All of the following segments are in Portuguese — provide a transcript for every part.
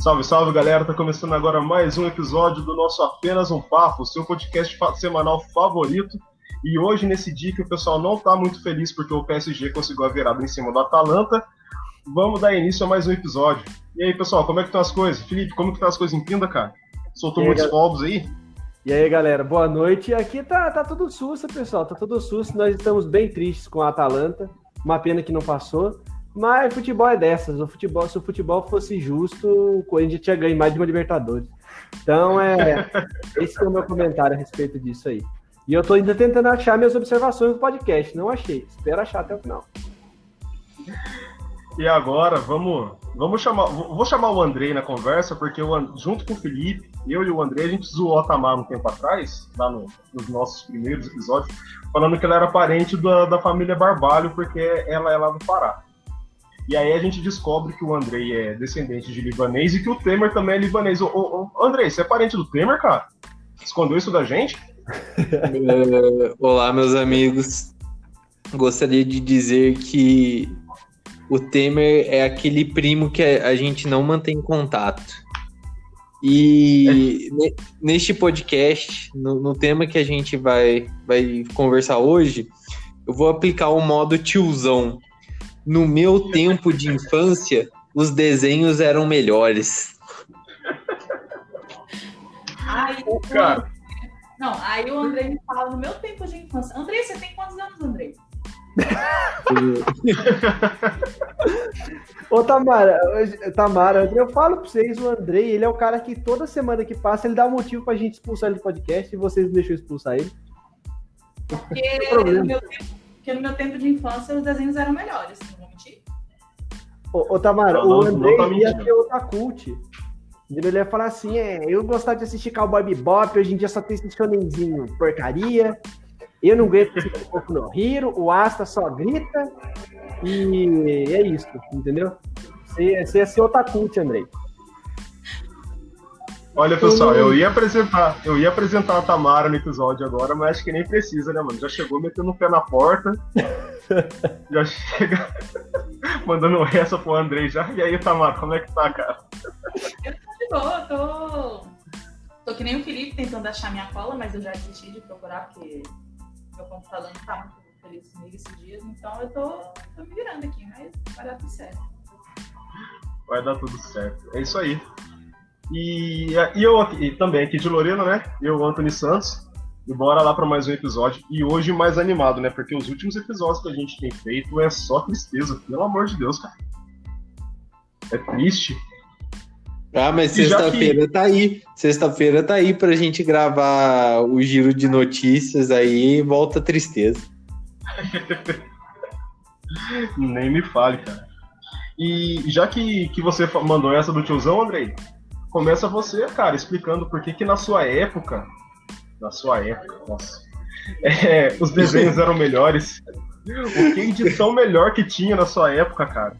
Salve, salve galera! Tá começando agora mais um episódio do nosso Apenas um Papo, seu podcast semanal favorito. E hoje, nesse dia que o pessoal não tá muito feliz porque o PSG conseguiu a virada em cima do Atalanta, vamos dar início a mais um episódio. E aí, pessoal, como é que estão as coisas? Felipe, como que estão as coisas em Pinda, cara? Soltou muitos fogos aí? E aí, galera, boa noite. Aqui tá, tá tudo susto, pessoal, tá tudo susto. Nós estamos bem tristes com a Atalanta. Uma pena que não passou. Mas futebol é dessas. O futebol, se o futebol fosse justo, o Corinthians tinha ganho mais de uma Libertadores. Então, é, esse é o meu comentário a respeito disso aí. E eu tô ainda tentando achar minhas observações do podcast. Não achei. Espero achar até o final. E agora, vamos, vamos chamar. Vou chamar o Andrei na conversa, porque eu, junto com o Felipe, eu e o Andrei, a gente zoou a Tamar um tempo atrás, lá no, nos nossos primeiros episódios, falando que ela era parente da, da família Barbalho, porque ela é lá do Pará. E aí a gente descobre que o Andrei é descendente de libanês e que o Temer também é libanês. Ô, ô, ô Andrei, você é parente do Temer, cara? Escondeu isso da gente? uh, olá, meus amigos. Gostaria de dizer que o Temer é aquele primo que a gente não mantém contato. E é. neste podcast, no, no, tema que a gente vai, vai conversar hoje, eu vou aplicar o modo tiozão no meu tempo de infância, os desenhos eram melhores. Aí, cara. Não, aí o André me fala no meu tempo de infância. André, você tem quantos anos, André? Ô Tamara, Tamara, eu falo pra vocês, o Andrei, ele é o cara que toda semana que passa, ele dá um motivo pra gente expulsar ele do podcast e vocês não deixam expulsar ele. Porque no meu tempo porque no meu tempo de infância os desenhos eram melhores. Ô, ô Tamara, o André tá ia ser o cult. Ele ia falar assim: é, eu gostava de assistir Cowboy Bebop, hoje em dia só tem esse shonenzinho porcaria. Eu não porque um pouco no Hiro, o Asta só grita. E é isso, entendeu? Você, você ia ser cult, Andrei. Olha, pessoal, eu ia apresentar, eu ia apresentar a Tamara no episódio agora, mas acho que nem precisa, né, mano? Já chegou metendo o pé na porta. já chega mandando essa pro Andrei já. E aí, Tamara, como é que tá, cara? Eu tô de boa, tô. Tô que nem o Felipe tentando achar minha cola, mas eu já desisti de procurar porque meu computador não tá muito feliz comigo esses dias, então eu tô, tô me virando aqui, mas vai dar tudo certo. Vai dar tudo certo. É isso aí. E, e eu aqui, também aqui de Lorena, né? Eu, Anthony Santos. E bora lá para mais um episódio. E hoje mais animado, né? Porque os últimos episódios que a gente tem feito é só tristeza. Pelo amor de Deus, cara. É triste. Ah, mas sexta-feira que... tá aí. Sexta-feira tá aí pra gente gravar o giro de notícias aí volta a tristeza. Nem me fale, cara. E já que, que você mandou essa do tiozão, Andrei, começa você, cara, explicando por que que na sua época, na sua época, nossa, é, os desenhos eram melhores. O que edição melhor que tinha na sua época, cara?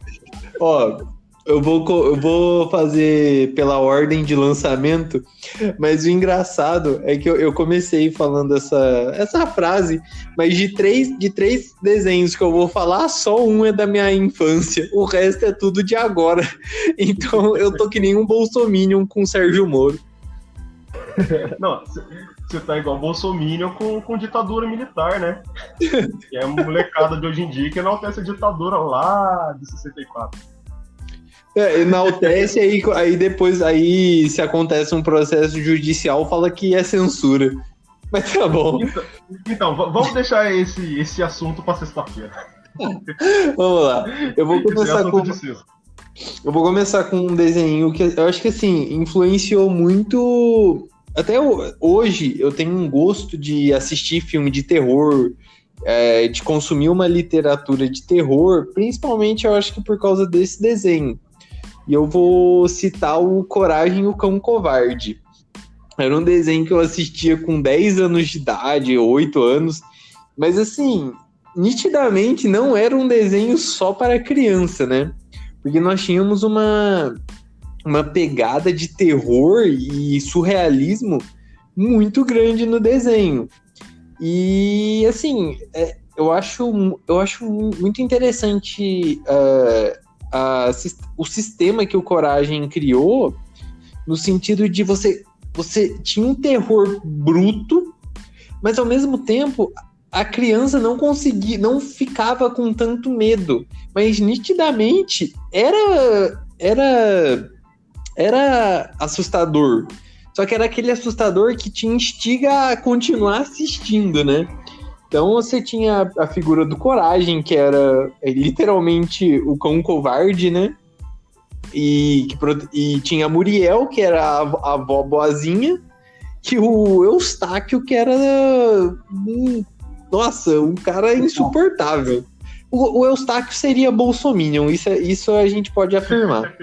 Ó, eu vou, eu vou fazer pela ordem de lançamento, mas o engraçado é que eu, eu, comecei falando essa, essa frase, mas de três, de três desenhos que eu vou falar, só um é da minha infância, o resto é tudo de agora. Então eu tô que nem um bolsominion com Sérgio Moro. Não, você tá igual bolsominion com, com ditadura militar, né? Que é a molecada de hoje em dia que enaltece a ditadura lá de 64. É, enaltece aí, aí depois, aí se acontece um processo judicial, fala que é censura. Mas tá bom. Então, então vamos deixar esse, esse assunto para sexta-feira. vamos lá. Eu vou começar com. Eu vou começar com um desenho que eu acho que assim, influenciou muito. Até hoje eu tenho um gosto de assistir filme de terror, é, de consumir uma literatura de terror, principalmente eu acho que por causa desse desenho. E eu vou citar o Coragem e o Cão Covarde. Era um desenho que eu assistia com 10 anos de idade, 8 anos. Mas assim, nitidamente não era um desenho só para criança, né? Porque nós tínhamos uma, uma pegada de terror e surrealismo muito grande no desenho. E assim, é, eu, acho, eu acho muito interessante uh, a, o sistema que o Coragem criou no sentido de você você tinha um terror bruto, mas ao mesmo tempo a criança não conseguia, não ficava com tanto medo, mas nitidamente era era era assustador. Só que era aquele assustador que te instiga a continuar assistindo, né? Então você tinha a figura do Coragem, que era é, literalmente o cão covarde, né? E, e tinha a Muriel, que era a, a avó boazinha, que o Eustáquio, que era. Um, nossa, um cara insuportável. O, o Eustáquio seria Bolsominion, isso, é, isso a gente pode afirmar.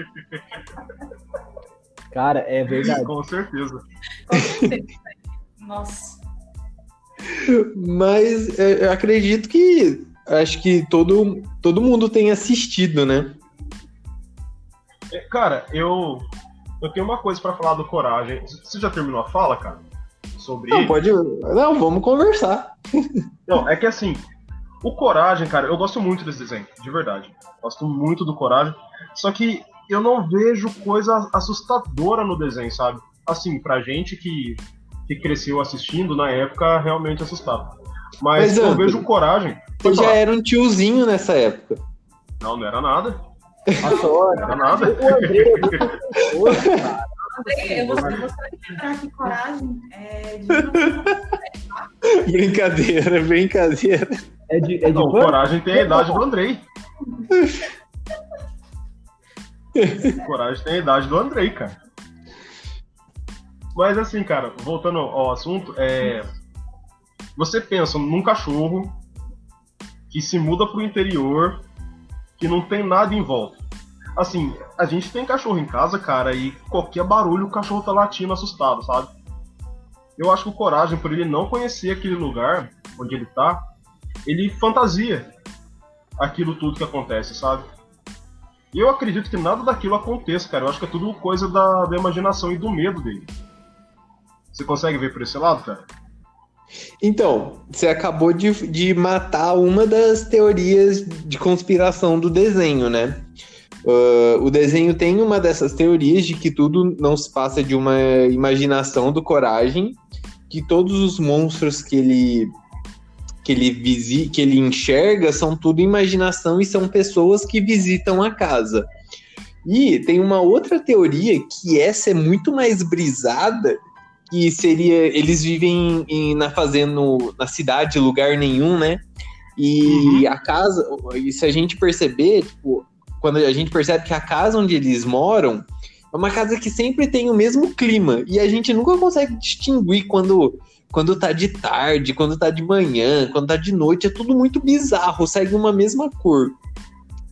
Cara, é verdade. Com certeza. Nossa. Mas é, eu acredito que acho que todo, todo mundo tem assistido, né? É, cara, eu eu tenho uma coisa para falar do Coragem. Você já terminou a fala, cara? Sobre Não, pode. Não, vamos conversar. Não, é que assim, o Coragem, cara, eu gosto muito desse desenho, de verdade. Gosto muito do Coragem. Só que eu não vejo coisa assustadora no desenho, sabe? Assim, pra gente que, que cresceu assistindo, na época, realmente assustava. Mas, Mas eu vejo coragem. Você já era um tiozinho nessa época. Não, não era nada. Não era nada. André, eu de lembrar que coragem é de. brincadeira, brincadeira. É de, é de não, coragem tem a idade do Andrei. Coragem tem a idade do Andrei, cara. Mas assim, cara, voltando ao assunto, é... você pensa num cachorro que se muda pro interior, que não tem nada em volta. Assim, a gente tem cachorro em casa, cara, e qualquer barulho o cachorro tá latindo assustado, sabe? Eu acho que o Coragem, por ele não conhecer aquele lugar onde ele tá, ele fantasia aquilo tudo que acontece, sabe? E eu acredito que nada daquilo aconteça, cara. Eu acho que é tudo coisa da, da imaginação e do medo dele. Você consegue ver por esse lado, cara? Então, você acabou de, de matar uma das teorias de conspiração do desenho, né? Uh, o desenho tem uma dessas teorias de que tudo não se passa de uma imaginação do Coragem, que todos os monstros que ele que ele, visi, que ele enxerga são tudo imaginação e são pessoas que visitam a casa. E tem uma outra teoria que essa é muito mais brisada, que seria eles vivem em, na fazenda na cidade, lugar nenhum, né? E uhum. a casa, e se a gente perceber, tipo, quando a gente percebe que a casa onde eles moram é uma casa que sempre tem o mesmo clima e a gente nunca consegue distinguir quando quando tá de tarde, quando tá de manhã, quando tá de noite, é tudo muito bizarro, segue uma mesma cor.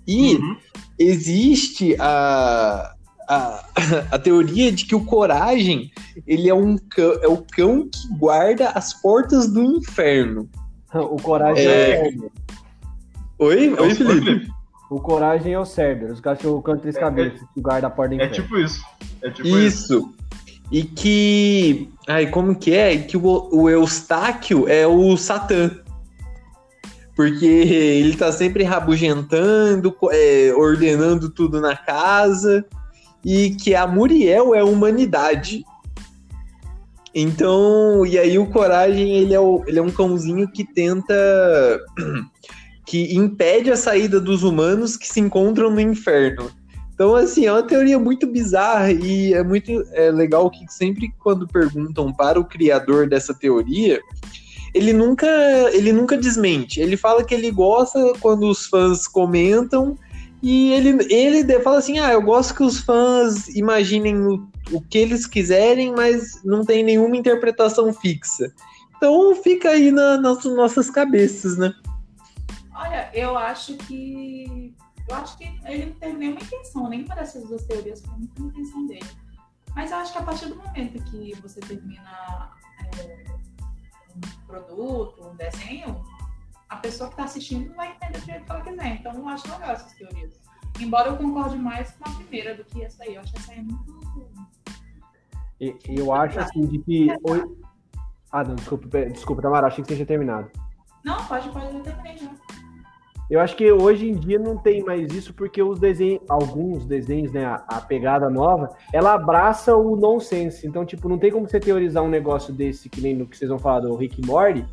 E uhum. existe a, a, a teoria de que o Coragem ele é, um cão, é o cão que guarda as portas do inferno. O Coragem é, é o Cerber. Oi? Oi, Felipe. O Coragem é o Cerber, os cachorros cantam três cabeças, que guarda a porta do é inferno. É tipo isso. É tipo isso. isso. E que. Ai, como que é? Que o, o Eustáquio é o Satã. Porque ele tá sempre rabugentando, é, ordenando tudo na casa. E que a Muriel é a humanidade. Então, e aí o Coragem, ele é, o, ele é um cãozinho que tenta. que impede a saída dos humanos que se encontram no inferno. Então, assim, é uma teoria muito bizarra e é muito é legal que sempre quando perguntam para o criador dessa teoria, ele nunca, ele nunca desmente. Ele fala que ele gosta quando os fãs comentam e ele, ele fala assim: ah, eu gosto que os fãs imaginem o, o que eles quiserem, mas não tem nenhuma interpretação fixa. Então fica aí na, nas nossas cabeças, né? Olha, eu acho que eu acho que ele não teve nenhuma intenção, nem para essas duas teorias foi muita intenção dele. Mas eu acho que a partir do momento que você termina é, um produto, um desenho, a pessoa que está assistindo vai entender do jeito que ela quiser. Então eu acho legal essas teorias. Embora eu concorde mais com a primeira do que essa aí. Eu acho essa aí muito. Eu acho assim de que. Ah, não, desculpa, desculpa, Tamara, achei que você tinha terminado. Não, pode, pode, eu terminei já. Eu acho que hoje em dia não tem mais isso, porque os desenhos, alguns desenhos, né, a, a, pegada nova, ela abraça o nonsense. Então, tipo, não tem como você teorizar um negócio desse, que nem no que vocês vão falar do Rick Morty,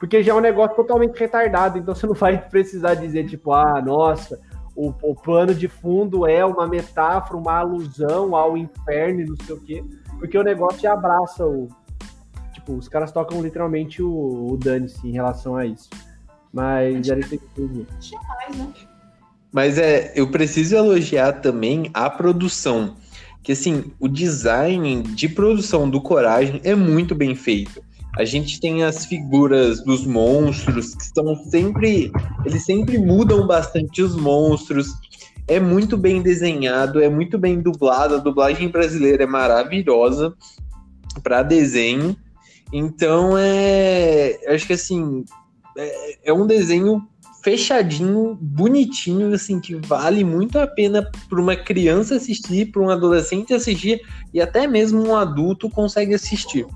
porque já é um negócio totalmente retardado. Então, você não vai precisar dizer, tipo, ah, nossa, o, o plano de fundo é uma metáfora, uma alusão ao inferno e não sei o quê, porque o negócio já abraça o. Tipo, os caras tocam literalmente o, o dane-se em relação a isso. Mas era isso que Mas é, eu preciso elogiar também a produção. Que assim, o design de produção do Coragem é muito bem feito. A gente tem as figuras dos monstros que estão sempre. Eles sempre mudam bastante os monstros. É muito bem desenhado, é muito bem dublado. A dublagem brasileira é maravilhosa para desenho. Então é. Acho que assim, é, é um desenho fechadinho, bonitinho, assim, que vale muito a pena para uma criança assistir, para um adolescente assistir e até mesmo um adulto consegue assistir.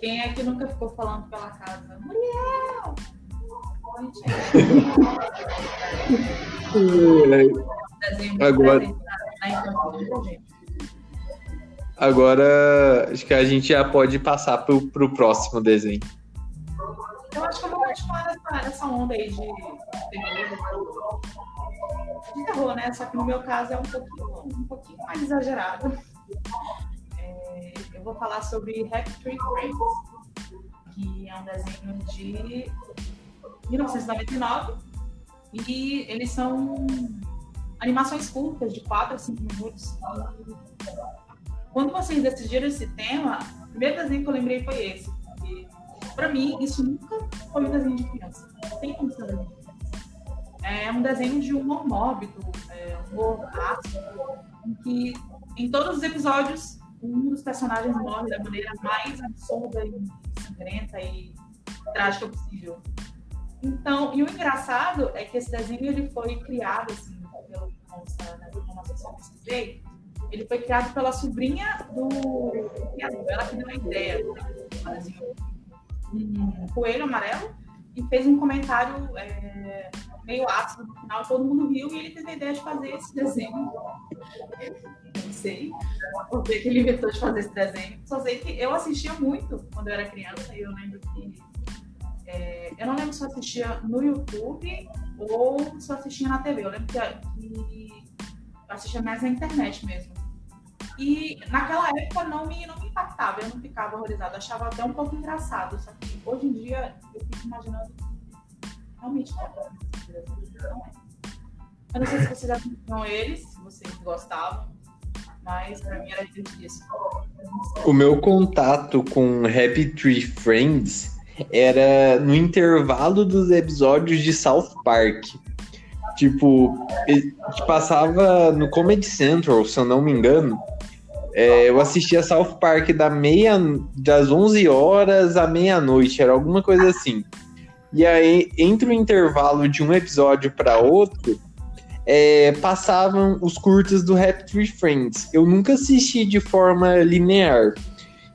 Quem é que nunca ficou falando pela casa? Muriel! Agora. Agora, acho que a gente já pode passar para o próximo desenho. Eu acho que eu vou continuar nessa, nessa onda aí de de terror, né? Só que no meu caso é um pouquinho, um pouquinho mais exagerado. É, eu vou falar sobre Happy Tree Friends, que é um desenho de 1999 e eles são animações curtas de 4 a 5 minutos. Quando vocês decidiram esse tema, o primeiro desenho que eu lembrei foi esse para mim, isso nunca foi um desenho de criança. Não tem como ser um desenho de criança. É um desenho de humor mórbido, é, humor ácido, em que em todos os episódios um dos personagens morre da maneira mais absurda e sangrenta e trágica possível. Então, e o engraçado é que esse desenho ele foi criado, assim, pelo, nossa, eu pesquisei, ele foi criado pela sobrinha do criador, ela que deu a ideia do desenho um coelho amarelo e fez um comentário é, meio ácido no final, todo mundo riu e ele teve a ideia de fazer esse desenho. Não sei o que ele inventou de fazer esse desenho. Só sei que eu assistia muito quando eu era criança e eu lembro que. É, eu não lembro se eu assistia no YouTube ou se eu assistia na TV. Eu lembro que, que eu assistia mais na internet mesmo. E naquela época não me, não me impactava, eu não ficava horrorizada, achava até um pouco engraçado. Só que hoje em dia eu fico imaginando realmente é. Não é. Eu não sei se vocês assistiram eles, se vocês gostavam, mas pra mim era divertidíssimo. O meu contato com Happy Tree Friends era no intervalo dos episódios de South Park. Tipo, passava no Comedy Central, se eu não me engano. É, eu assistia South Park da meia, das 11 horas à meia-noite, era alguma coisa assim. E aí, entre o intervalo de um episódio para outro, é, passavam os curtas do Happy Tree Friends. Eu nunca assisti de forma linear.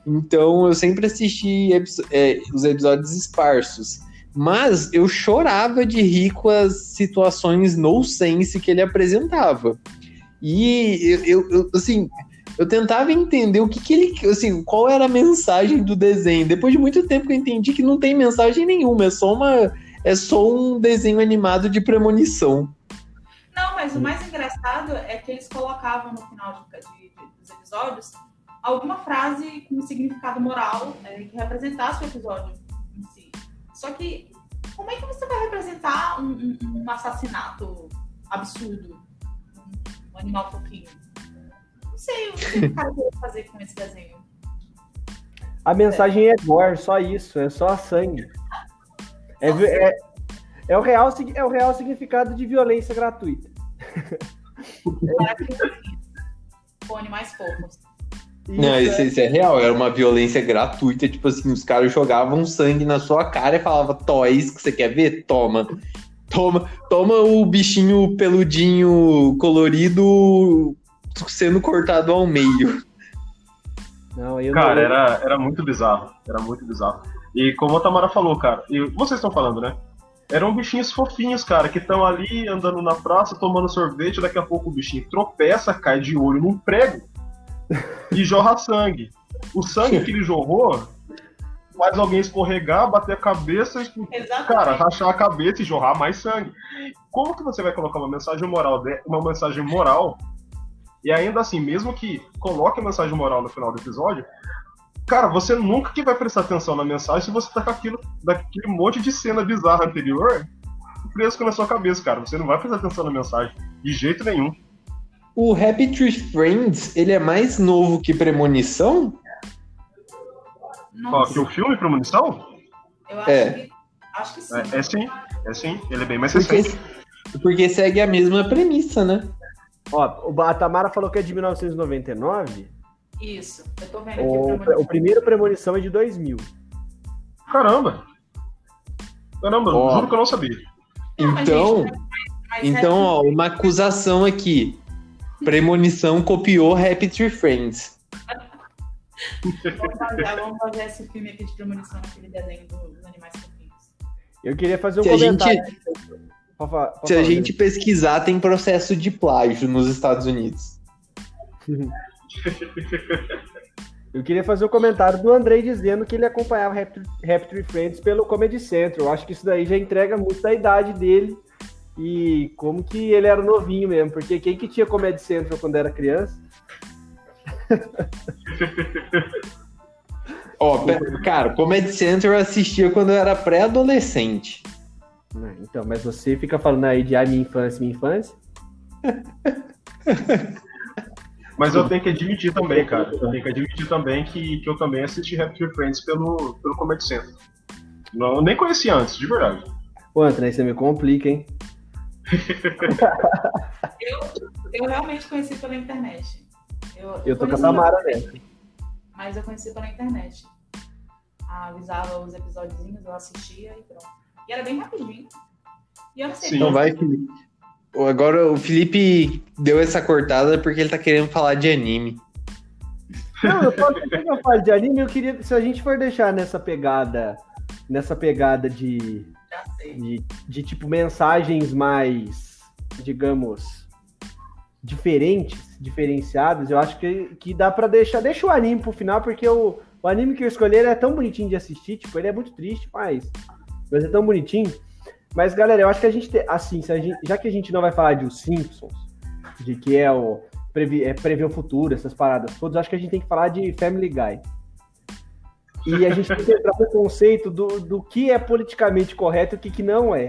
Então, eu sempre assisti é, os episódios esparsos. Mas eu chorava de rir com as situações no sense que ele apresentava. E eu, eu, eu assim, eu tentava entender o que, que ele. Assim, qual era a mensagem do desenho. Depois de muito tempo que eu entendi que não tem mensagem nenhuma, é só uma. É só um desenho animado de premonição. Não, mas o mais engraçado é que eles colocavam no final de, de, de, dos episódios alguma frase com significado moral é, que representasse o episódio em si. Só que como é que você vai representar um, um, um assassinato absurdo? Um, um animal fofinho? Não sei o que o cara queria fazer com esse desenho. A mensagem é, é gore, só isso, é só sangue. É, é, é, o real, é o real significado de violência gratuita. Com animais fofos. Não, isso, isso, é real, era uma violência gratuita, tipo assim, os caras jogavam sangue na sua cara e falavam, Tó, é isso que você quer ver? Toma. Toma, toma o bichinho peludinho colorido sendo cortado ao meio. Não, cara, não... Era, era muito bizarro. Era muito bizarro. E como a Tamara falou, cara, e vocês estão falando, né? Eram bichinhos fofinhos, cara, que estão ali andando na praça, tomando sorvete, daqui a pouco o bichinho tropeça, cai de olho num prego e jorra sangue. O sangue que ele jorrou faz alguém escorregar, bater a cabeça, Exatamente. cara, rachar a cabeça e jorrar mais sangue. Como que você vai colocar uma mensagem moral, de- uma mensagem moral, e ainda assim, mesmo que coloque a mensagem moral no final do episódio, cara, você nunca que vai prestar atenção na mensagem se você tá com aquilo, daquele monte de cena bizarra anterior fresco na sua cabeça, cara. Você não vai prestar atenção na mensagem, de jeito nenhum. O Happy Tree Friends, ele é mais novo que Premonição? Ó, que o filme Premonição? eu acho É. que. Acho que sim. É, é sim, é sim. Ele é bem mais Porque, recente. porque segue a mesma premissa, né? Ó, o- a Tamara falou que é de 1999. Isso. Eu tô vendo aqui O, o Premonição. o primeiro Premonição é de 2000. Caramba! Caramba, Ó. juro que eu não sabia. Então, então, ó, uma acusação aqui. Premonição copiou Happy Tree Friends. Vamos fazer, vamos fazer esse filme aqui de premonição naquele desenho do- dos animais fofinhos. Eu queria fazer um Se a comentário. gente, Falar- pode se a gente pesquisar, tem processo de plágio nos Estados Unidos. Eu queria fazer um comentário do Andrei dizendo que ele acompanhava Rap Rap Tree Friends pelo Comedy Central. Eu acho que isso daí já entrega muito da idade dele e como que ele era novinho mesmo. Porque quem que tinha Comedy Central quando era criança? Ó, pe- cara, Comedy Central eu assistia quando eu era pré-adolescente. Né, Então, mas você fica falando aí de ah, minha infância, minha infância. Mas eu tenho que admitir também, cara. Eu tenho que admitir também que, que eu também assisti Happy Friends pelo, pelo Comedy Central. Não, eu nem conhecia antes, de verdade. Pô, aí você me complica, hein? Eu realmente conheci pela internet. Eu, Eu tô com a conheci, Tamara nessa. Mas eu conheci pela internet. Avisava os episódiozinhos, eu assistia e pronto. E era bem rapidinho. E eu não sei. Sim. Então vai, Felipe. Agora o Felipe deu essa cortada porque ele tá querendo falar de anime. Não, eu falo, quando eu falo de anime, eu queria. Se a gente for deixar nessa pegada. Nessa pegada de. Já sei. de, de, tipo mensagens mais, digamos, diferentes, diferenciadas, eu acho que, que dá pra deixar. Deixa o anime pro final, porque o, o anime que eu escolhi ele é tão bonitinho de assistir, tipo, ele é muito triste, mas, mas é tão bonitinho. Mas, galera, eu acho que a gente, assim, a gente- já que a gente não vai falar de Os Simpsons, de que é o previ- é prever o futuro, essas paradas todas, acho que a gente tem que falar de Family Guy. E a gente tem que entrar no conceito do, do que é politicamente correto e o que, que não é.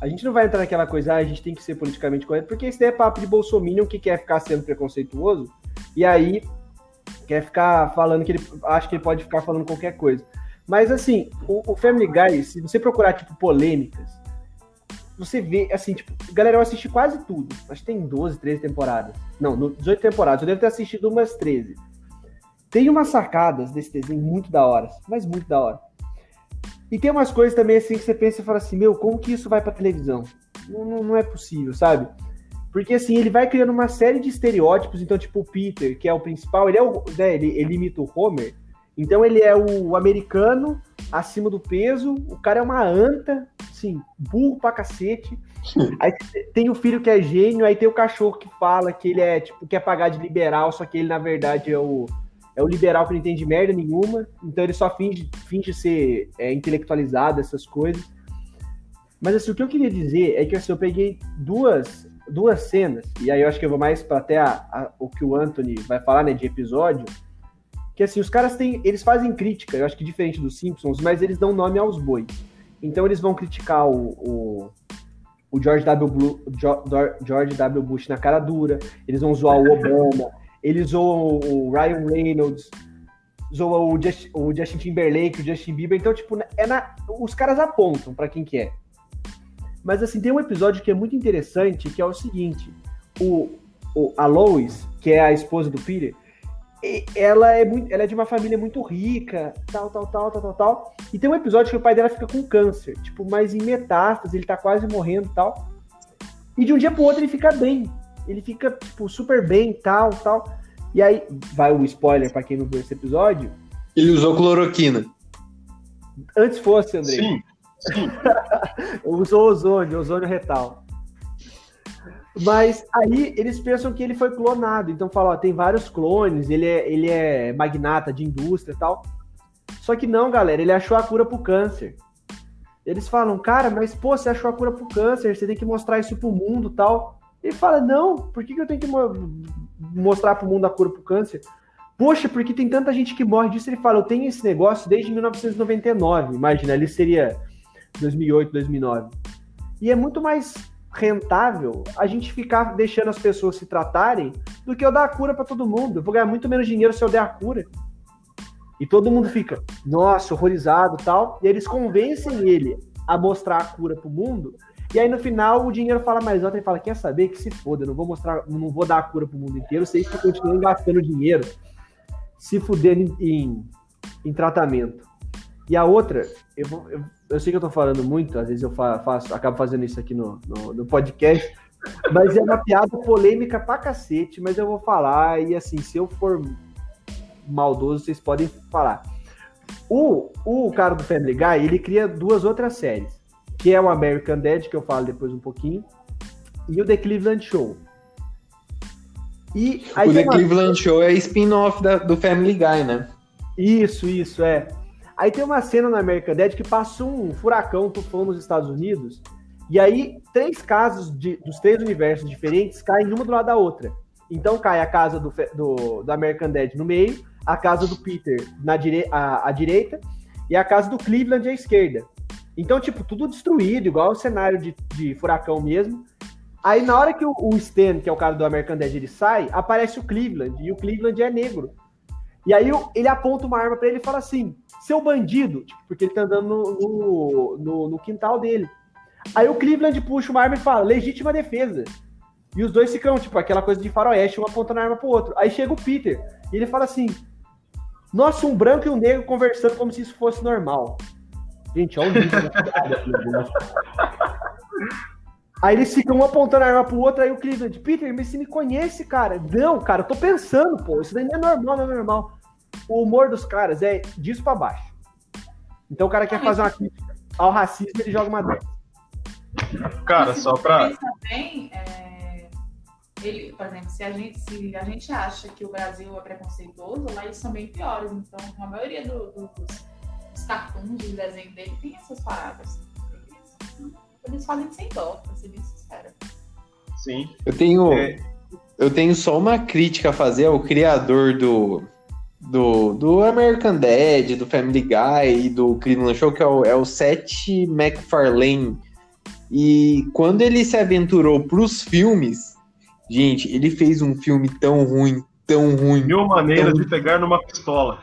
A gente não vai entrar naquela coisa, ah, a gente tem que ser politicamente correto, porque isso daí é papo de bolsominion que quer ficar sendo preconceituoso, e aí quer ficar falando que ele acha que ele pode ficar falando qualquer coisa. Mas assim, o, o Family Guy, se você procurar, tipo, polêmicas, você vê, assim, tipo, galera, eu assisti quase tudo. Acho que tem 12, 13 temporadas. Não, no- 18 temporadas. Eu devo ter assistido umas 13. Tem umas sacadas desse desenho muito da hora, mas muito da hora. E tem umas coisas também assim que você pensa e fala assim, meu, como que isso vai pra televisão? Não, não, não é possível, sabe? Porque assim, ele vai criando uma série de estereótipos, então, tipo, o Peter, que é o principal, ele é o. Né, ele, ele imita o Homer. Então ele é o americano acima do peso, o cara é uma anta, assim, burro pra cacete. Aí tem o filho que é gênio, aí tem o cachorro que fala que ele é, tipo, quer pagar de liberal, só que ele, na verdade, é o, é o liberal que não entende merda nenhuma, então ele só finge, finge ser é, intelectualizado, essas coisas. Mas assim, o que eu queria dizer é que assim, eu peguei duas, duas cenas, e aí eu acho que eu vou mais para até a- a- o que o Anthony vai falar, né, de episódio, que assim, os caras têm, eles fazem crítica, eu acho que diferente dos Simpsons, mas eles dão nome aos bois. Então eles vão criticar o, o, o George, w. Blu- Jo- Dor- George W. Bush na cara dura, eles vão zoar o Obama, eles zoam o Ryan Reynolds, zoam o, Just- o Justin Timberlake, o Justin Bieber, então, tipo, é na, os caras apontam pra quem que é. Mas assim, tem um episódio que é muito interessante, que é o seguinte: o, o, a Lois, que é a esposa do Peter, ela é, muito, ela é de uma família muito rica, tal, tal, tal, tal, tal, tal. E tem um episódio que o pai dela fica com câncer, tipo, mas em metástase, ele tá quase morrendo e tal. E de um dia pro outro ele fica bem. Ele fica, tipo, super bem, tal, tal. E aí, vai o spoiler pra quem não viu esse episódio. Ele usou cloroquina. Antes fosse, Andrei. Sim. Sim. Usou ozônio, ozônio retal. Mas aí eles pensam que ele foi clonado. Então falam, ó, tem vários clones, ele é, ele é magnata de indústria e tal. Só que não, galera, ele achou a cura pro câncer. Eles falam, cara, mas pô, você achou a cura pro câncer, você tem que mostrar isso pro mundo tal. Ele fala, não, por que, que eu tenho que mo mostrar pro mundo a cura pro câncer? Poxa, porque tem tanta gente que morre disso. Ele fala, eu tenho esse negócio desde 1999. Imagina, ali seria 2008, 2009. E é muito mais rentável a gente ficar deixando as pessoas se tratarem do que eu dar a cura para todo mundo. Eu vou ganhar muito menos dinheiro se eu der a cura. E todo mundo fica, nossa, horrorizado tal. E eles convencem ele a mostrar a cura pro mundo. E aí no final o dinheiro fala mais alto e fala: quer saber que se foda, eu não vou mostrar, não vou dar a cura pro mundo inteiro, vocês que continuam gastando dinheiro, se fuder em, em, em tratamento. E a outra, eu, vou, eu, eu, sei que eu tô falando muito, às vezes eu faço, acabo fazendo isso aqui no, no, no podcast, mas é uma piada polêmica pra cacete, mas eu vou falar, e assim, se eu for maldoso, vocês podem falar. O, o cara do Family Guy, ele cria duas outras séries, que é o American Dad, que eu falo depois um pouquinho, e o The Cleveland Show. E o The uma... Cleveland Show é spin-off do Family Guy, né? Isso, isso, é. Aí tem uma cena no American Dad que passa um furacão, um tufão nos Estados Unidos, e aí três casos de, dos três universos diferentes caem uma do lado da outra. Então cai a casa do, do, do American Dad no meio, a casa do Peter na dire a, a direita e a casa do Cleveland à esquerda. Então, tipo, tudo destruído, igual o cenário de, de furacão mesmo. Aí, na hora que o, o Stan, que é o cara do American Dad, ele sai, aparece o Cleveland, e o Cleveland é negro. E aí ele aponta uma arma para ele e fala assim: seu bandido, tipo, porque ele tá andando no, no, no, quintal dele. Aí o Cleveland puxa uma arma e fala: legítima defesa. E os dois ficam, tipo, aquela coisa de faroeste, um apontando a arma pro outro. Aí chega o Peter, e ele fala assim: nossa, um branco e um negro conversando como se isso fosse normal. Gente, olha o nível Aí eles ficam um apontando a arma pro outro, aí o Cleveland, Peter, mas você me conhece, cara? Não, cara, eu tô pensando, pô, isso daí não é normal, não é normal. O humor dos caras é disso pra baixo. Então o cara quer fazer uma crítica ao racismo, ele joga uma dessa. Cara, só pra. Bem, é ele, por exemplo, se a gente, se a gente acha que o Brasil é preconceituoso, lá eles são bem piores. Então, a maioria do, do, dos, dos cartoons, dos desenhos dele tem essas paradas. Eles, eles fazem sem dó, pra ser bem sincero. Sim. Eu tenho, é... eu tenho só uma crítica a fazer ao criador do, do, do American Dad, do Family Guy e do Cleveland Show, que é o, é o Seth MacFarlane. E quando ele se aventurou para os filmes, Gente, ele fez um filme tão ruim, tão ruim. Mil maneiras tão... de pegar numa pistola.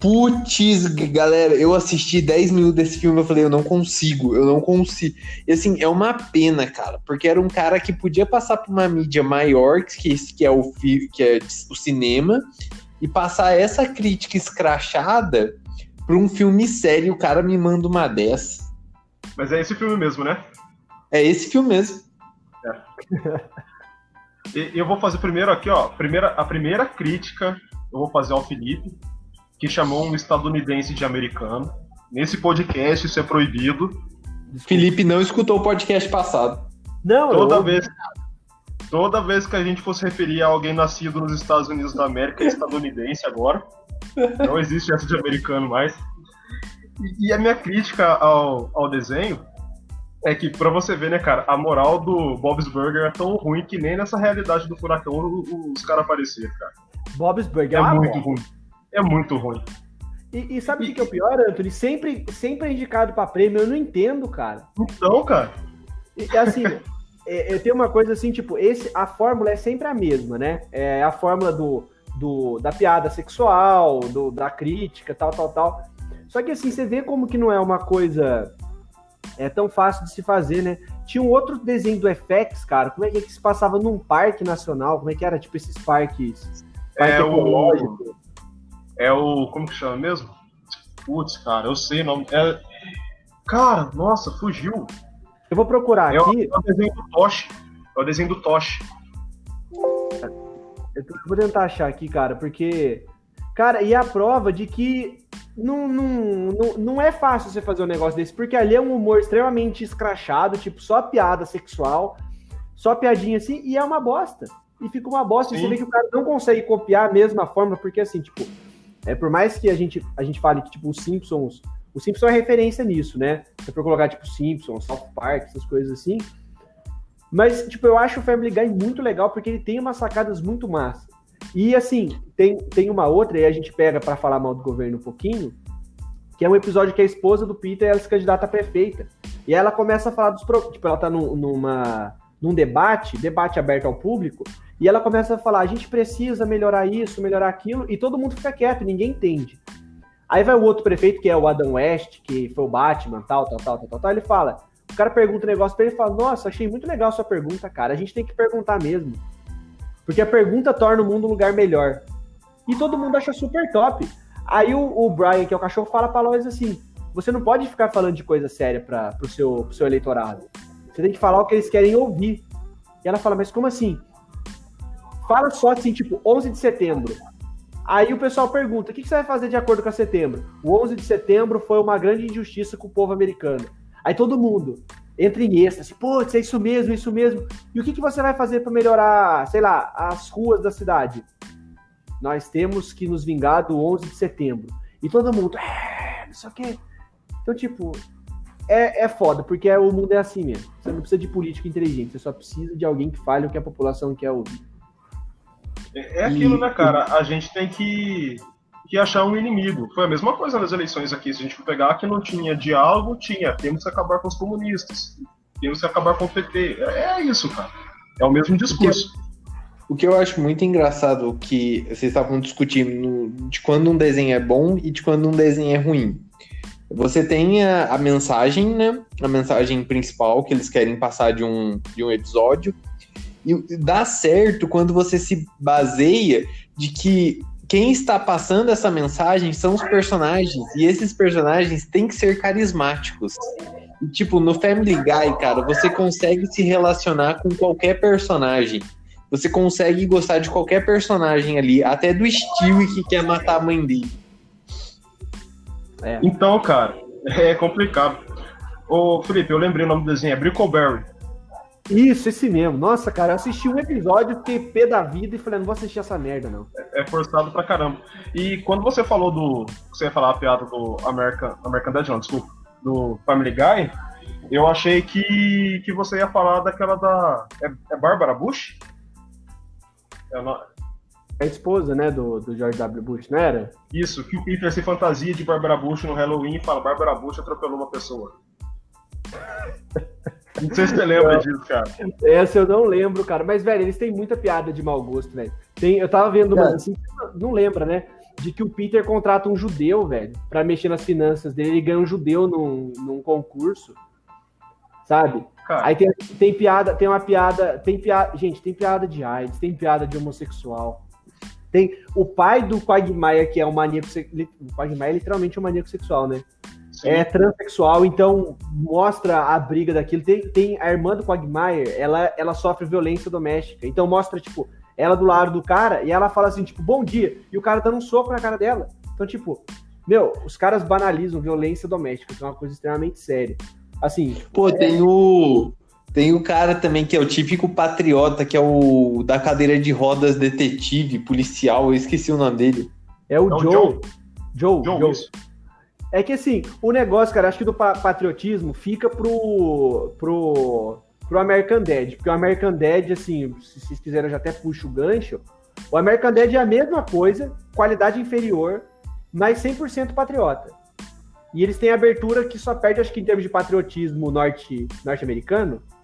Putz, galera, eu assisti 10 minutos desse filme, eu falei, eu não consigo, eu não consigo. E assim, é uma pena, cara, porque era um cara que podia passar por uma mídia maior, que, que, é, o, que é o cinema, e passar essa crítica escrachada pra um filme sério, o cara me manda uma dessa. Mas é esse filme mesmo, né? É esse filme mesmo. É. E eu vou fazer primeiro aqui, ó. Primeira, a primeira crítica eu vou fazer ao Felipe, que chamou um estadunidense de americano. Nesse podcast isso é proibido. Felipe não escutou o podcast passado. Não, toda eu... vez toda vez que a gente fosse referir a alguém nascido nos Estados Unidos da América, é estadunidense agora. Não existe essa de americano mais. E, e a minha crítica ao, ao desenho é que, pra você ver, né, cara, a moral do Bob's Burger é tão ruim que nem nessa realidade do furacão os caras apareceram, cara. Bob's Burger é, é muito ruim. É muito ruim. E, e sabe o que, que é o pior, Anthony? Sempre, sempre é indicado pra prêmio, eu não entendo, cara. Então, cara. E, assim, é, eu tenho uma coisa assim, tipo, esse, a fórmula é sempre a mesma, né? É a fórmula do, do, da piada sexual, do, da crítica, tal, tal, tal. Só que assim, você vê como que não é uma coisa é tão fácil de se fazer, né? Tinha um outro desenho do FX, cara. Como é que, é que se passava num parque nacional? Como é que era, tipo, esses parques? Parque é o. É o. Como que chama mesmo? Putz, cara, eu sei o nome. É... Cara, nossa, fugiu. Eu vou procurar é aqui. O, é o desenho do Toshi. É o desenho do Toshi. Eu vou tentar achar aqui, cara, porque. Cara, e a prova de que não, não, não, não é fácil você fazer um negócio desse, porque ali é um humor extremamente escrachado, tipo, só piada sexual, só piadinha assim, e é uma bosta. E fica uma bosta. Sim. E você vê que o cara não consegue copiar a mesma forma, porque assim, tipo, é, por mais que a gente, a gente fale que, tipo, os Simpsons. O Simpsons é referência nisso, né? Se for colocar, tipo, Simpsons, South Park, essas coisas assim. Mas, tipo, eu acho o Family Guy muito legal porque ele tem umas sacadas muito massas. E assim, tem, tem uma outra, e a gente pega para falar mal do governo um pouquinho, que é um episódio que a esposa do Peter ela se candidata a prefeita. E ela começa a falar dos. Tipo, ela tá num, numa, num debate, debate aberto ao público, e ela começa a falar: a gente precisa melhorar isso, melhorar aquilo, e todo mundo fica quieto, ninguém entende. Aí vai o outro prefeito, que é o Adam West, que foi o Batman, tal, tal, tal, tal, tal, ele fala. O cara pergunta um negócio pra ele e fala: Nossa, achei muito legal a sua pergunta, cara. A gente tem que perguntar mesmo. Porque a pergunta torna o mundo um lugar melhor. E todo mundo acha super top. Aí o, o Brian, que é o cachorro, fala pra Lois assim: você não pode ficar falando de coisa séria para pro seu, pro seu eleitorado. Você tem que falar o que eles querem ouvir. E ela fala: mas como assim? Fala só assim, tipo, 11 de setembro. Aí o pessoal pergunta: o que você vai fazer de acordo com a setembro? O 11 de setembro foi uma grande injustiça com o povo americano. Aí todo mundo entra em êxtase, putz, é isso mesmo, é isso mesmo. E o que, que você vai fazer para melhorar, sei lá, as ruas da cidade? Nós temos que nos vingar do 11 de setembro. E todo mundo, é, não sei o quê. Então, tipo, é, é foda, porque o mundo é assim mesmo. Você não precisa de político inteligente, você só precisa de alguém que fale o que a população quer ouvir. É, é aquilo, e, né, cara? A gente tem que que achar um inimigo. Foi a mesma coisa nas eleições aqui. Se a gente for pegar que não tinha diálogo, tinha. Temos que acabar com os comunistas. Temos que acabar com o PT. É, é isso, cara. É o mesmo discurso. O que eu acho muito engraçado que vocês estavam discutindo de quando um desenho é bom e de quando um desenho é ruim. Você tem a, a, mensagem, né? A mensagem principal que eles querem passar de um, de um episódio. E dá certo quando você se baseia de que quem está passando essa mensagem são os personagens, e esses personagens têm que ser carismáticos. E, tipo, no Family Guy, cara, você consegue se relacionar com qualquer personagem. Você consegue gostar de qualquer personagem ali, até do Stewie que quer matar a mãe dele. É. Então, cara, é complicado. Ô, Felipe, eu lembrei o nome do desenho, é Brickleberry. Isso, esse mesmo. Nossa, cara, eu assisti um episódio, fiquei pé da vida e falei, não vou assistir essa merda, não. É, é forçado pra caramba. E quando você falou do. Você ia falar a piada do American, American Dad, não, desculpa, do Family Guy, eu achei que, que você ia falar daquela da. É, é Bárbara Bush? É, é a esposa, né, do, do George W. Bush, não era? Isso, que o Peter se fantasia de Bárbara Bush no Halloween e fala: Bárbara Bush atropelou uma pessoa. Não sei se você lembra disso, cara. Essa eu não lembro, cara. Mas, velho, eles têm muita piada de mau gosto, velho. Tem, eu tava vendo uma assim, não lembra, né? De que o Peter contrata um judeu, velho, pra mexer nas finanças dele. Ele ganha um judeu num, num concurso, sabe? Cara. Aí tem, tem piada, tem uma piada, tem piada, gente, tem piada de AIDS, tem piada de homossexual. Tem o pai do Quagmire, que é um maníaco, o Quagmire é literalmente um maníaco sexual, né? Sim. é transexual, então mostra a briga daquilo. Tem, tem a irmã do Quagmire, ela, ela sofre violência doméstica. Então mostra, tipo, ela do lado do cara e ela fala assim, tipo, bom dia. E o cara dando um soco na cara dela. Então, tipo, meu, os caras banalizam violência doméstica, que é uma coisa extremamente séria. Assim. Pô, é... tem o. Tem o cara também que é o típico patriota, que é o da cadeira de rodas detetive, policial, eu esqueci o nome dele. É o Não, Joe. Joe. Joe. Joe. Joe. É que assim, o negócio, cara, acho que do patriotismo fica pro, pro, pro American Dad. Porque o American Dad, assim, se vocês quiserem, eu já até puxo o gancho. O American Dad é a mesma coisa, qualidade inferior, mas 100% patriota. E eles têm abertura que só perde, acho que em termos de patriotismo norte, norte-americano, nor,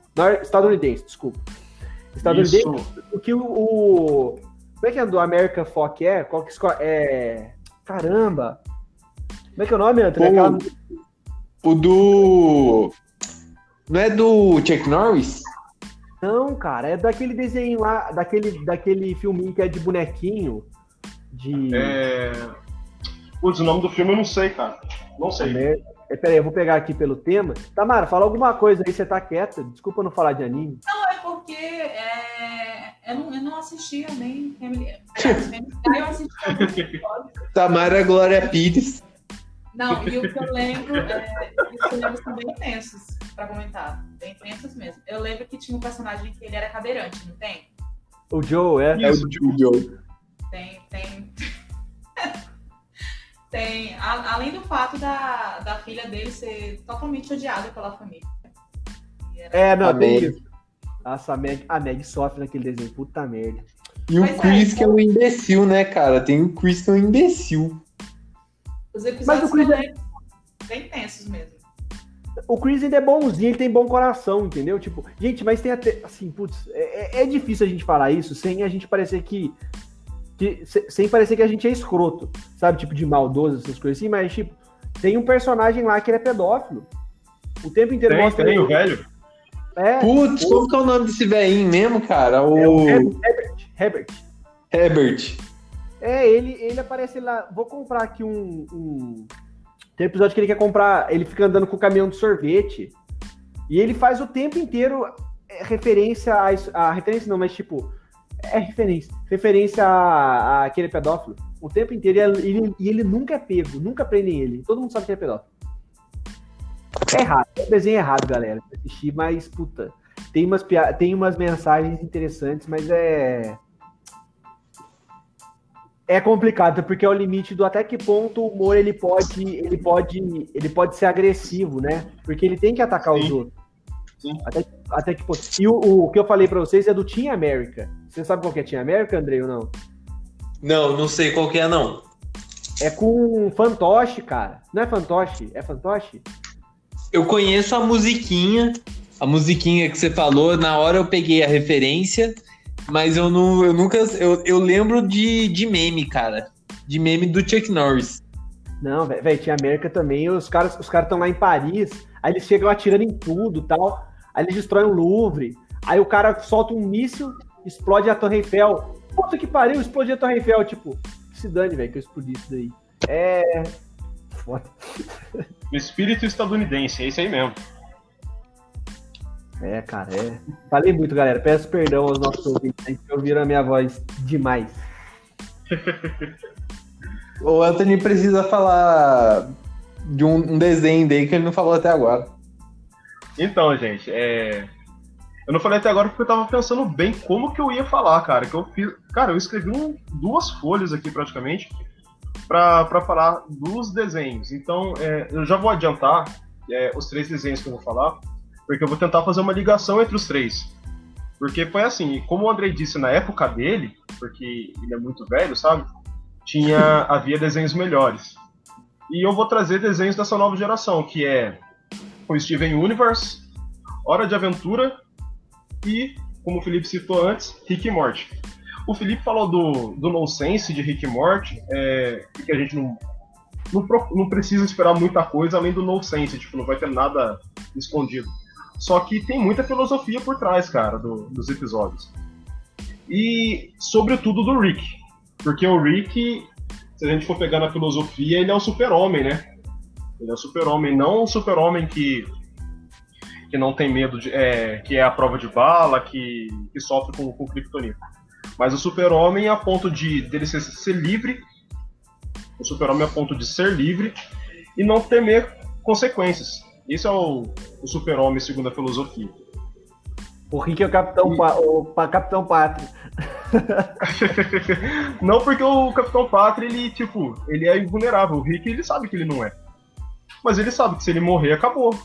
estadunidense, desculpa. Estadunidense, o que o, o, Como é que é do American Fock é? Qual que é. Caramba! Como é que é o nome, Antônio? Aquela... O do. Não é do Chuck Norris? Não, cara, é daquele desenho lá, daquele, daquele filminho que é de bonequinho. De. É. Putz, o nome do filme eu não sei, cara. Não sei. É, peraí, eu vou pegar aqui pelo tema. Tamara, fala alguma coisa aí, você tá quieta. Desculpa não falar de anime. Não, é porque é, eu, não, eu não assistia nem Family. Eu assistia. Tamara Glória Pires. Não, e o que eu lembro, é, os lembro são bem tensos pra comentar. Bem tensos mesmo. Eu lembro que tinha um personagem que ele era cadeirante, não tem? O Joe, é? É o Joe. Tem, tem. tem. a- além do fato da, da filha dele ser totalmente odiada pela família. Era- É, não, A tem Meg. isso. Nossa, a Meg, a Meg sofre naquele desenho. Puta merda. E o é, Chris, que é então- um imbecil, né, cara? Tem o Chris que é um imbecil. Os Mas episódios o Chris são é- bem, bem tensos mesmo. O Chris ainda é bonzinho, ele tem bom coração, entendeu? Tipo, gente, mas tem até. Assim, putz, é, é- é difícil a gente falar isso sem a gente parecer que. Que- se- sem parecer que a gente é escroto, sabe? Tipo, de maldoso, essas coisas assim, mas, tipo, tem um personagem lá que ele é pedófilo. O tempo inteiro Tem, mostra tem, o ele- velho. É, Putz, como que é o nome desse velhinho mesmo, cara? é o O Herbert. Herbert. Herbert. É, ele, ele aparece lá. Vou comprar aqui um, um- Tem episódio que ele quer comprar. Ele fica andando com o caminhão de sorvete. E ele faz o tempo inteiro é, referência a, isso- a referência não, mas tipo. É referência. Referência a, aquele pedófilo. O tempo inteiro. E ele, ele nunca é pego. Nunca prendem ele. Todo mundo sabe que é pedófilo. É errado. É um desenho errado, galera. Assistir, mas, puta. Tem umas, tem umas mensagens interessantes, mas é. É complicado, porque é o limite do até que ponto o humor ele pode, ele pode, ele pode ser agressivo, né? Porque ele tem que atacar os Sim. outros. Sim. Até, até que ponto. E o, o que eu falei pra vocês é do Team América. Você sabe qual que é Team América, Andrei, ou não? Não, não sei qual que é, não. É com fantoche, cara. Não é fantoche? É fantoche? Eu conheço a musiquinha, a musiquinha que você falou, na hora eu peguei a referência, mas eu não, eu nunca, eu, eu lembro de, de meme, cara, de meme do Chuck Norris. Não, velho, Team América também. Os caras os caras estão lá em Paris, aí eles chegam atirando em tudo tal. Aí eles destroem o Louvre. Aí o cara solta um míssil, explode a Torre Eiffel. Puta que pariu, explodiu a Torre Eiffel. Tipo, se dane, velho, que eu explodi isso daí. É. Foda. O espírito estadunidense, é isso aí mesmo. É, cara, é. Falei muito, galera. Peço perdão aos nossos ouvintes aí que ouviram a minha voz demais. O Anthony precisa falar de um, um desenho dele que ele não falou até agora. Então, gente, é... eu não falei até agora porque eu tava pensando bem como que eu ia falar, cara. Que eu fiz... Cara, eu escrevi um- duas folhas aqui praticamente pra, pra falar dos desenhos. Então, é, eu já vou adiantar é, os três desenhos que eu vou falar, porque eu vou tentar fazer uma ligação entre os três. Porque foi assim, como o Andrei disse na época dele, porque ele é muito velho, sabe? Tinha, havia desenhos melhores. E eu vou trazer desenhos dessa nova geração, que é o Steven Universe, Hora de Aventura e, como o Felipe citou antes, Rick e Morty. O Felipe falou do, do nonsense de Rick e Morty, é, que a gente não, não, não precisa esperar muita coisa além do nonsense, tipo, não vai ter nada escondido. Só que tem muita filosofia por trás, cara, do- dos episódios. E, sobretudo, do Rick. Porque o Rick, se a gente for pegar na filosofia, ele é o super-homem, né? Ele é o super-homem, não o super-homem que, que não tem medo de. É, que é a prova de bala, que, que sofre com, com kryptonita. Mas o super-homem a ponto de dele ser, ser livre. O super-homem a ponto de ser livre e não temer consequências. Esse é o, o super-homem segundo a filosofia. O Rick é o Capitão, Pa- o Pa- Capitão Pátria. não porque o Capitão Pátria, ele, tipo, ele é invulnerável. O Rick, ele sabe que ele não é. Mas ele sabe que se ele morrer, acabou.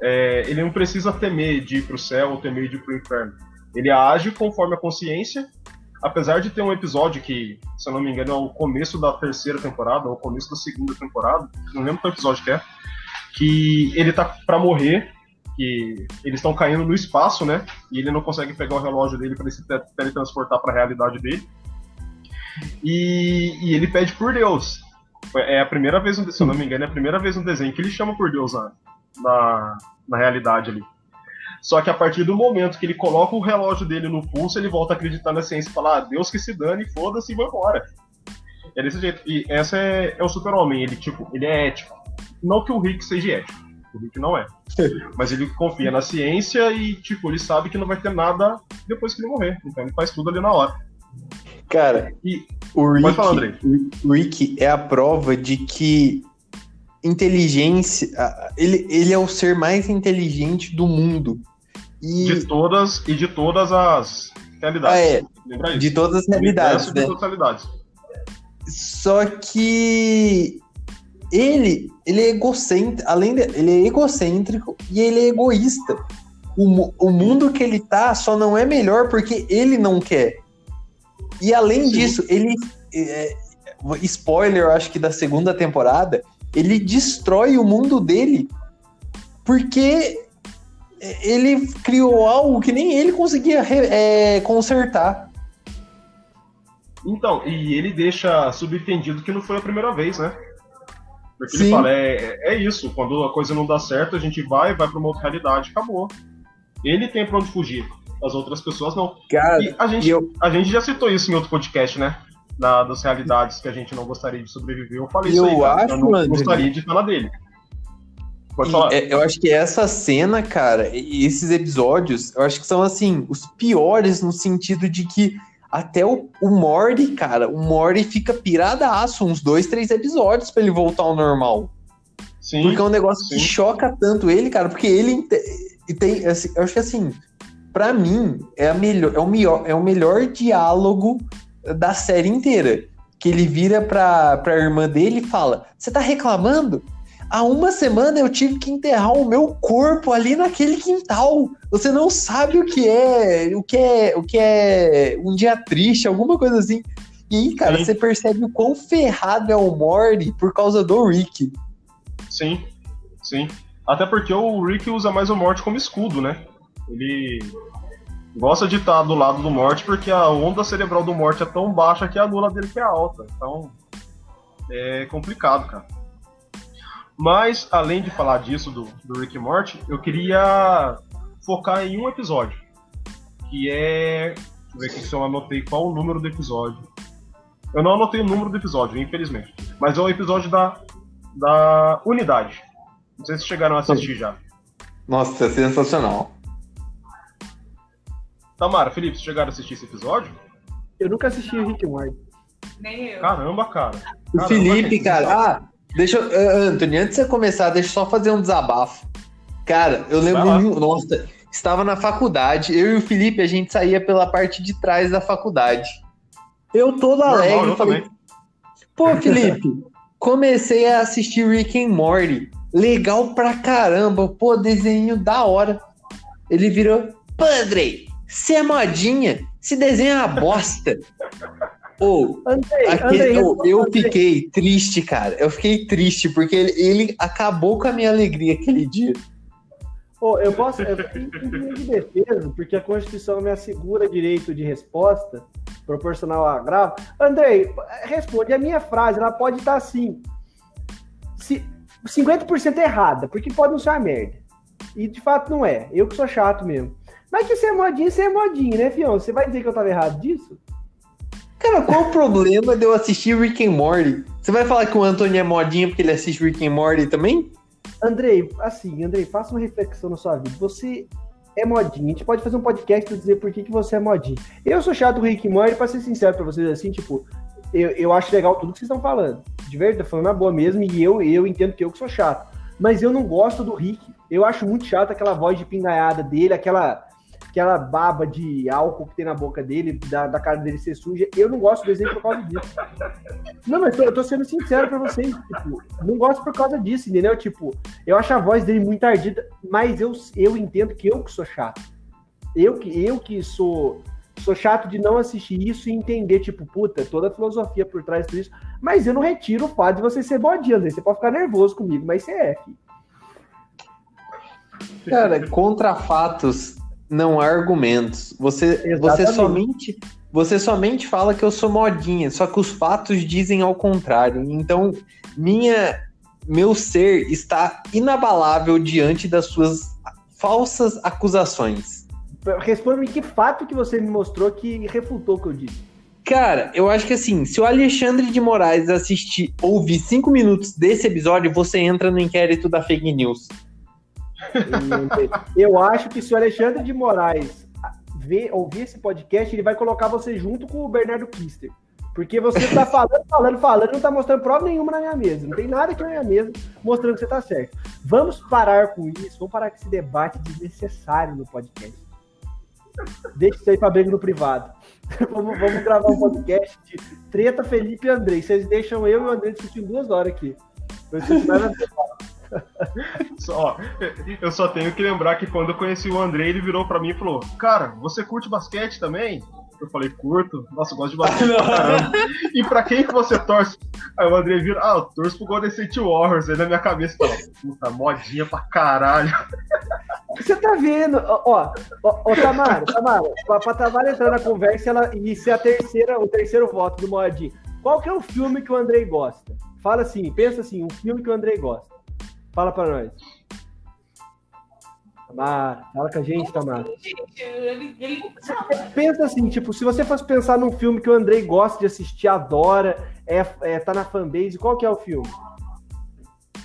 É, ele não precisa temer de ir pro céu ou temer de ir pro inferno. Ele age conforme a consciência. Apesar de ter um episódio que, se eu não me engano, é o começo da terceira temporada, ou o começo da segunda temporada, não lembro qual episódio que é, que ele tá pra morrer, que eles estão caindo no espaço, né? E ele não consegue pegar o relógio dele para se te- teletransportar para a realidade dele. E, e ele pede por Deus. É a primeira vez, no- se eu não me engano, é a primeira vez no desenho que ele chama por Deus na, na, na realidade ali. Só que a partir do momento que ele coloca o relógio dele no pulso, ele volta a acreditar na ciência e fala: ah, Deus que se dane, foda-se e vai embora. É desse jeito. E essa é, é o super-homem. Ele, tipo, ele é ético. Não que o Rick seja ético. O Rick não é. Mas ele confia na ciência e, tipo, ele sabe que não vai ter nada depois que ele morrer. Então ele faz tudo ali na hora. Cara, E o Rick, Pode falar, Andrei. o Rick é a prova de que inteligência. Ele, ele é o ser mais inteligente do mundo. E... De todas e de todas as realidades. Ah, é, de todas as realidades. Né? De todas as realidades. Só que ele, ele é egocêntrico, além de, ele é egocêntrico e ele é egoísta. O, o mundo que ele tá só não é melhor porque ele não quer. E além disso, ele. É, spoiler, acho que da segunda temporada, ele destrói o mundo dele porque ele criou algo que nem ele conseguia é, consertar. Então, e ele deixa subentendido que não foi a primeira vez, né? Porque Sim. ele fala, é, é isso, quando a coisa não dá certo, a gente vai, vai para uma outra realidade, acabou. Ele tem pra onde fugir, as outras pessoas não. Cara, e a gente, eu... a gente já citou isso em outro podcast, né? Da, das realidades que a gente não gostaria de sobreviver. Eu falei eu isso aí, cara, acho, eu não gostaria de na dele. Pode falar. É, eu acho que essa cena, cara, e esses episódios, eu acho que são, assim, os piores no sentido de que até o, o Morty, cara, o Morty fica piradaço uns dois, três episódios para ele voltar ao normal. Sim. Porque é um negócio sim. que choca tanto ele, cara, porque ele tem, assim, eu acho que assim, para mim é a melhor, é o melhor, é o melhor diálogo da série inteira, que ele vira pra, pra irmã dele e fala: "Você tá reclamando? Há uma semana eu tive que enterrar o meu corpo ali naquele quintal. Você não sabe o que é, o que é, o que é um dia triste, alguma coisa assim. E cara, Sim. você percebe o quão ferrado é o Morty por causa do Rick. Sim, sim. Até porque o Rick usa mais o Morty como escudo, né? Ele gosta de estar do lado do Morty porque a onda cerebral do Morty é tão baixa que a lula dele que é alta. Então, é complicado, cara. Mas, além de falar disso, do, do Rick e Morty, eu queria focar em um episódio. Que é. Deixa eu ver aqui se eu anotei qual o número do episódio. Eu não anotei o número do episódio, infelizmente. Mas é o episódio da, da Unidade. Não sei se chegaram a assistir já. Nossa, é sensacional. Tamara, Felipe, vocês chegaram a assistir esse episódio? Eu nunca assisti o Rick e Morty. Nem eu. Caramba, cara. O Felipe, cara. Ah, Deixa eu, eh, Anthony, antes de você começar, deixa eu só fazer um desabafo. Cara, eu lembro, nossa, estava na faculdade, eu e o Felipe, a gente saía pela parte de trás da faculdade. Eu todo Normal, alegre, eu falei, também. pô, Felipe, comecei a assistir Rick and Morty. Legal pra caramba, pô, desenho da hora. Ele virou, Padre, você é modinha, se desenha é uma bosta. Ou, oh, oh, eu fiquei triste, cara. Eu fiquei triste, porque ele, ele acabou com a minha alegria aquele dia. Oh, eu posso. Eu de defesa, porque a Constituição me assegura direito de resposta proporcional a grave. Andrei, responde. A minha frase ela pode estar assim: se, 50% errada, porque pode não ser uma merda. E de fato não é. Eu que sou chato mesmo. Mas que você é modinho, você é modinho, né, Fião? Você vai dizer que eu tava errado disso? Cara, qual o problema de eu assistir Rick and Morty? Você vai falar que o Antônio é modinha porque ele assiste Rick and Morty também? Andrei, assim, Andrei, faça uma reflexão na sua vida. Você é modinha. A gente pode fazer um podcast pra dizer por que, que você é modinha. Eu sou chato do Rick and Morty, pra ser sincero pra vocês, assim, tipo, eu, eu acho legal tudo que vocês estão falando. De verdade, falando na boa mesmo, e eu, eu entendo que eu que sou chato. Mas eu não gosto do Rick. Eu acho muito chato aquela voz de pingaiada dele, aquela aquela baba de álcool que tem na boca dele, da, da cara dele ser suja. Eu não gosto do desenho por causa disso. Não, mas eu tô sendo sincero pra vocês. Tipo, não gosto por causa disso, entendeu? Tipo, eu acho a voz dele muito ardida, mas eu, eu entendo que eu que sou chato. Eu que, eu que sou sou chato de não assistir isso e entender, tipo, puta, toda a filosofia por trás disso. Mas eu não retiro o fato de você ser bodinha, Você pode ficar nervoso comigo, mas você é, filho. Cara, contra fatos, não há argumentos. Você, você somente você somente fala que eu sou modinha, só que os fatos dizem ao contrário. Então, minha meu ser está inabalável diante das suas falsas acusações. Responda-me que fato que você me mostrou que refutou o que eu disse. Cara, eu acho que assim, se o Alexandre de Moraes assistir, ouvir cinco minutos desse episódio, você entra no inquérito da fake news. Eu acho que se o Alexandre de Moraes ver, ouvir esse podcast, ele vai colocar você junto com o Bernardo Kister. Porque você tá falando, falando, falando, não tá mostrando prova nenhuma na minha mesa. Não tem nada aqui na minha mesa mostrando que você tá certo. Vamos parar com isso, vamos parar com esse debate desnecessário no podcast. Deixa isso aí pra briga no privado. vamos, vamos gravar um podcast de Treta Felipe e Andrei. Vocês deixam eu e o Andrei discutindo duas horas aqui. Só, eu só tenho que lembrar que quando eu conheci o Andrei, ele virou para mim e falou: Cara, você curte basquete também? Eu falei, curto. Nossa, eu gosto de basquete pra caramba. E pra quem que você torce? Aí o André vira, ah, eu torço pro Golden State Warriors. Aí na minha cabeça fala, puta, modinha pra caralho. Você tá vendo, ó, ó, ó Tamara, Tamara, pra, Tamara entrar na conversa ela, e ser a terceira, o terceiro voto do modinho. Qual que é o filme que o Andrei gosta? Fala assim, pensa assim, um filme que o Andrei gosta. Fala pra nós. Tamara, fala com a gente, Tamara. Pensa assim, tipo, se você fosse pensar num filme que o Andrei gosta de assistir, adora, é, é, tá na fanbase, qual que é o filme?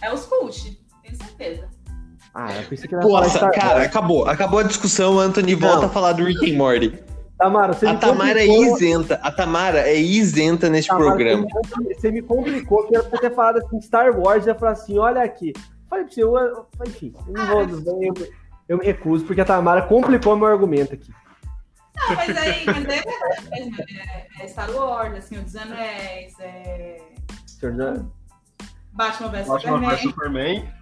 É os cult, tenho certeza. Ah, eu pensei que era Nossa, cara, acabou. Acabou a discussão, Anthony volta Não. a falar do Rick and Morty. Tamara, você a Tamara é complicou... é isenta. A Tamara é isenta nesse Tamara, programa. Você me, você me complicou, que era pra ter falado assim, Star Wars, eu falei assim, olha aqui. Falei pra você, eu, eu, enfim, eu não vou... Eu, eu me recuso, porque a Tamara complicou meu argumento aqui. Não, mas aí, mas aí é verdade mesmo. É, é Star Wars, assim, o dos Anéis, é. Batman vs Superman. Superman.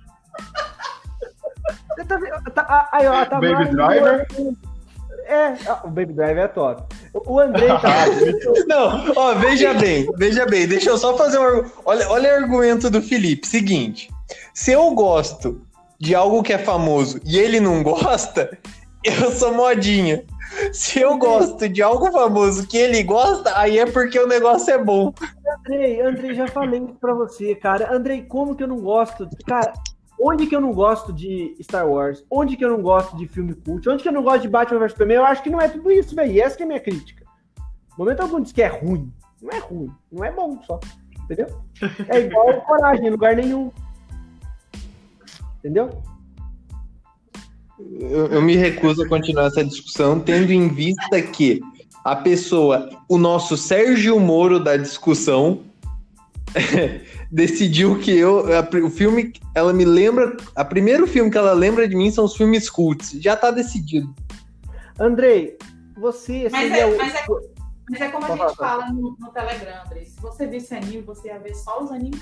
tá, tá, aí, ó, tá Baby Driver. É, o Baby Driver é top. O Andrei tá. Não, ó, veja bem, veja bem, deixa eu só fazer um. Olha, olha o argumento do Felipe. Seguinte, se eu gosto de algo que é famoso e ele não gosta, eu sou modinha. Se eu gosto de algo famoso que ele gosta, aí é porque o negócio é bom. Andrei, Andrei, já falei isso pra você, cara. Andrei, como que eu não gosto? Cara, onde que eu não gosto de Star Wars? Onde que eu não gosto de filme cult? Onde que eu não gosto de Batman vs Superman? Eu acho que não é tudo isso, velho. Essa que é a minha crítica. No momento algum diz que é ruim. Não é ruim. Não é bom só. Entendeu? É igual coragem, em lugar nenhum. Entendeu? Eu, eu, me recuso a continuar essa discussão, tendo em vista que a pessoa, o nosso Sérgio Moro da discussão, decidiu que eu. A, o filme, ela me lembra. A primeiro filme que ela lembra de mim são os filmes cults. Já tá decidido. Andrei, você. Mas, é, mas, é, mas é como a gente fala no, no Telegram, Andrei. Se você visse anime, você ia ver só os animes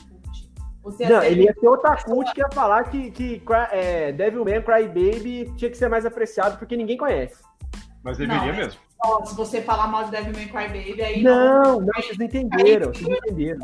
você não, ele ia ser outra cult que ia falar que, que é, Devilman Crybaby tinha que ser mais apreciado porque ninguém conhece. Mas deveria não, mesmo. se você falar mal de Devilman Crybaby, aí. Não, não, não vocês não entenderam. Vocês não entenderam.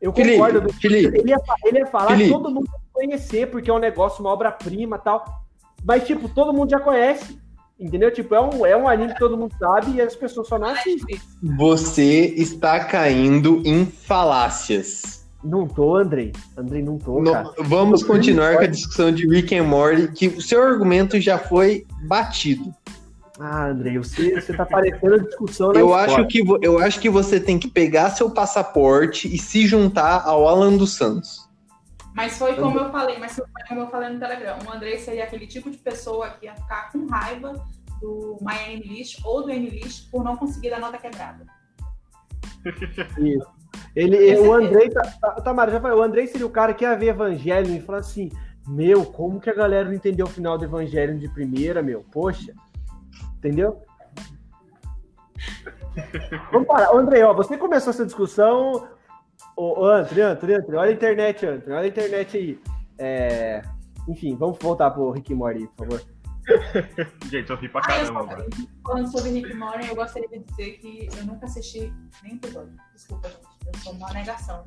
Eu Felipe, concordo. Felipe, ele, ia, ele ia falar Felipe. todo mundo conhecer, porque é um negócio, uma obra-prima tal. Mas, tipo, todo mundo já conhece. Entendeu? Tipo, é um, é um anime que todo mundo sabe e as pessoas só não assistem. Você está caindo em falácias. Não tô, Andrei. Andrei, não tô, não, Vamos continuar com a discussão de Rick and Morty, que o seu argumento já foi batido. Ah, Andrei, você, você tá parecendo a discussão eu acho que Eu acho que você tem que pegar seu passaporte e se juntar ao Alan dos Santos. Mas foi como eu falei, mas foi como eu falei no Telegram. O Andrei seria aquele tipo de pessoa que ia ficar com raiva do Miami List ou do N-List por não conseguir dar nota quebrada. Isso. Ele, o Andrei, tá, tá, Tamara, já o Andrei seria o cara que ia ver Evangelho e falar assim: Meu, como que a galera não entendeu o final do Evangelho de primeira, meu? Poxa, entendeu? Vamos parar. Andrei, ó, você começou essa discussão. Ô, André, André, André, olha a internet, André, olha a internet aí. É... Enfim, vamos voltar pro Rick Morty, por favor. Gente, eu ri pra caramba agora. Falando sobre Rick Morty, eu gostaria de dizer que eu nunca assisti nem episódio. Desculpa, gente. Eu sou uma negação.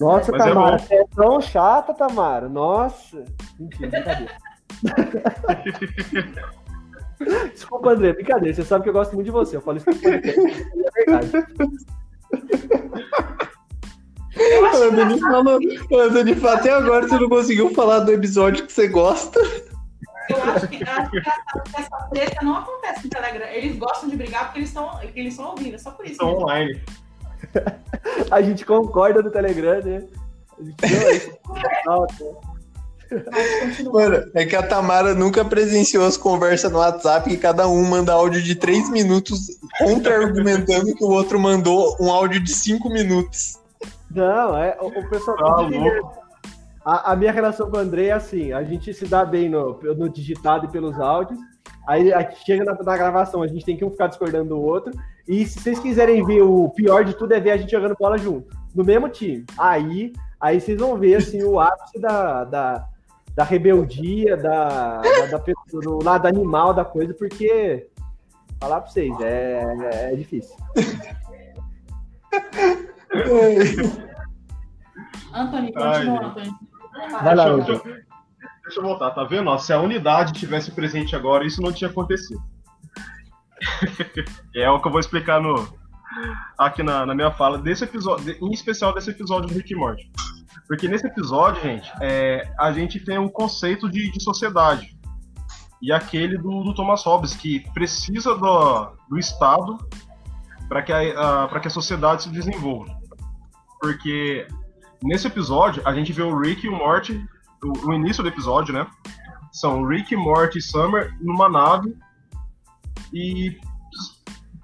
Nossa, Mas é Tamara, é você é tão chata, Tamara. Nossa. Mentira, brincadeira. Desculpa, André, brincadeira. Você sabe que eu gosto muito de você. Eu falo isso porque é verdade. Anthony, falou, Anthony, até agora você não conseguiu falar do episódio que você gosta. Eu acho que, acho que essa treta não acontece no Telegram. Eles gostam de brigar porque eles estão eles ao vivo, é só por isso. Estão online. a gente concorda no Telegram, né? Mano, é que a Tamara nunca presenciou as conversas no WhatsApp e cada um manda áudio de três minutos contra-argumentando que o outro mandou um áudio de cinco minutos. Não, é, o, o pessoal tá louco. A, a, minha relação com o André é assim: a gente se dá bem no, no digitado e pelos áudios. Aí, chega na, na, gravação, a gente tem que um ficar discordando do outro. E se vocês quiserem ver o pior de tudo, é ver a gente jogando bola junto, no mesmo time. Aí, aí vocês vão ver assim, o ápice da, da, da rebeldia, da, da, da, do lado animal da coisa, porque falar pra vocês, é, é, é difícil. Anthony, continua, Anthony. Vai lá, deixa, deixa, deixa, eu voltar, tá vendo? se a unidade tivesse presente agora, isso não tinha acontecido. é o que eu vou explicar no, aqui na, na minha fala desse episódio, em especial desse episódio do Rick Morty. Porque nesse episódio, gente, é, a gente tem um conceito de, de sociedade. E aquele do, do, Thomas Hobbes, que precisa do, do Estado para que, a, a, que a sociedade se desenvolva. Porque nesse episódio, a gente vê o Rick e o Morty, o, o início do episódio, né? São Rick, Morty e Summer numa nave. E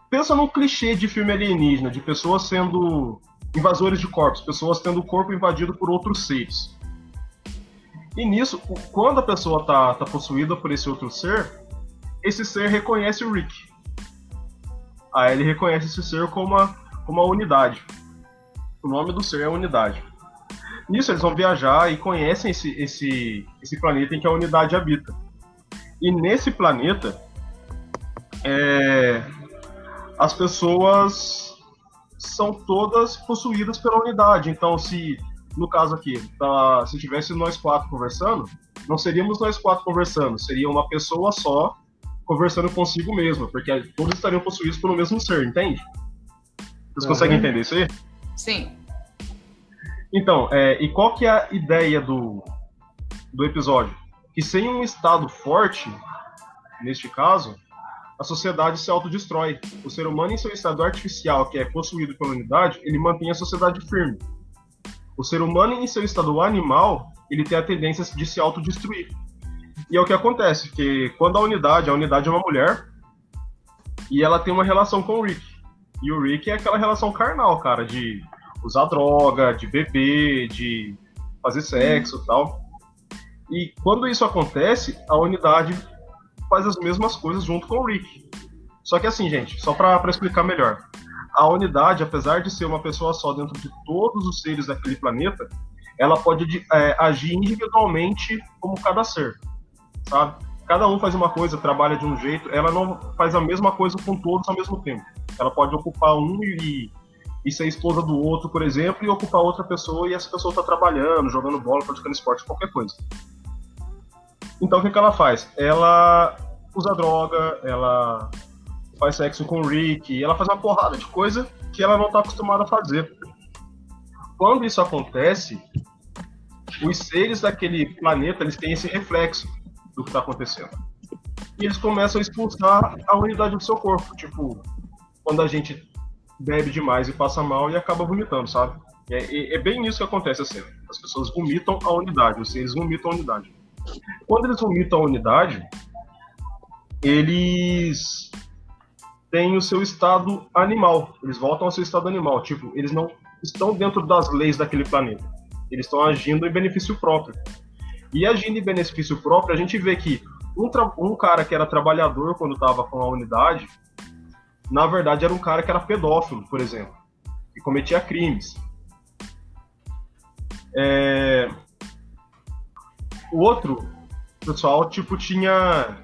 pensa num clichê de filme alienígena, de pessoas sendo invasores de corpos, pessoas tendo o corpo invadido por outros seres. E nisso, quando a pessoa tá, tá possuída por esse outro ser, esse ser reconhece o Rick. Aí ele reconhece esse ser como uma, como uma unidade. O nome do ser é unidade. Nisso eles vão viajar e conhecem esse, esse, esse planeta em que a unidade habita. E nesse planeta, é, as pessoas são todas possuídas pela unidade. Então, se no caso aqui, tá, se tivesse nós quatro conversando, não seríamos nós quatro conversando, seria uma pessoa só conversando consigo mesma, porque todos estariam possuídos pelo mesmo ser, entende? Vocês uhum. conseguem entender isso aí? Sim. Então, é, e qual que é a ideia do, do episódio? Que sem um estado forte, neste caso, a sociedade se autodestrói. O ser humano, em seu estado artificial, que é possuído pela unidade, ele mantém a sociedade firme. O ser humano, em seu estado animal, ele tem a tendência de se autodestruir. E é o que acontece, que quando a unidade, a unidade é uma mulher, e ela tem uma relação com o Rick. E o Rick é aquela relação carnal, cara, de usar droga, de beber, de fazer sexo e tal. E quando isso acontece, a unidade faz as mesmas coisas junto com o Rick. Só que assim, gente, só para explicar melhor. A unidade, apesar de ser uma pessoa só dentro de todos os seres daquele planeta, ela pode é, agir individualmente como cada ser, sabe? Cada um faz uma coisa, trabalha de um jeito, ela não faz a mesma coisa com todos ao mesmo tempo. Ela pode ocupar um e, e ser esposa do outro, por exemplo, e ocupar outra pessoa e essa pessoa está trabalhando, jogando bola, praticando esporte, qualquer coisa. Então o que, que ela faz? Ela usa droga, ela faz sexo com o Rick, ela faz uma porrada de coisa que ela não está acostumada a fazer. Quando isso acontece, os seres daquele planeta eles têm esse reflexo do que está acontecendo. E eles começam a expulsar a unidade do seu corpo. Tipo, quando a gente bebe demais e passa mal e acaba vomitando, sabe? É, é, é bem isso que acontece assim. As pessoas vomitam a unidade, os seres vomitam a unidade. Quando eles vomitam a unidade, eles têm o seu estado animal. Eles voltam ao seu estado animal. Tipo, eles não estão dentro das leis daquele planeta. Eles estão agindo em benefício próprio. E agindo em benefício próprio, a gente vê que um, um cara que era trabalhador quando estava com a unidade, na verdade era um cara que era pedófilo, por exemplo, e cometia crimes. É, o outro, pessoal, tipo, tinha.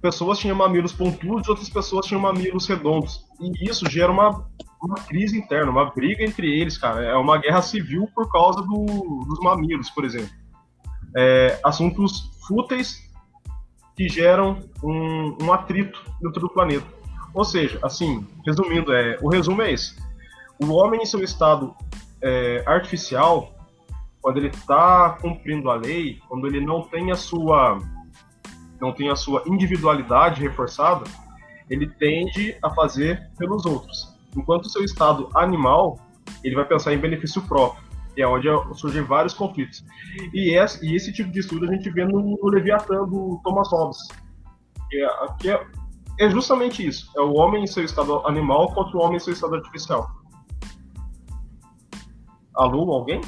Pessoas tinham mamilos pontudos, outras pessoas tinham mamilos redondos. E isso gera uma, uma crise interna, uma briga entre eles, cara. É uma guerra civil por causa do, dos mamilos, por exemplo. É, assuntos fúteis que geram um, um, atrito dentro do planeta. Ou seja, assim, resumindo, é, o resumo é esse. O homem em seu estado é, artificial, quando ele está cumprindo a lei, quando ele não tem a sua não tem a sua individualidade reforçada, ele tende a fazer pelos outros. Enquanto o seu estado animal, ele vai pensar em benefício próprio, que é onde surgem vários conflitos. E esse, e esse tipo de estudo a gente vê no, no Leviatã do Thomas Hobbes, que é, que é, é justamente isso. É o homem em seu estado animal contra o homem em seu estado artificial. Alô, alguém?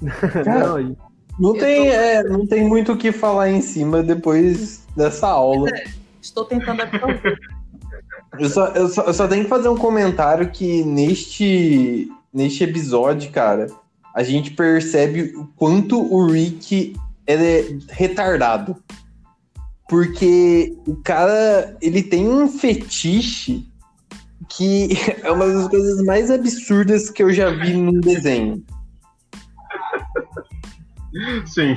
não, não tem, tô... é, não tem muito o que falar em cima depois dessa aula. É, estou tentando eu só, eu, só, eu só tenho que fazer um comentário que neste, neste episódio, cara, a gente percebe o quanto o Rick é retardado. Porque o cara, ele tem um fetiche que é uma das coisas mais absurdas que eu já vi num desenho. Sim.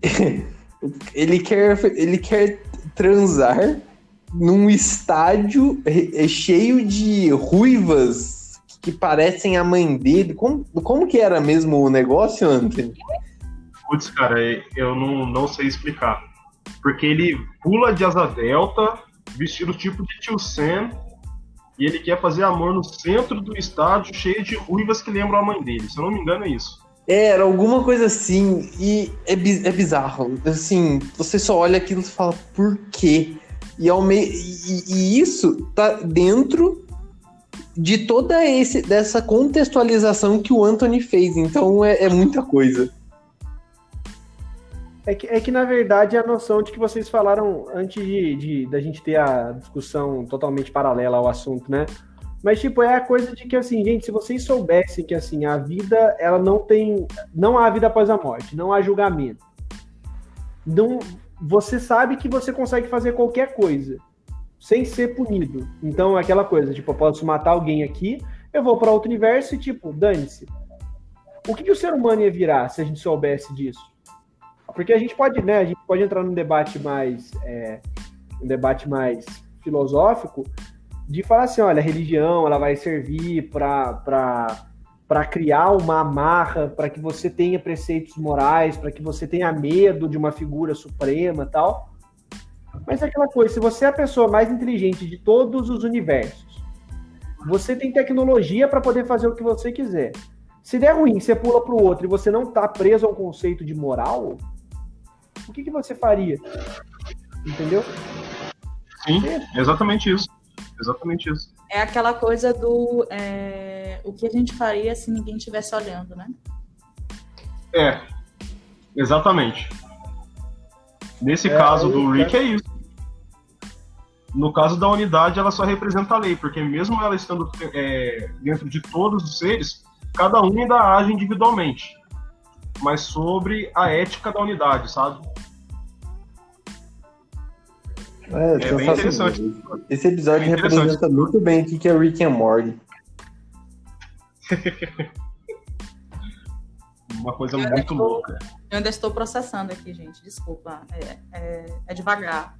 ele quer, ele quer transar num estádio cheio de ruivas que parecem a mãe dele. Como, como que era mesmo o negócio, Anthony? Putz, cara, eu não, não sei explicar. Porque ele pula de asa delta, vestido tipo de tio Sam, e ele quer fazer amor no centro do estádio, cheio de ruivas que lembram a mãe dele. Se eu não me engano, é isso. É, era alguma coisa assim, e é, é bizarro. Assim, você só olha aquilo e fala, por quê? E, ao me... e, e isso tá dentro de toda esse, dessa contextualização que o Anthony fez. Então é, é muita coisa. É que, é que, na verdade, a noção de que vocês falaram antes de, de da gente ter a discussão totalmente paralela ao assunto, né? Mas, tipo, é a coisa de que, assim, gente, se vocês soubessem que, assim, a vida, ela não tem... Não há vida após a morte, não há julgamento. Não, você sabe que você consegue fazer qualquer coisa sem ser punido. Então, é aquela coisa, tipo, eu posso matar alguém aqui, eu vou para outro universo e, tipo, dane-se. O que, que o ser humano ia virar se a gente soubesse disso? Porque a gente pode, né, a gente pode entrar num debate mais... É, um debate mais filosófico, de falar assim, olha, a religião ela vai servir para criar uma amarra, para que você tenha preceitos morais, para que você tenha medo de uma figura suprema, tal. Mas é aquela coisa, se você é a pessoa mais inteligente de todos os universos, você tem tecnologia para poder fazer o que você quiser. Se der ruim, você pula para o outro e você não está preso a um conceito de moral, o que, que você faria? Entendeu? Sim, é exatamente isso. Exatamente isso. É aquela coisa do é, o que a gente faria se ninguém estivesse olhando, né? É, exatamente. Nesse é, caso do Rick é isso. No caso da unidade, ela só representa a lei, porque mesmo ela estando é, dentro de todos os seres, cada um ainda age individualmente. Mas sobre a ética da unidade, sabe? É, é bem interessante. Esse episódio bem representa muito bem o que é Rick and Morty. Uma coisa eu muito estou, louca. Eu ainda estou processando aqui, gente. Desculpa. É, é, é devagar.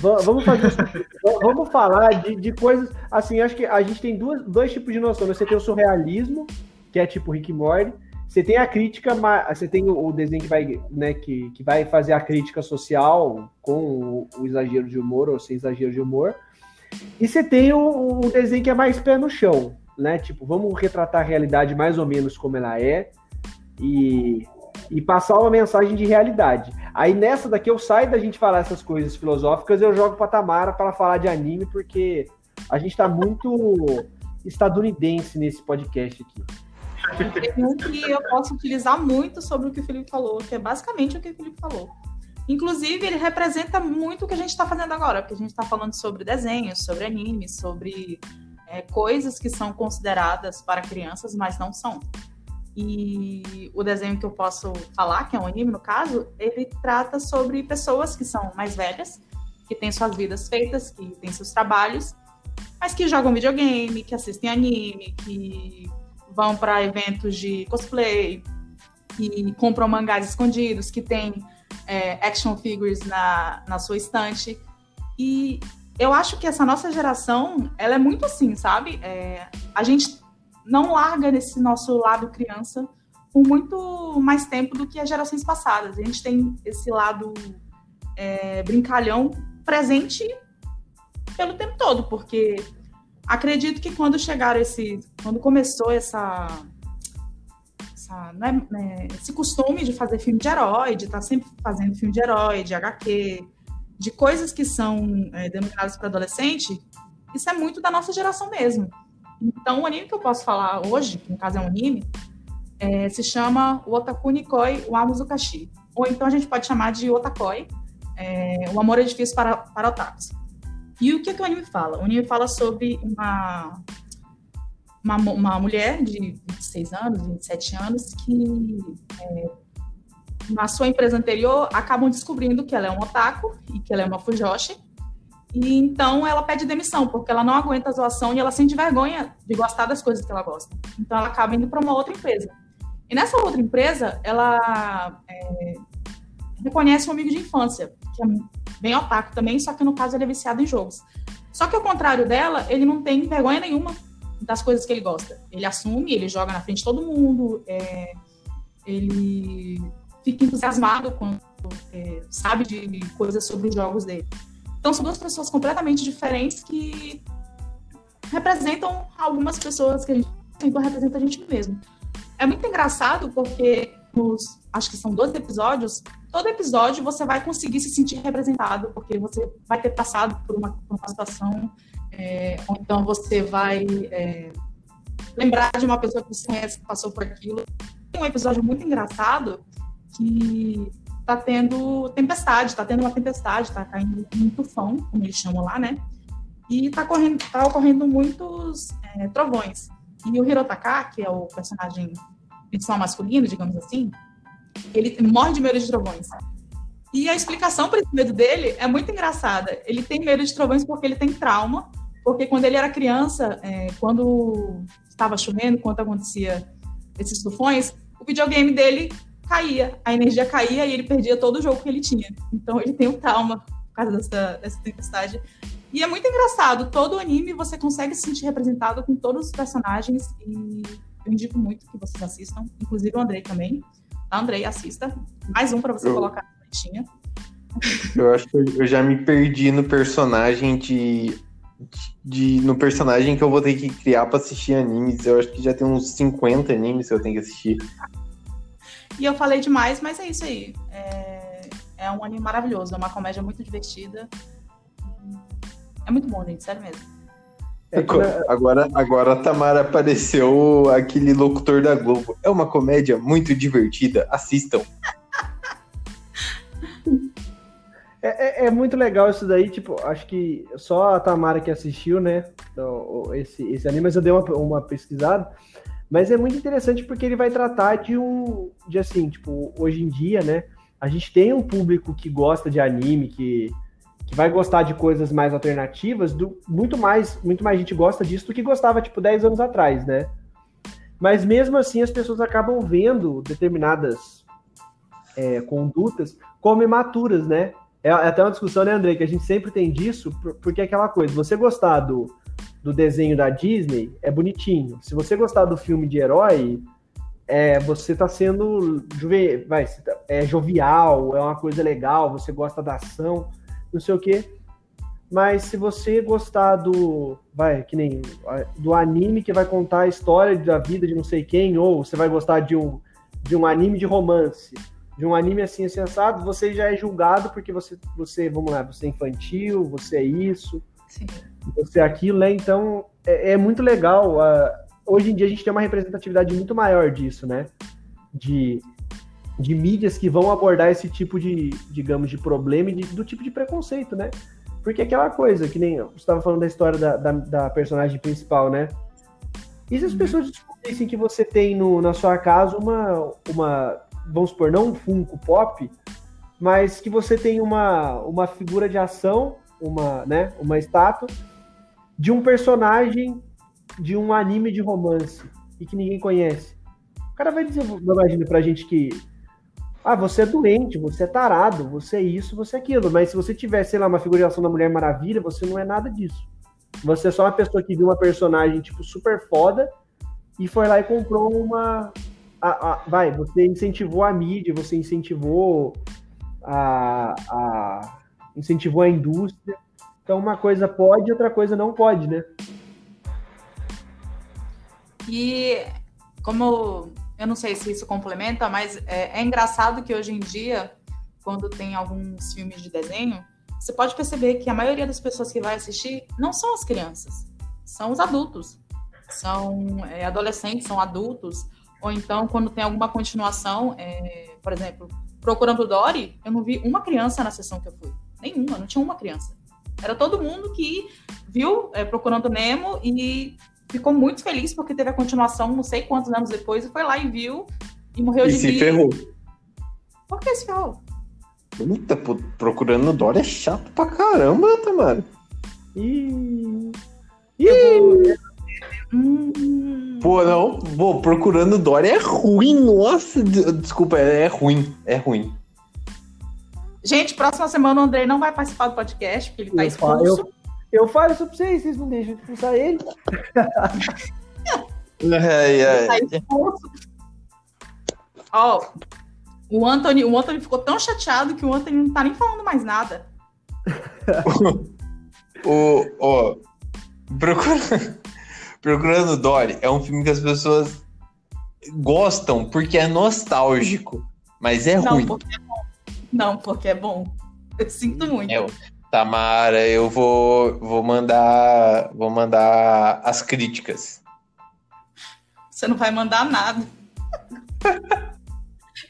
Vamos fazer vamos falar de, de coisas assim. Acho que a gente tem duas, dois tipos de noção. Né? Você tem o surrealismo, que é tipo Rick Morty, você tem a crítica, você tem o desenho que vai, né, que, que vai fazer a crítica social com o, o exagero de humor ou sem exagero de humor. E você tem o, o, desenho que é mais pé no chão, né? Tipo, vamos retratar a realidade mais ou menos como ela é e, e passar uma mensagem de realidade. Aí nessa daqui eu saio da gente falar essas coisas filosóficas, eu jogo pra Tamara para falar de anime, porque a gente tá muito estadunidense nesse podcast aqui. Tem um que eu posso utilizar muito sobre o que o Felipe falou, que é basicamente o que o Felipe falou. Inclusive, ele representa muito o que a gente está fazendo agora, porque a gente está falando sobre desenhos, sobre animes, sobre é, coisas que são consideradas para crianças, mas não são. E o desenho que eu posso falar, que é um anime no caso, ele trata sobre pessoas que são mais velhas, que têm suas vidas feitas, que têm seus trabalhos, mas que jogam videogame, que assistem anime, que vão para eventos de cosplay e compram mangás escondidos, que tem é, action figures na, na sua estante. E eu acho que essa nossa geração, ela é muito assim, sabe? É, a gente não larga nesse nosso lado criança por muito mais tempo do que as gerações passadas. A gente tem esse lado é, brincalhão presente pelo tempo todo, porque acredito que quando chegaram esse, quando começou essa, essa né, né, esse costume de fazer filme de herói, de estar tá sempre fazendo filme de herói, de HQ, de coisas que são é, denominadas para adolescente, isso é muito da nossa geração mesmo. Então, o anime que eu posso falar hoje, que no caso é um anime, é, se chama o Otaku Nikoi Wamuzukashi. Ou então a gente pode chamar de Otakoi, é, O Amor é Difícil para, para Otakus. E o que, que o anime fala? O anime fala sobre uma, uma, uma mulher de 26 anos, 27 anos, que é, na sua empresa anterior acabam descobrindo que ela é um otaku e que ela é uma fujoshi. E então ela pede demissão, porque ela não aguenta a zoação e ela sente vergonha de gostar das coisas que ela gosta. Então ela acaba indo para uma outra empresa. E nessa outra empresa, ela é, reconhece um amigo de infância, que é bem otaku também, só que no caso ele é viciado em jogos. Só que ao contrário dela, ele não tem vergonha nenhuma das coisas que ele gosta. Ele assume, ele joga na frente de todo mundo, é, ele fica entusiasmado quando é, sabe de coisas sobre os jogos dele. Então são duas pessoas completamente diferentes que representam algumas pessoas que a gente então representa a gente mesmo. É muito engraçado porque acho que são 12 episódios, todo episódio você vai conseguir se sentir representado, porque você vai ter passado por uma, por uma situação, é, ou então você vai é, lembrar de uma pessoa que você conhece que passou por aquilo. Tem um episódio muito engraçado que tá tendo tempestade, tá tendo uma tempestade, tá caindo um tufão, como eles chamam lá, né? E tá, correndo, tá ocorrendo muitos é, trovões. E o Hirotaka, que é o personagem principal masculino, digamos assim, ele morre de medo de trovões. E a explicação para esse medo dele é muito engraçada. Ele tem medo de trovões porque ele tem trauma, porque quando ele era criança, é, quando estava chovendo, quando acontecia esses tufões, o videogame dele caía, a energia caía e ele perdia todo o jogo que ele tinha. Então ele tem um trauma por causa dessa, dessa tempestade. E é muito engraçado, todo o anime você consegue se sentir representado com todos os personagens e eu indico muito que vocês assistam, inclusive o Andrei também. Andrei, assista. Mais um para você eu... colocar na listinha. Eu acho que eu já me perdi no personagem de, de, no personagem que eu vou ter que criar para assistir animes. Eu acho que já tem uns 50 animes que eu tenho que assistir. E eu falei demais, mas é isso aí. É, é um anime maravilhoso, é uma comédia muito divertida. É muito bom, gente, sério mesmo. É agora, agora a Tamara apareceu aquele locutor da Globo. É uma comédia muito divertida. Assistam. É, é, é, muito legal isso daí, tipo, acho que só a Tamara que assistiu, né, esse, esse anime, mas eu dei uma, uma pesquisada. Mas é muito interessante porque ele vai tratar de um. De assim, tipo, hoje em dia, né? A gente tem um público que gosta de anime, que, que vai gostar de coisas mais alternativas, do, muito mais muito mais gente gosta disso do que gostava, tipo, 10 anos atrás, né? Mas mesmo assim as pessoas acabam vendo determinadas é, condutas como imaturas, né? É, é até uma discussão, né, André, que a gente sempre tem disso, porque é aquela coisa, você gostar do, do desenho da Disney é bonitinho. Se você gostar do filme de herói, é, você está sendo juve, vai, tá, é jovial, é uma coisa legal, você gosta da ação, não sei o quê. Mas se você gostar do, vai, que nem do anime que vai contar a história da vida de não sei quem, ou você vai gostar de um, de um anime de romance, de um anime assim sensado, você já é julgado porque você, você, vamos lá, você é infantil, você é isso. Sim você aquilo, né? Então é, é muito legal. Uh, hoje em dia a gente tem uma representatividade muito maior disso, né? De, de mídias que vão abordar esse tipo de, digamos, de problema e de, do tipo de preconceito, né? Porque aquela coisa, que nem você estava falando da história da, da, da, personagem principal, né? E se as uhum. pessoas descobrissem que você tem no, na sua casa uma, uma, vamos supor, não um Funko Pop, mas que você tem uma, uma figura de ação, uma, né, uma estátua, de um personagem de um anime de romance e que ninguém conhece. O cara vai dizer, imagina pra gente que ah, você é doente, você é tarado, você é isso, você é aquilo. Mas se você tiver, sei lá, uma figuração da Mulher Maravilha, você não é nada disso. Você é só uma pessoa que viu uma personagem, tipo, super foda e foi lá e comprou uma. A, a, vai, você incentivou a mídia, você incentivou a, a. incentivou a indústria. Então uma coisa pode, outra coisa não pode, né? E como eu não sei se isso complementa, mas é, é engraçado que hoje em dia, quando tem alguns filmes de desenho, você pode perceber que a maioria das pessoas que vai assistir não são as crianças, são os adultos. São é, adolescentes, são adultos. Ou então, quando tem alguma continuação, é, por exemplo, Procurando Dory, eu não vi uma criança na sessão que eu fui. Nenhuma, não tinha uma criança. Era todo mundo que viu é, Procurando Nemo e ficou muito feliz porque teve a continuação não sei quantos anos depois e foi lá e viu e morreu e de se ferrou. Por que se ferrou? Puta, procurando Dory é chato pra caramba, Tamara. Ih. Ih. Hum... Pô, não. Pô, procurando Dory é ruim. Nossa, desculpa, é, é ruim. É ruim. Gente, próxima semana o Andrei não vai participar do podcast, porque ele tá eu expulso. Eu, eu falo isso pra vocês, vocês não deixam de expulsar ele. ai, ai. Tá expulso. Ó, o Anthony, o Anthony ficou tão chateado que o Anthony não tá nem falando mais nada. o, ó, procura, procurando Dory é um filme que as pessoas gostam porque é nostálgico, mas é não, ruim. Porque é bom. Não, porque é bom. Eu sinto muito. É, Tamara, eu vou, vou mandar, vou mandar as críticas. Você não vai mandar nada.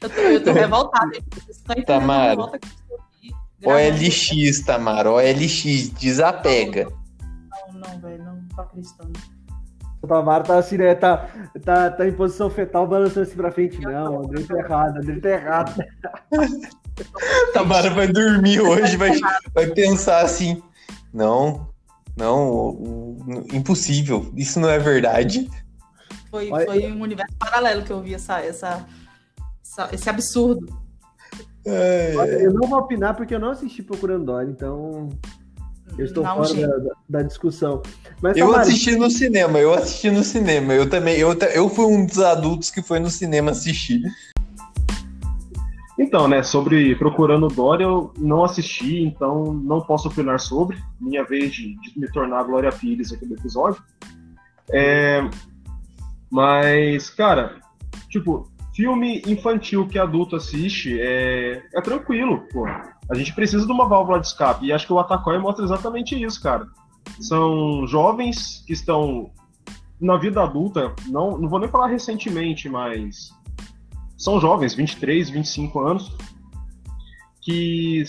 Eu tô, eu tô revoltada. Tamara. OLX, Tamara. OLX, desapega. Não, não, velho. Não tô acreditando. O Tamara tá assim, né? Tá, tá, tá em posição fetal, balançando assim pra frente. Não, o André tá errado, o André tá errado. Tamara vai dormir hoje, vai, vai pensar assim: não, não, impossível, isso não é verdade. Foi, foi um universo paralelo que eu vi essa, essa, esse absurdo. É, é. Eu não vou opinar porque eu não assisti Procurando Dory, então eu estou não, fora da, da, discussão. Mas, eu Tamara, assisti no cinema, eu assisti no cinema. Eu também, eu, eu fui um dos adultos que foi no cinema assistir. Então, né, sobre Procurando Dory, eu não assisti, então não posso opinar sobre. Minha vez de, de me tornar Glória Pires aqui no episódio. É, mas, cara, tipo, filme infantil que adulto assiste é, é tranquilo, pô. A gente precisa de uma válvula de escape. E acho que o Atacói mostra exatamente isso, cara. São jovens que estão na vida adulta, não, não vou nem falar recentemente, mas são jovens, 23, 25 anos, que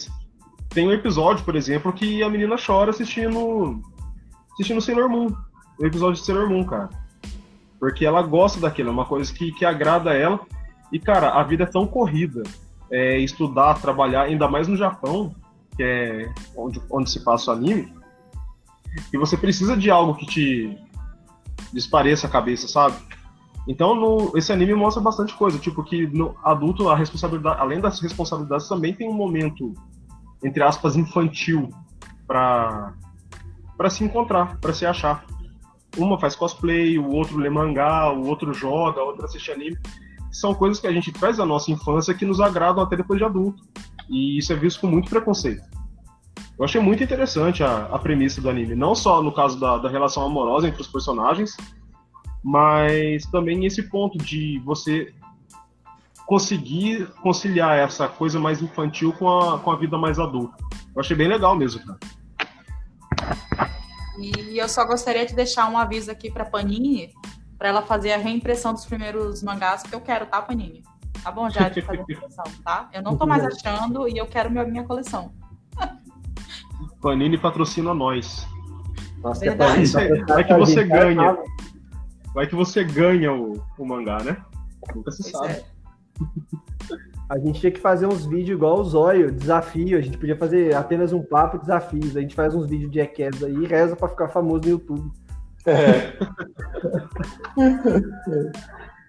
tem um episódio, por exemplo, que a menina chora assistindo assistindo Sailor Moon. O episódio de Sailor Moon, cara. Porque ela gosta daquilo, é uma coisa que, que agrada ela. E, cara, a vida é tão corrida. É, estudar, trabalhar, ainda mais no Japão, que é onde, onde se passa o anime, e você precisa de algo que te despareça a cabeça, sabe? Então, no, esse anime mostra bastante coisa, tipo que no adulto a responsabilidade, além das responsabilidades, também tem um momento entre aspas infantil para para se encontrar, para se achar. Uma faz cosplay, o outro lê mangá, o outro joga, o outro assiste anime são coisas que a gente traz da nossa infância que nos agradam até depois de adulto. E isso é visto com muito preconceito. Eu achei muito interessante a, a premissa do anime, não só no caso da, da relação amorosa entre os personagens, mas também esse ponto de você conseguir conciliar essa coisa mais infantil com a, com a vida mais adulta. Eu achei bem legal mesmo, cara. E eu só gostaria de deixar um aviso aqui para Panini, para ela fazer a reimpressão dos primeiros mangás que eu quero, tá, Panini? Tá bom já de fazer a coleção, tá? Eu não tô mais achando e eu quero minha, minha coleção. Panini patrocina nós. Nossa, Verdade. Vai que você ganha. Vai que você ganha o, o mangá, né? Nunca se pois sabe. É. A gente tinha que fazer uns vídeos igual o Zóio, desafio. A gente podia fazer apenas um papo desafios. A gente faz uns vídeos de Jackass aí e reza pra ficar famoso no YouTube. É.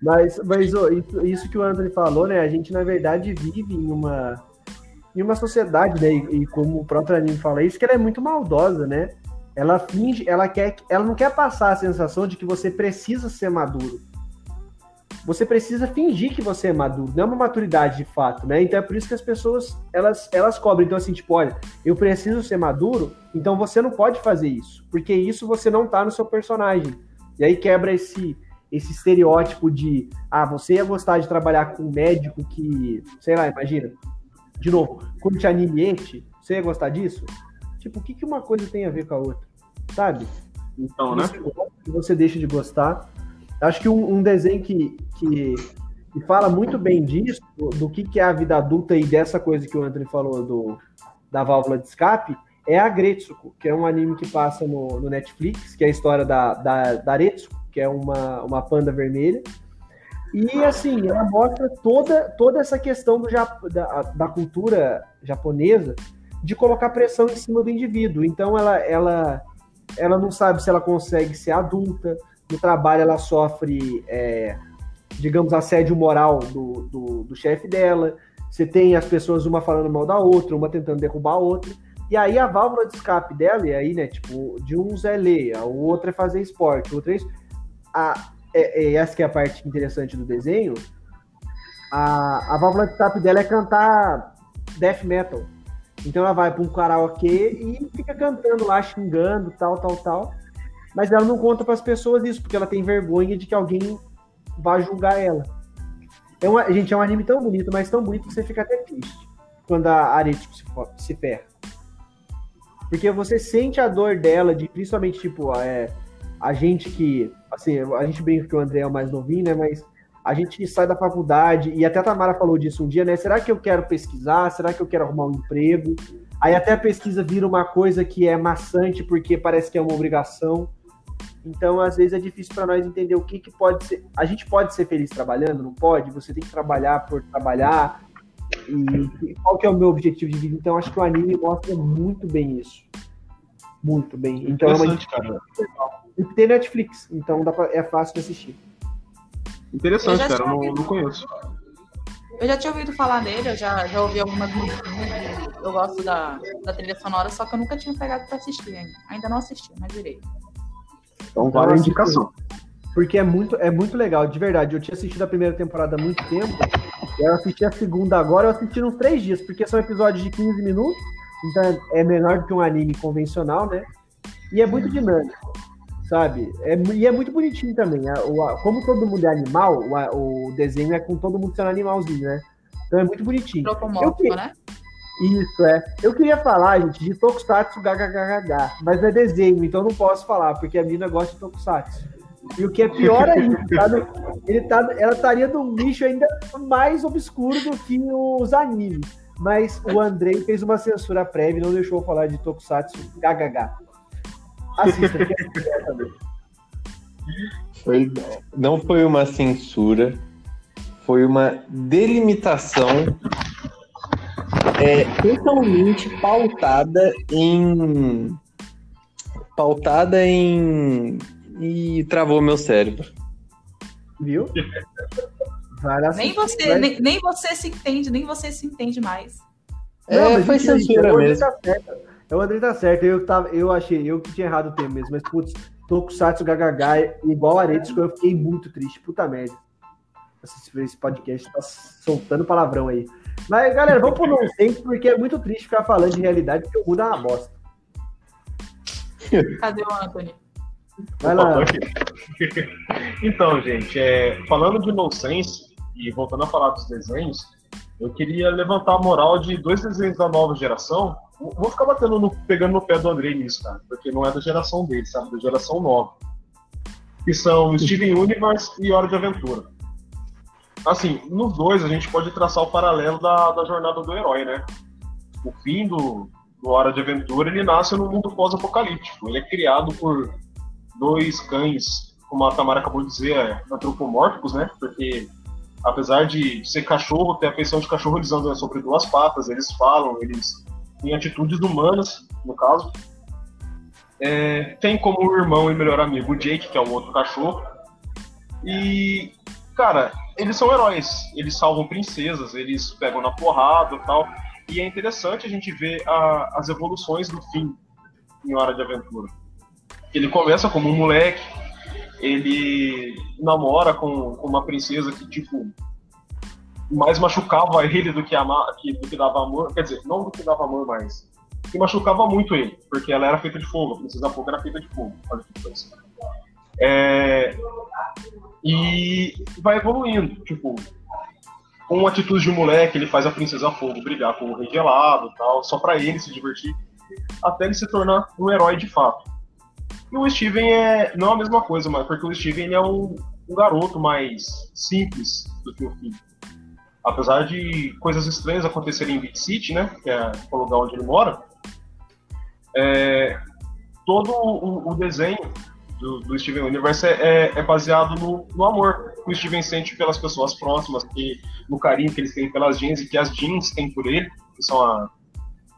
mas mas oh, isso, isso, que o Anthony falou, né? A gente, na verdade, vive em uma, em uma sociedade, né? E, e como o próprio anime fala isso, que ela é muito maldosa, né? Ela finge, ela quer, ela não quer passar a sensação de que você precisa ser maduro você precisa fingir que você é maduro, não é uma maturidade de fato, né? Então é por isso que as pessoas elas elas cobram. Então assim, tipo, olha, eu preciso ser maduro, então você não pode fazer isso, porque isso você não tá no seu personagem. E aí quebra esse esse estereótipo de, ah, você ia gostar de trabalhar com um médico que, sei lá, imagina, de novo, curte anime Você ia gostar disso? Tipo, o que, que uma coisa tem a ver com a outra? Sabe? Então, né? Que você deixa de gostar. Acho que um, um desenho que, que, que, fala muito bem disso, do, do, que, que é a vida adulta e dessa coisa que o Anthony falou do, da válvula de escape, é a Gretsuko, que é um anime que passa no, no Netflix, que é a história da, da, da Retsuko, que é uma, uma panda vermelha. E assim, ela mostra toda, toda essa questão do, da, da cultura japonesa de colocar pressão em cima do indivíduo. Então ela, ela, ela não sabe se ela consegue ser adulta, no trabalho ela sofre, é, digamos, assédio moral do, do, do chefe dela. Você tem as pessoas uma falando mal da outra, uma tentando derrubar a outra. E aí a válvula de escape dela, e aí, né, tipo, de uns é ler, o outro é fazer esporte, o é isso. A, é, é, essa que é a parte interessante do desenho. A, a válvula de escape dela é cantar death metal. Então ela vai para um karaokê e fica cantando lá, xingando, tal, tal, tal. Mas ela não conta para as pessoas isso, porque ela tem vergonha de que alguém vá julgar ela. É uma, gente, é um anime tão bonito, mas tão bonito que você fica até triste quando a Aretsuko se, se ferra. Porque você sente a dor dela, de principalmente, tipo, é, a gente que. Assim, a gente brinca que o André é o mais novinho, né? Mas a gente sai da faculdade, e até a Tamara falou disso um dia, né? Será que eu quero pesquisar? Será que eu quero arrumar um emprego? Aí até a pesquisa vira uma coisa que é maçante porque parece que é uma obrigação. Então, às vezes é difícil para nós entender o que, que pode ser. A gente pode ser feliz trabalhando, não pode? Você tem que trabalhar por trabalhar. E qual que é o meu objetivo de vida? Então, acho que o anime mostra muito bem isso. Muito bem. Então, é uma cara. E tem Netflix, então dá pra, é fácil de assistir. Interessante, eu cara, não, não conheço. Eu já tinha ouvido falar dele, eu já, já ouvi algumas musiquinhas, eu gosto da, da trilha sonora, só que eu nunca tinha pegado pra assistir ainda. Ainda não assisti, mas virei. Então vale a indicação. Porque é muito, é muito legal, de verdade. Eu tinha assistido a primeira temporada há muito tempo, eu assisti a segunda agora, eu assisti uns três dias, porque são episódios de 15 minutos, então é menor do que um anime convencional, né? E é muito dinâmico sabe? É, e é muito bonitinho também. A, o, a, como todo mundo é animal, o, o, desenho é com todo mundo sendo animalzinho, né? Então é muito bonitinho. Antropomórfico, né? Isso, é. Eu queria falar, gente, de Tokusatsu GHGH, mas é desenho, então não posso falar, porque a mina gosta de Tokusatsu. E o que é pior ainda, tá no, ele tá, ela estaria num nicho ainda mais obscuro do que os animes. Mas o Andrei fez uma censura prévia e não deixou eu falar de Tokusatsu GHG. Assista, foi, não foi uma censura, foi uma delimitação é, totalmente pautada em. pautada em. e travou meu cérebro. Viu? nem você, nem, nem, você se entende, nem você se entende mais. É, não, foi censura mesmo. Tá o André tá certo, eu, tava, eu achei, eu que tinha errado o termo mesmo, mas putz, Tokusatsu Gagagai, igual Aretes, eu fiquei muito triste, puta merda. Esse podcast tá soltando palavrão aí. Mas, galera, vamos pro nonsense, porque é muito triste ficar falando de realidade, porque o mundo é uma bosta. Cadê o Anthony? Vai lá. então, gente, é, falando de nonsense, e voltando a falar dos desenhos, eu queria levantar a moral de dois desenhos da nova geração Vou ficar batendo no, pegando no pé do André nisso, cara, porque não é da geração dele, sabe? Da geração nova. Que são Steven Universe e Hora de Aventura. Assim, nos dois a gente pode traçar o paralelo da, da jornada do herói, né? O fim do, do Hora de Aventura, ele nasce no mundo pós-apocalíptico. Ele é criado por dois cães, como a Tamara acabou de dizer, é, antropomórficos, né? Porque apesar de ser cachorro, ter a feição de cachorro, eles andam sobre duas patas, eles falam, eles em atitudes humanas, no caso. É, tem como irmão e melhor amigo o Jake, que é o outro cachorro. E, cara, eles são heróis. Eles salvam princesas, eles pegam na porrada e tal. E é interessante a gente ver a, as evoluções do fim em Hora de Aventura. Ele começa como um moleque, ele namora com, com uma princesa que, tipo, mais machucava ele do que, ama, que, do que dava amor. Quer dizer, não do que dava amor, mas que machucava muito ele, porque ela era feita de fogo, a princesa fogo era feita de fogo. Olha que coisa. É, e vai evoluindo, tipo, com atitude de moleque, ele faz a Princesa Fogo brigar com o Rei Gelado e tal, só para ele se divertir, até ele se tornar um herói de fato. E o Steven é não é a mesma coisa, mas porque o Steven é um, um garoto mais simples do que o filho. Apesar de coisas estranhas acontecerem em Beat City, né, que é o lugar onde ele mora, é, todo o, o desenho do, do, Steven Universe é, é, baseado no, no, amor que o Steven sente pelas pessoas próximas, que, no carinho que eles têm pelas jeans e que as jeans têm por ele, que são a,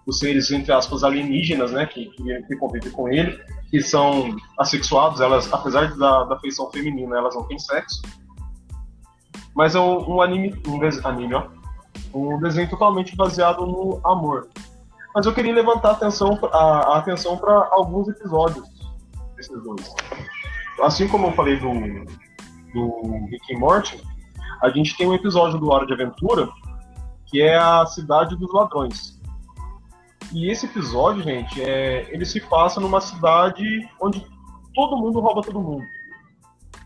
os seres, entre aspas, alienígenas, né, que, que, que convivem com ele, que são assexuados, elas, apesar da, da feição feminina, elas não têm sexo. Mas é um, um anime, um anime, ó, um desenho totalmente baseado no amor. Mas eu queria levantar a atenção, a, a atenção para alguns episódios desses dois. Assim como eu falei do, do Rick e Morty, a gente tem um episódio do Hora de Aventura que é a Cidade dos Ladrões. E esse episódio, gente, é, ele se passa numa cidade onde todo mundo rouba todo mundo.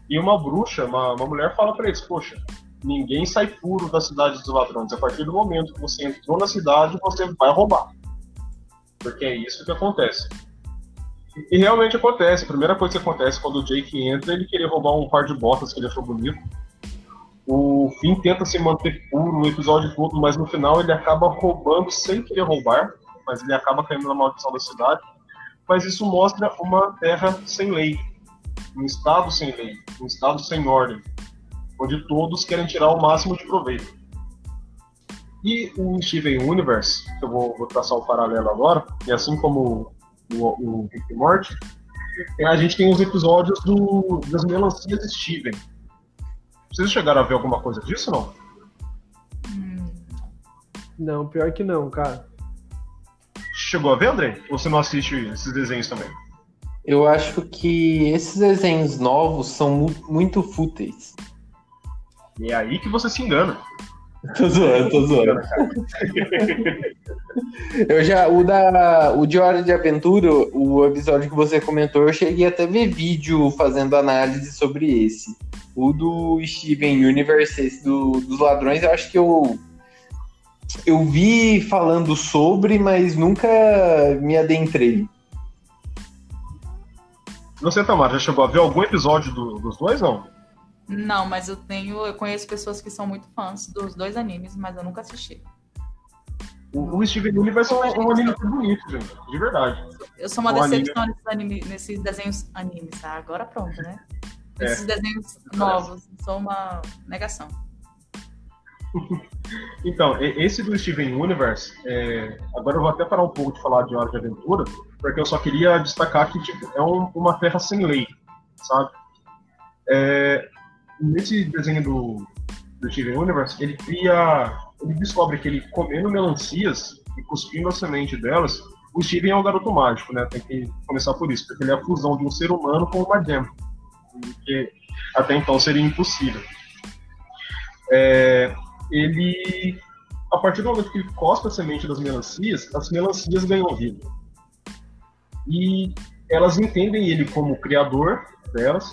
E uma bruxa, uma, uma mulher, fala para eles: Poxa, ninguém sai puro da cidade dos ladrões. A partir do momento que você entrou na cidade, você vai roubar. Porque é isso que acontece. E realmente acontece. A primeira coisa que acontece quando o Jake entra, ele queria roubar um par de botas que ele achou bonito. O Finn tenta se manter puro no episódio todo, mas no final ele acaba roubando sem querer roubar, mas ele acaba caindo na maldição da cidade. Mas isso mostra uma terra sem lei, um estado sem lei, um estado sem ordem, onde todos querem tirar o máximo de proveito. E o Steven Universe, que eu vou, vou traçar o um paralelo agora, e assim como o, o Rick Morty, a gente tem os episódios do, das melancias Steven. Vocês chegaram a ver alguma coisa disso, não? Não, pior que não, cara. Chegou a ver, André? Ou você não assiste esses desenhos também? Eu acho que esses desenhos novos são muito fúteis. E é aí que você se engana. tô zoando, tô zoando. eu já, o da, o de Hora de Aventura, o episódio que você comentou, eu cheguei até a ver vídeo fazendo análise sobre esse. O do Steven Universe, esse do, dos ladrões, eu acho que eu eu vi falando sobre, mas nunca me adentrei. Você, Tamara, já chegou a ver algum episódio do, dos dois, não? Não, mas eu tenho. Eu conheço pessoas que são muito fãs dos dois animes, mas eu nunca assisti. O, o Steven Universe é um, um anime bonito, gente. De verdade. Eu sou uma decepção nesses, anime, nesses desenhos animes, tá? Agora pronto, né? É. Nesses é. desenhos novos. Sou uma negação. então, esse do Steven Universe, é... agora eu vou até parar um pouco de falar de Hora de Aventura, porque eu só queria destacar que tipo, é um, uma terra sem lei, sabe? É... Nesse desenho do, do Steven Universe, ele cria. Ele descobre que ele comendo melancias e cuspindo a semente delas, o Steven é um garoto mágico, né? Tem que começar por isso, porque ele é a fusão de um ser humano com uma gem, que até então seria impossível. É, ele, a partir do momento que ele cospe a semente das melancias, as melancias ganham vida. E elas entendem ele como criador delas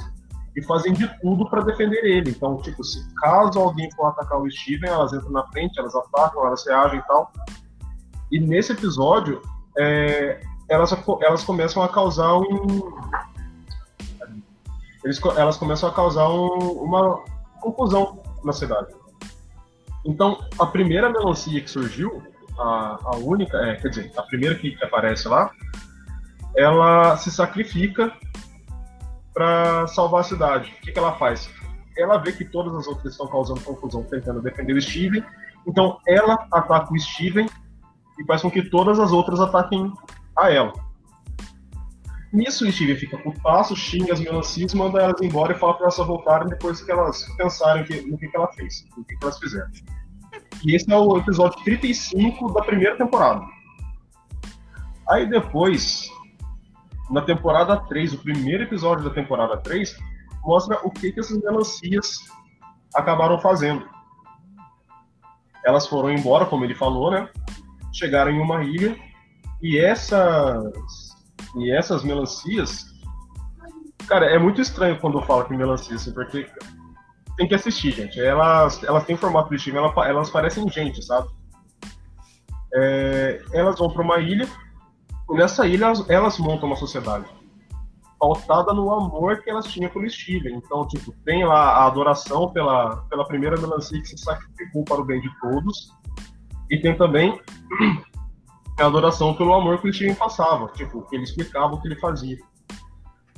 e fazem de tudo para defender ele. Então, tipo, se caso alguém for atacar o Steven, elas entram na frente, elas atacam, elas reagem e tal. E nesse episódio, é, elas, elas começam a causar um. Eles, elas começam a causar um, uma confusão na cidade. Então, a primeira melancia que surgiu, a, a única, é, quer dizer, a primeira que, que aparece lá, ela se sacrifica para salvar a cidade. O que, que ela faz? Ela vê que todas as outras estão causando confusão, tentando defender o Steven. Então, ela ataca o Steven e faz com que todas as outras ataquem a ela. Nisso, o Steven fica passo, xinga as melancias, manda elas embora e fala para elas voltarem depois que elas pensarem que, no que, que ela fez, no que, que elas fizeram. E esse é o episódio 35 da primeira temporada. Aí depois, na temporada 3, o primeiro episódio da temporada 3, mostra o que, que essas melancias acabaram fazendo. Elas foram embora, como ele falou, né? Chegaram em uma ilha e essas e essas melancias, cara, é muito estranho quando eu falo que melancia, assim, porque tem que assistir, gente. Elas, elas têm formato de Steven, elas, elas parecem gente, sabe? É, elas vão para uma ilha, e nessa ilha elas, elas, montam uma sociedade pautada no amor que elas tinham pelo Steven. Então, tipo, tem lá a adoração pela, pela primeira melancia que se sacrificou para o bem de todos, e tem também a adoração pelo amor que o Steven passava, tipo, que ele explicava o que ele fazia.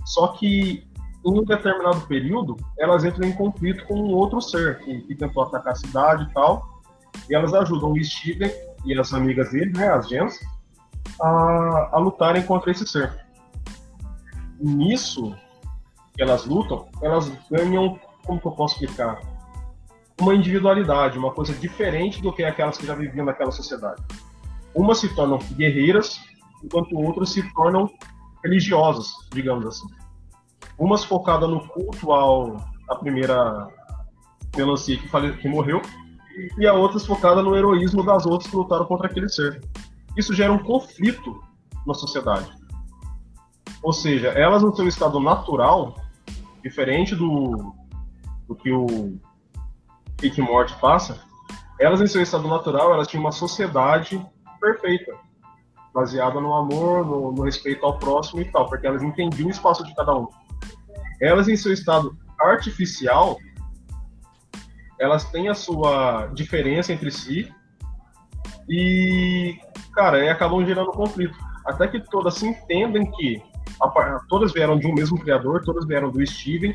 Só que em um determinado período, elas entram em conflito com um outro ser que, que tentou atacar a cidade e tal, e elas ajudam o Steven e as amigas dele, né, as gens, a, a lutarem contra esse ser. Nisso elas lutam, elas ganham, como que eu posso explicar? Uma individualidade, uma coisa diferente do que aquelas que já viviam naquela sociedade. Umas se tornam guerreiras, enquanto outras se tornam religiosas, digamos assim. Umas focadas no culto ao a primeira melancia que, fale, que morreu, e a outras focada no heroísmo das outras que lutaram contra aquele ser. Isso gera um conflito na sociedade. Ou seja, elas no seu estado natural, diferente do, do que o Rick Morty passa, elas em seu estado natural, elas tinham uma sociedade perfeita, baseada no amor, no, no respeito ao próximo e tal, porque elas entendiam o espaço de cada um. Elas em seu estado artificial, elas têm a sua diferença entre si e, cara, e acabam gerando conflito. Até que todas se entendem que a, todas vieram de um mesmo criador, todas vieram do Steven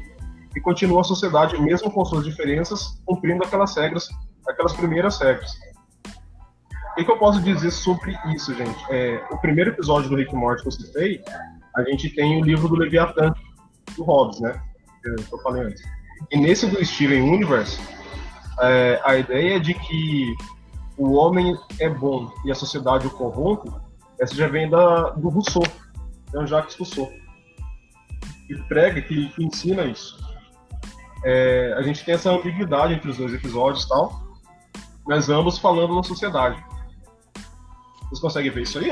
e continua a sociedade, mesmo com suas diferenças, cumprindo aquelas regras, aquelas primeiras regras. O que, eu posso dizer sobre isso, gente? É, o primeiro episódio do Rick Morty que eu citei, a gente tem o livro do Leviathan, do Hobbes, né? Que eu falei antes. E nesse do Steven Universe, é, a ideia de que o homem é bom e a sociedade o corrompe, essa já vem da, do Rousseau, Jean-Jacques Rousseau, que prega, que, que ensina isso. É, a gente tem essa ambiguidade entre os dois episódios tal, mas ambos falando na sociedade. Vocês conseguem ver isso aí?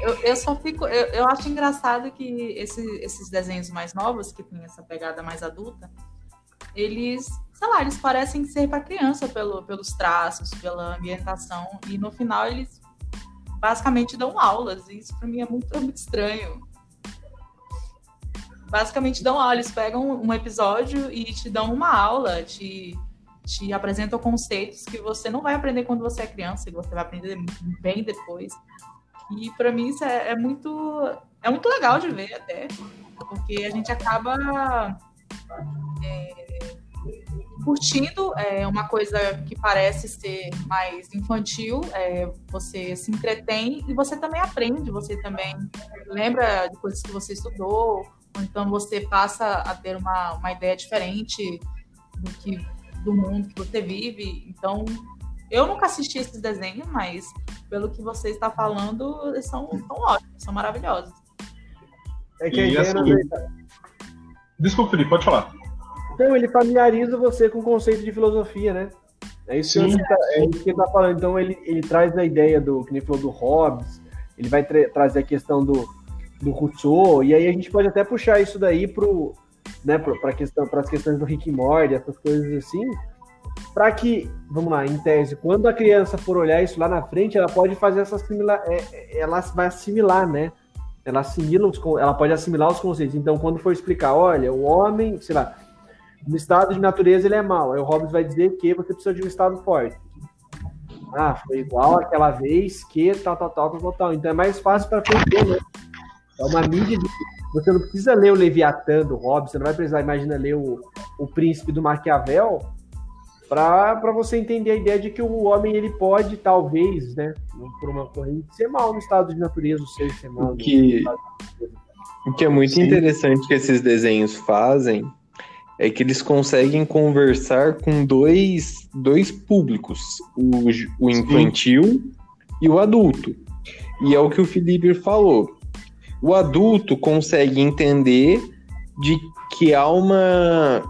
Eu, eu só fico. Eu, eu acho engraçado que esse, esses desenhos mais novos, que tem essa pegada mais adulta, eles, sei lá, eles parecem ser para criança pelo, pelos traços, pela ambientação, e no final eles basicamente dão aulas, e isso para mim é muito, é muito estranho. Basicamente dão aula, eles pegam um episódio e te dão uma aula, te, te apresentam conceitos que você não vai aprender quando você é criança, que você vai aprender bem depois. E para mim isso é, é, muito é muito legal de ver até, porque a gente acaba é, curtindo é, uma coisa que parece ser mais infantil, é, você se entretém e você também aprende, você também lembra de coisas que você estudou, ou então você passa a ter uma, uma ideia diferente do que do mundo que você vive. Então, eu nunca assisti esses desenhos, mas pelo que você está falando, eles são, são ótimos, são maravilhosos. É que a ideia, assim, Desculpa, Felipe, pode falar. Então, ele familiariza você com o conceito de filosofia, né? É isso, Sim, que, tá, é isso que ele está falando. Então, ele, ele traz a ideia do, que nem falou, do Hobbes, ele vai tra trazer a questão do, do Rousseau, e aí a gente pode até puxar isso daí para né, pra questão, as questões do Rick Morty, essas coisas assim, para que, vamos lá, em tese, quando a criança for olhar isso lá na frente, ela pode fazer essa assimilar, é, é, ela vai assimilar, né? Ela assimila os, ela pode assimilar os conceitos. Então, quando for explicar, olha, o homem, sei lá, no estado de natureza ele é mau. Aí o Hobbes vai dizer que você precisa de um estado forte. Ah, foi igual aquela vez que tal, tal, tal, tal, tal. Então é mais fácil para aprender, né? É uma mídia de... Você não precisa ler o Leviatã do Hobbes, você não vai precisar, imagina, ler o, o Príncipe do Maquiavel para você entender a ideia de que o homem ele pode, talvez, né, por uma corrente, ser mal no estado de natureza, o ser ser mal. O que, o que é muito Sim. interessante que esses desenhos fazem é que eles conseguem conversar com dois, dois públicos, o, o infantil Sim. e o adulto. E é o que o Felipe falou. O adulto consegue entender de que há uma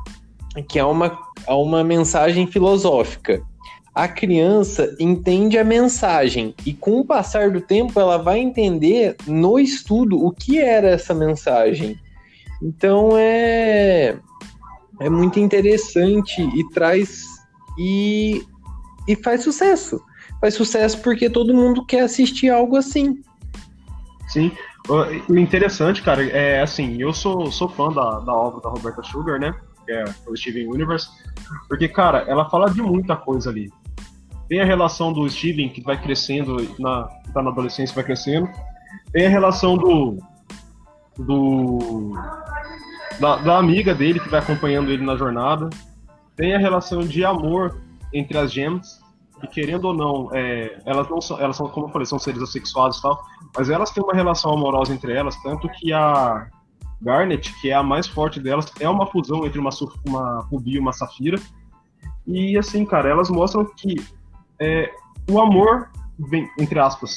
que há uma, há uma mensagem filosófica. A criança entende a mensagem e com o passar do tempo ela vai entender no estudo o que era essa mensagem. Então é é muito interessante e traz e, e faz sucesso. Faz sucesso porque todo mundo quer assistir algo assim. Sim. O interessante, cara, é assim, eu sou, sou fã da, da obra da Roberta Sugar, né? Que é o Steven Universe. Porque, cara, ela fala de muita coisa ali. Tem a relação do Steven, que vai crescendo, na, tá na adolescência, vai crescendo. Tem a relação do. do. Da, da amiga dele que vai acompanhando ele na jornada. Tem a relação de amor entre as gems, que querendo ou não, é, elas não são, elas são, como eu falei, são seres assexuados e tal, mas elas têm uma relação amorosa entre elas, tanto que a Garnet, que é a mais forte delas, é uma fusão entre uma, uma rubi e uma safira. E assim, cara, elas mostram que é, o amor, vem, entre aspas,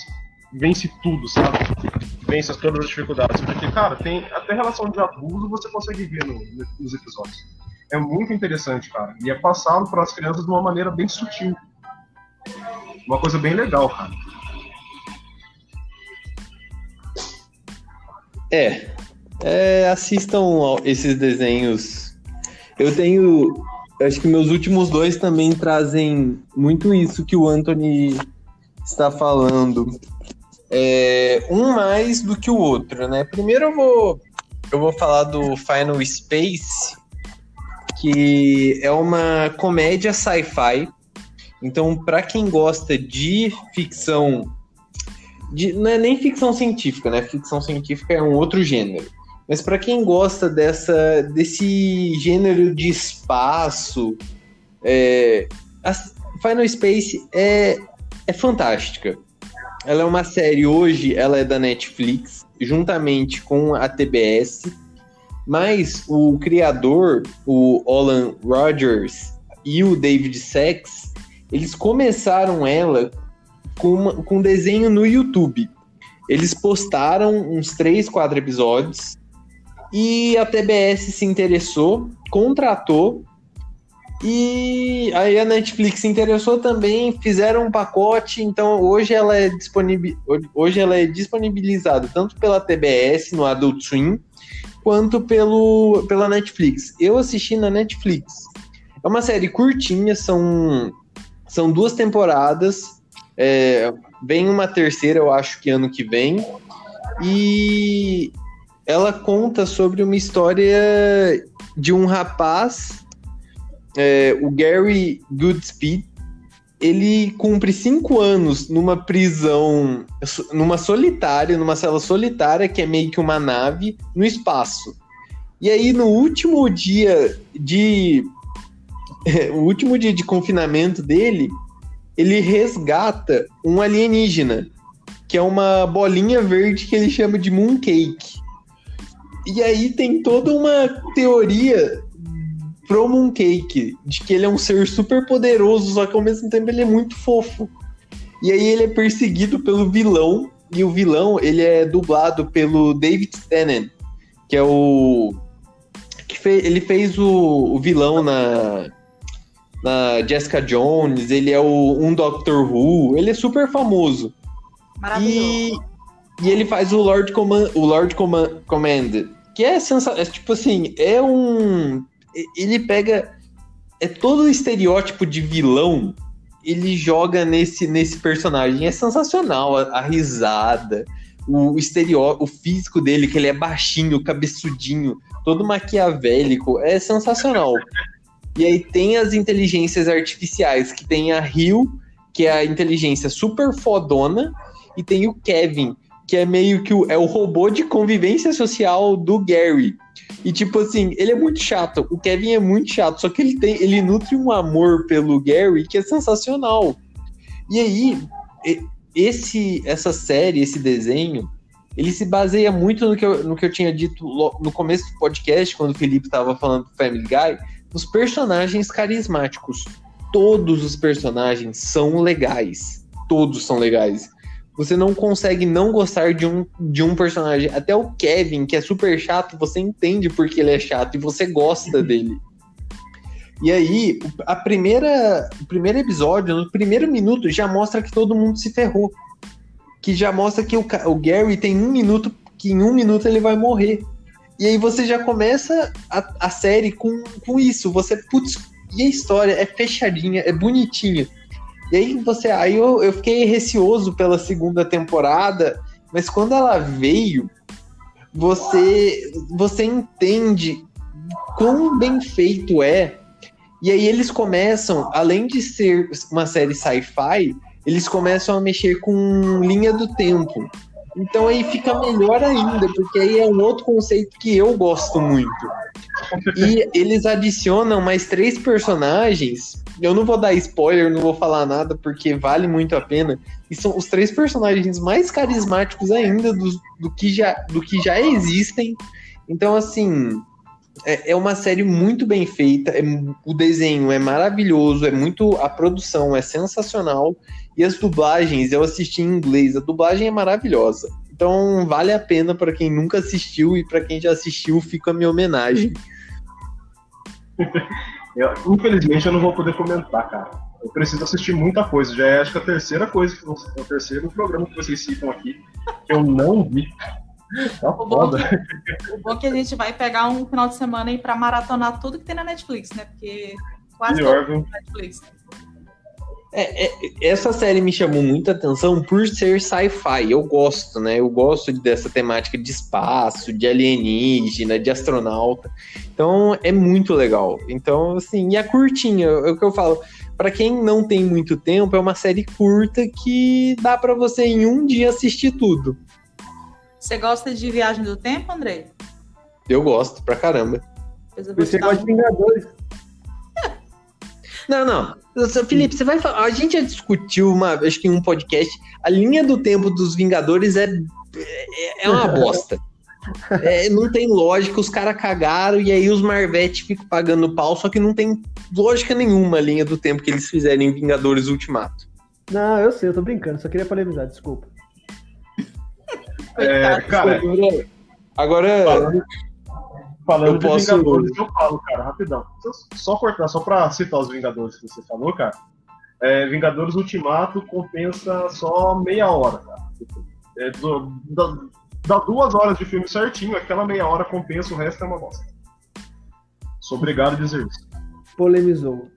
vence tudo, sabe? Vence todas as dificuldades. Porque, cara, tem até relação de abuso você consegue ver no, nos episódios. É muito interessante, cara. E é passado para as crianças de uma maneira bem sutil. Uma coisa bem legal, cara. É, é, assistam esses desenhos. Eu tenho. Acho que meus últimos dois também trazem muito isso que o Anthony está falando. É, um mais do que o outro, né? Primeiro eu vou, eu vou falar do Final Space, que é uma comédia sci-fi. Então, para quem gosta de ficção, de, não é nem ficção científica, né? Ficção científica é um outro gênero. Mas para quem gosta dessa, desse gênero de espaço, é, Final Space é, é fantástica. Ela é uma série hoje, ela é da Netflix, juntamente com a TBS. Mas o criador, o Olan Rogers e o David Sachs, eles começaram ela com, uma, com desenho no YouTube. Eles postaram uns três, quatro episódios e a TBS se interessou, contratou e aí a Netflix se interessou também, fizeram um pacote, então hoje ela é disponível, hoje ela é disponibilizada tanto pela TBS no Adult Swim quanto pelo pela Netflix. Eu assisti na Netflix. É uma série curtinha, são são duas temporadas. É, vem uma terceira, eu acho que ano que vem. E ela conta sobre uma história de um rapaz, é, o Gary Goodspeed. Ele cumpre cinco anos numa prisão, numa solitária, numa cela solitária, que é meio que uma nave, no espaço. E aí, no último dia de. o último dia de confinamento dele, ele resgata um alienígena, que é uma bolinha verde que ele chama de Mooncake. E aí tem toda uma teoria pro Mooncake, de que ele é um ser super poderoso, só que ao mesmo tempo ele é muito fofo. E aí ele é perseguido pelo vilão, e o vilão, ele é dublado pelo David Tennant, que é o... que fez, ele fez o, o vilão na, na Jessica Jones, ele é o, um Doctor Who, ele é super famoso. Maravilhoso. E, e ele faz o Lord Command, o Lord Command, Command que é sensacional. É, tipo assim, é um. Ele pega. É todo o estereótipo de vilão. Ele joga nesse, nesse personagem. É sensacional. A, a risada, o estereótipo, o físico dele, que ele é baixinho, cabeçudinho, todo maquiavélico. É sensacional. E aí tem as inteligências artificiais, que tem a Rio, que é a inteligência super fodona, e tem o Kevin, que é meio que o, é o robô de convivência social do Gary. E tipo assim, ele é muito chato. O Kevin é muito chato, só que ele tem, ele nutre um amor pelo Gary que é sensacional. E aí, esse essa série, esse desenho, ele se baseia muito no que eu, no que eu tinha dito no começo do podcast, quando o Felipe estava falando do Family Guy, nos personagens carismáticos. Todos os personagens são legais. Todos são legais você não consegue não gostar de um, de um personagem. Até o Kevin, que é super chato, você entende porque ele é chato e você gosta dele. E aí, a primeira, o primeiro episódio, no primeiro minuto, já mostra que todo mundo se ferrou. Que já mostra que o, o Gary tem um minuto, que em um minuto ele vai morrer. E aí você já começa a, a série com, com isso. Você, putz, e a história é fechadinha, é bonitinha. E aí você. Aí eu, eu fiquei receoso pela segunda temporada, mas quando ela veio, você, você entende quão bem feito é. E aí eles começam, além de ser uma série sci-fi, eles começam a mexer com linha do tempo. Então aí fica melhor ainda, porque aí é um outro conceito que eu gosto muito. E eles adicionam mais três personagens. Eu não vou dar spoiler, não vou falar nada, porque vale muito a pena. E são os três personagens mais carismáticos ainda do, do, que, já, do que já existem. Então, assim, é, é uma série muito bem feita. É, o desenho é maravilhoso, é muito. A produção é sensacional. E as dublagens, eu assisti em inglês, a dublagem é maravilhosa. Então vale a pena para quem nunca assistiu e para quem já assistiu, fica a minha homenagem. eu, infelizmente eu não vou poder comentar, cara. Eu preciso assistir muita coisa. Já é acho que a terceira coisa, que o terceiro programa que vocês citam aqui, que eu não vi. Tá o, bom que, o bom é que a gente vai pegar um final de semana aí para maratonar tudo que tem na Netflix, né? Porque quase Pior, tudo na Netflix. É, é, essa série me chamou muita atenção por ser sci-fi. Eu gosto, né? Eu gosto dessa temática de espaço, de alienígena, de astronauta. Então é muito legal. Então, assim, e a curtinha, é o que eu falo. Para quem não tem muito tempo, é uma série curta que dá para você em um dia assistir tudo. Você gosta de Viagem do Tempo, Andrei? Eu gosto, pra caramba. Você gosta de Vingadores? Não, não. Felipe, você vai falar. A gente já discutiu uma, acho que em um podcast, a linha do tempo dos Vingadores é, é, é uma bosta. É, não tem lógica, os caras cagaram e aí os Marvete ficam pagando pau, só que não tem lógica nenhuma a linha do tempo que eles fizeram em Vingadores Ultimato. Não, eu sei, eu tô brincando, só queria polemizar, desculpa. É, cara, agora. Falando, eu de posso... Vingadores, eu falo, cara, rapidão. Só cortar, só pra citar os Vingadores que você falou, cara. É, Vingadores Ultimato compensa só meia hora, cara. É, do, da, dá duas horas de filme certinho, aquela meia hora compensa, o resto é uma bosta. Sou obrigado a dizer isso. Polemizou.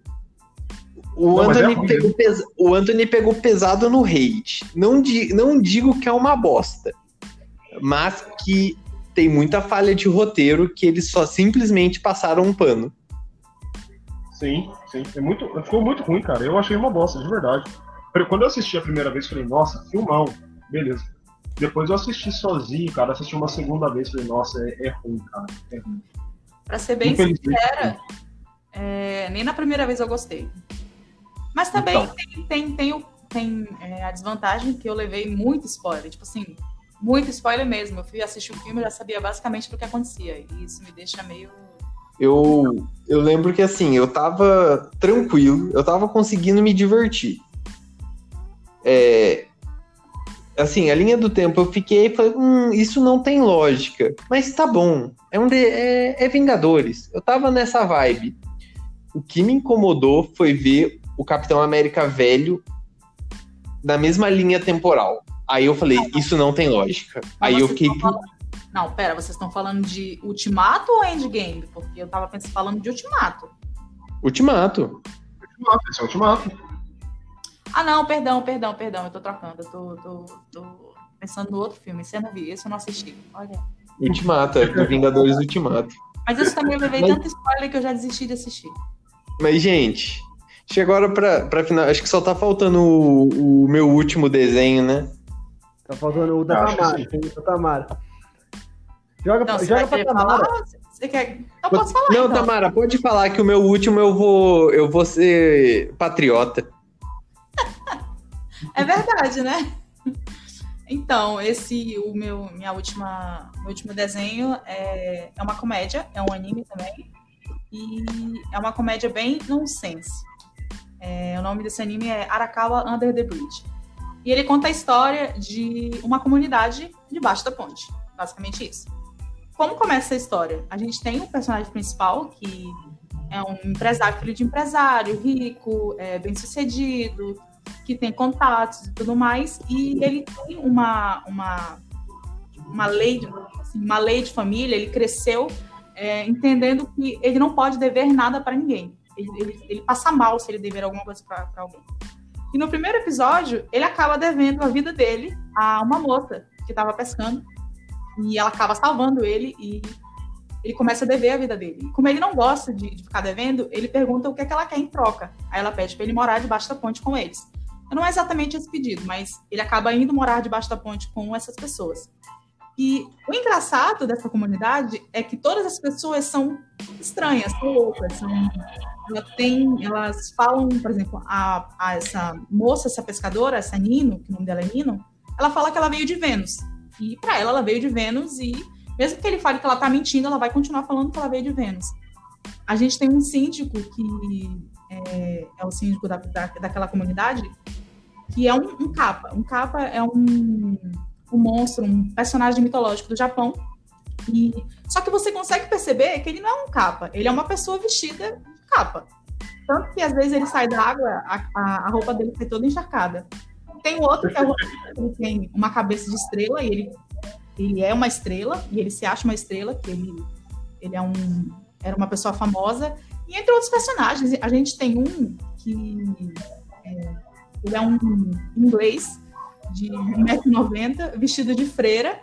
O, não, Anthony é pegou pes... o Anthony pegou pesado no hate. Não, di... não digo que é uma bosta, mas que tem muita falha de roteiro que eles só simplesmente passaram um pano. Sim, sim. É muito, ficou muito ruim, cara. Eu achei uma bosta, de verdade. Quando eu assisti a primeira vez, falei, nossa, filmão, beleza. Depois eu assisti sozinho, cara. Assisti uma segunda vez, falei, nossa, é, é ruim, cara. É ruim. Pra ser bem sincera, é, nem na primeira vez eu gostei. Mas também então. tem, tem, tem, tem é, a desvantagem que eu levei muito spoiler. Tipo assim, muito spoiler mesmo. Eu fui assistir o filme e já sabia basicamente do que acontecia. E isso me deixa meio. Eu, eu lembro que assim, eu tava tranquilo, eu tava conseguindo me divertir. É, assim, a linha do tempo eu fiquei e falei, hum, isso não tem lógica. Mas tá bom, é, um de, é, é Vingadores. Eu tava nessa vibe. O que me incomodou foi ver o Capitão América velho na mesma linha temporal. Aí eu falei, isso não tem lógica. Aí eu fiquei. Não, pera, vocês estão falando de Ultimato ou Endgame? Porque eu tava pensando, falando de Ultimato. Ultimato. Ultimato, esse é Ultimato. Ah, não, perdão, perdão, perdão, eu tô trocando. Eu tô, tô, tô pensando no outro filme. Esse eu não vi, esse eu não assisti. Olha. Ultimato, é do Vingadores Ultimato. Mas isso também eu levei Mas... tanto spoiler que eu já desisti de assistir. Mas, gente, chega agora pra, pra final. Acho que só tá faltando o, o meu último desenho, né? Tá faltando o da Tamara. O Tamara. Joga, não, joga pra Tamara. Você quer... Eu posso falar, Não, então. Tamara, pode falar que o meu último eu vou, eu vou ser patriota. é verdade, né? Então, esse, o meu, minha última, meu último desenho é, é uma comédia, é um anime também, e é uma comédia bem nonsense. É, o nome desse anime é Arakawa Under the Bridge. E ele conta a história de uma comunidade debaixo da ponte. Basicamente isso. Como começa a história? A gente tem um personagem principal que é um empresário, filho de empresário, rico, é, bem sucedido, que tem contatos e tudo mais. E ele tem uma, uma, uma lei, assim, uma lei de família, ele cresceu é, entendendo que ele não pode dever nada para ninguém. Ele, ele, ele, passa mal se ele dever alguma coisa para alguém. E no primeiro episódio, ele acaba devendo a vida dele a uma moça que estava pescando. E ela acaba salvando ele e ele começa a dever a vida dele. Como ele não gosta de, de, ficar devendo, ele pergunta o que, é que ela quer em troca. Aí ela pede para ele morar debaixo da ponte com eles. Não é exatamente esse pedido, mas ele acaba indo morar debaixo da ponte com essas pessoas. E o engraçado dessa comunidade é que todas as pessoas são estranhas, são loucas, são, ela tem, elas falam, por exemplo, a, a, essa moça, essa pescadora, essa Nino, que o nome dela é Nino, ela fala que ela veio de Vênus. E para ela, ela veio de Vênus e mesmo que ele fale que ela tá mentindo, ela vai continuar falando que ela veio de Vênus. A gente tem um síndico que é, é o síndico da, da, daquela comunidade, que é um, um capa. Um capa é um um monstro, um personagem mitológico do Japão. E só que você consegue perceber que ele não é um capa, ele é uma pessoa vestida de capa. Tanto que às vezes ele sai da água, a, a, a roupa dele sai toda encharcada. Tem outro que é o, ele tem uma cabeça de estrela e ele, ele é uma estrela e ele se acha uma estrela, que ele, ele é um, era uma pessoa famosa. E entre outros personagens, a gente tem um que é, ele é um inglês de 1,90m, vestido de freira,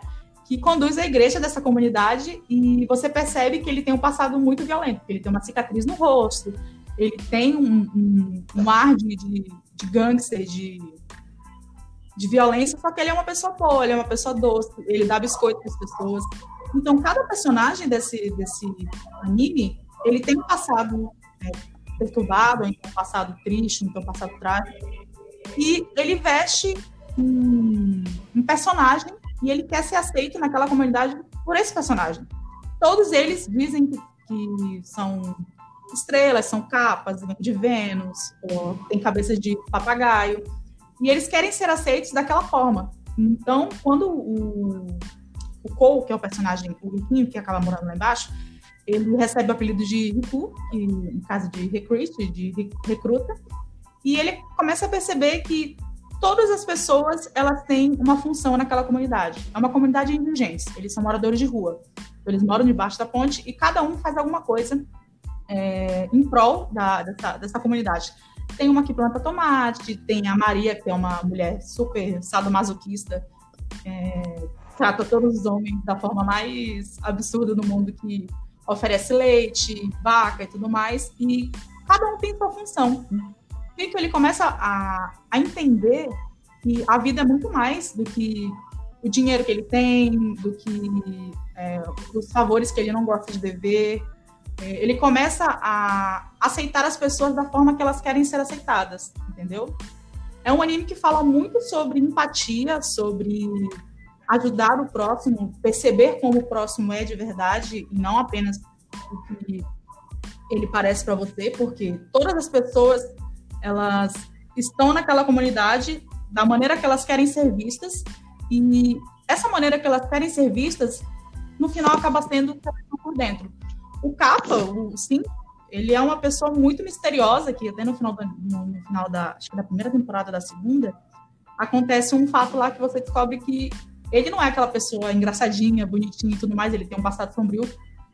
que conduz a igreja dessa comunidade e você percebe que ele tem um passado muito violento, ele tem uma cicatriz no rosto, ele tem um, um, um ar de, de, de gangster, de, de violência, só que ele é uma pessoa boa, ele é uma pessoa doce, ele dá biscoito para as pessoas. Então, cada personagem desse, desse anime, ele tem um passado é, perturbado, então um passado triste, então um passado trágico, e ele veste um, um personagem e ele quer ser aceito naquela comunidade por esse personagem. Todos eles dizem que, que são estrelas, são capas de Vênus, tem cabeças de papagaio, e eles querem ser aceitos daquela forma. Então, quando o, o Cole, que é o personagem, o riquinho que acaba morando lá embaixo, ele recebe o apelido de Riku, que, no caso de recruit, de recruta, e ele começa a perceber que todas as pessoas elas têm uma função naquela comunidade. É uma comunidade indigente, eles são moradores de rua. Eles moram debaixo da ponte e cada um faz alguma coisa é, em prol da, dessa, dessa comunidade. Tem uma que planta tomate, tem a Maria, que é uma mulher super sadomasoquista, é, trata todos os homens da forma mais absurda do mundo, que oferece leite, vaca e tudo mais, e cada um tem sua função. Vitor ele começa a, a entender que a vida é muito mais do que o dinheiro que ele tem, do que é, os favores que ele não gosta de dever. É, ele começa a aceitar as pessoas da forma que elas querem ser aceitadas, entendeu? É um anime que fala muito sobre empatia, sobre ajudar o próximo, perceber como o próximo é de verdade e não apenas o que ele parece para você, porque todas as pessoas elas estão naquela comunidade da maneira que elas querem ser vistas e essa maneira que elas querem ser vistas no final acaba sendo por dentro. O Capa, o Sim, ele é uma pessoa muito misteriosa que até no final no, no final da, da primeira temporada da segunda acontece um fato lá que você descobre que ele não é aquela pessoa engraçadinha, bonitinha e tudo mais, ele tem um passado sombrio,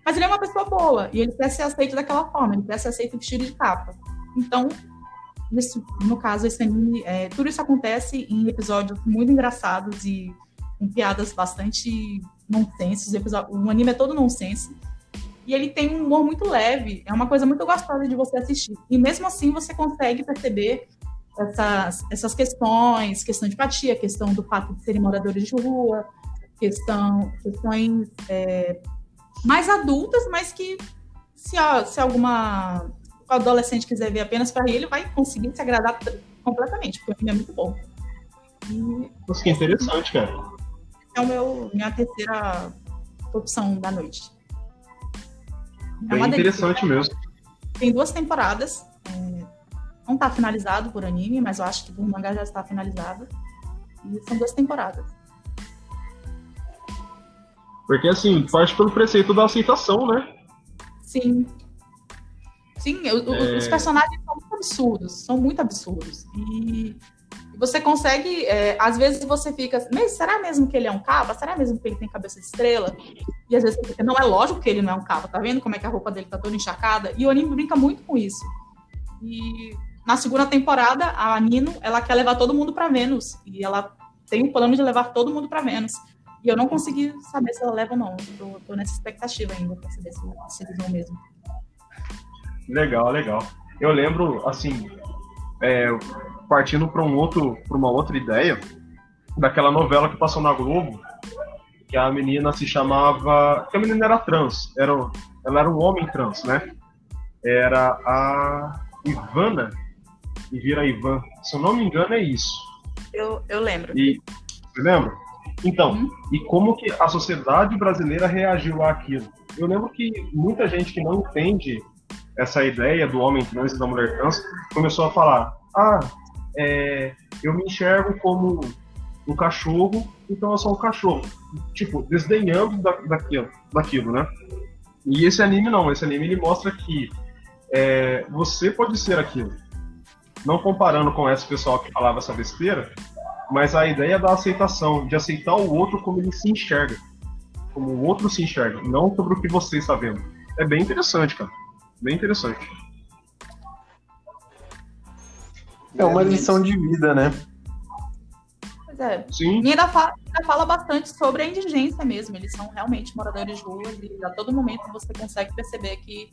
mas ele é uma pessoa boa e ele quer ser aceito daquela forma, ele quer ser aceito vestido de capa. Então, nesse, no caso, esse anime, é, tudo isso acontece em episódios muito engraçados e com piadas bastante nonsense. O anime é todo nonsense. E ele tem um humor muito leve, é uma coisa muito gostosa de você assistir. E mesmo assim você consegue perceber essas, essas questões, questão de empatia, questão do fato de serem moradores de rua, questão, questões é, mais adultas, mas que se, se alguma o adolescente quiser ver apenas para ele vai conseguir se agradar completamente, porque o filme é muito bom. E, Nossa, que interessante, cara. É o meu, minha terceira opção da noite. É Bem interessante delícia. mesmo. Tem duas temporadas. É, não está finalizado por anime, mas eu acho que por mangá já está finalizado. E são duas temporadas. Porque assim, parte pelo preceito da aceitação, né? Sim, Sim, é... os personagens são muito absurdos, são muito absurdos. E Você consegue, é, às vezes você fica, mas será mesmo que ele é um cava? Será mesmo que ele tem cabeça de estrela? E às vezes você fica, não é lógico que ele não é um cava, tá vendo como é que a roupa dele tá toda encharcada? E o anime brinca muito com isso. E na segunda temporada, a Nino, ela quer levar todo mundo para Vênus. E ela tem o plano de levar todo mundo para Vênus. E eu não consegui saber se ela leva ou não. Tô, tô nessa expectativa ainda para saber se, se eles vão mesmo. Legal, legal. Eu lembro, assim, é, partindo para um outro, para uma outra ideia, daquela novela que passou na Globo, que a menina se chamava, que a menina era trans, era, ela era um homem trans, né? Era a Ivana, e vira Ivan. Se eu não me engano é isso. Eu, eu lembro. E você lembra? Então, uhum. e como que a sociedade brasileira reagiu àquilo? Eu lembro que muita gente que não entende essa ideia do homem trans e da mulher trans começou a falar: ah, é, eu me enxergo como um cachorro, então eu sou um cachorro. Tipo, desdenhando da, daquilo, daquilo, né? E esse anime não, esse anime ele mostra que é, você pode ser aquilo. Não comparando com esse pessoal que falava essa besteira, mas a ideia da aceitação, de aceitar o outro como ele se enxerga, como o outro se enxerga, não sobre o que você está vendo. É bem interessante, cara. Bem interessante. É uma lição de vida, né? Pois é. Sim. E ainda fala, ainda fala bastante sobre a indigência mesmo. Eles são realmente moradores de rua e a todo momento você consegue perceber que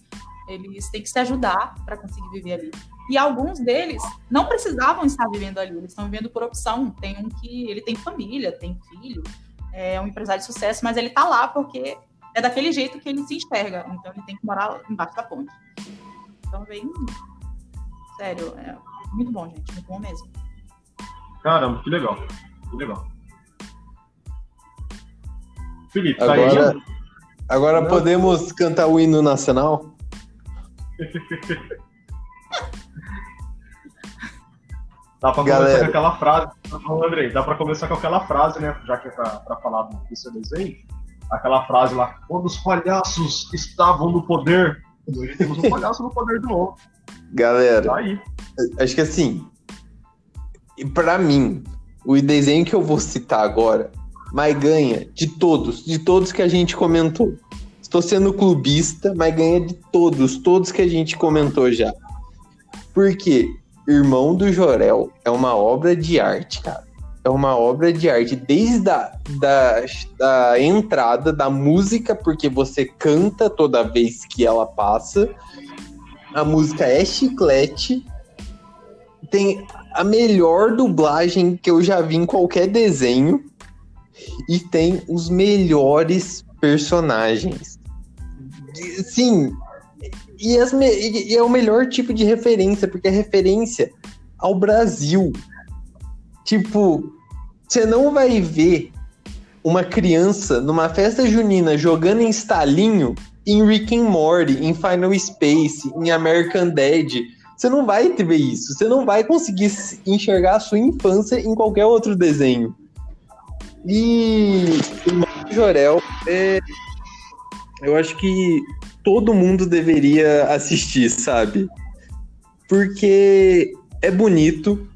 eles têm que se ajudar para conseguir viver ali. E alguns deles não precisavam estar vivendo ali, eles estão vivendo por opção. Tem um que ele tem família, tem filho, é um empresário de sucesso, mas ele está lá porque é daquele jeito que ele se enxerga. Então ele tem que morar embaixo da ponte. Então vem. Sério, é muito bom, gente. Muito bom mesmo. Caramba, que legal. Que legal. Felipe, tá agora, aí? Agora Não. podemos cantar o hino nacional? Dá pra Galera. começar com aquela frase, Andrei, dá pra começar com aquela frase, né? Já que é pra, pra falar do seu desenho, aquela frase lá, quando os palhaços estavam no poder, hoje temos um palhaço no poder de novo. Galera, tá aí. acho que assim, para mim, o desenho que eu vou citar agora, mas ganha de todos, de todos que a gente comentou. Estou sendo clubista, mas ganha de todos, todos que a gente comentou já. Porque Irmão do Jorel é uma obra de arte, cara. É uma obra de arte desde a da, da entrada da música, porque você canta toda vez que ela passa. A música é chiclete. Tem a melhor dublagem que eu já vi em qualquer desenho. E tem os melhores personagens. Sim, e, as, e, é o melhor tipo de referência, porque é referência ao Brasil. Tipo, você não vai ver uma criança numa festa junina jogando em estalinho em Rick and Morty, em Final Space, em American Dad. Você não vai ver isso. Você não vai conseguir enxergar a sua infância em qualquer outro desenho. E o Jorel é. Eu acho que todo mundo deveria assistir, sabe? Porque é bonito,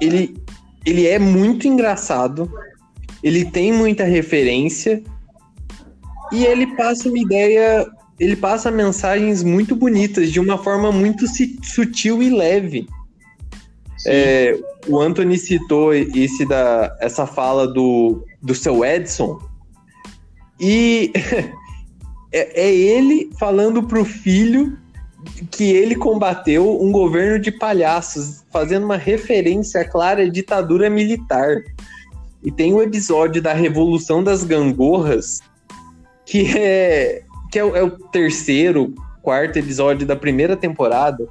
ele, ele é muito engraçado, ele tem muita referência. E ele passa uma ideia, ele passa mensagens muito bonitas de uma forma muito sutil e leve. É, o Anthony citou esse da, essa fala do, do seu Edson. E é, é ele falando pro filho que ele combateu um governo de palhaços, fazendo uma referência clara à ditadura militar. E tem o um episódio da Revolução das Gangorras, que é, que é, é, o terceiro, quarto episódio da primeira temporada,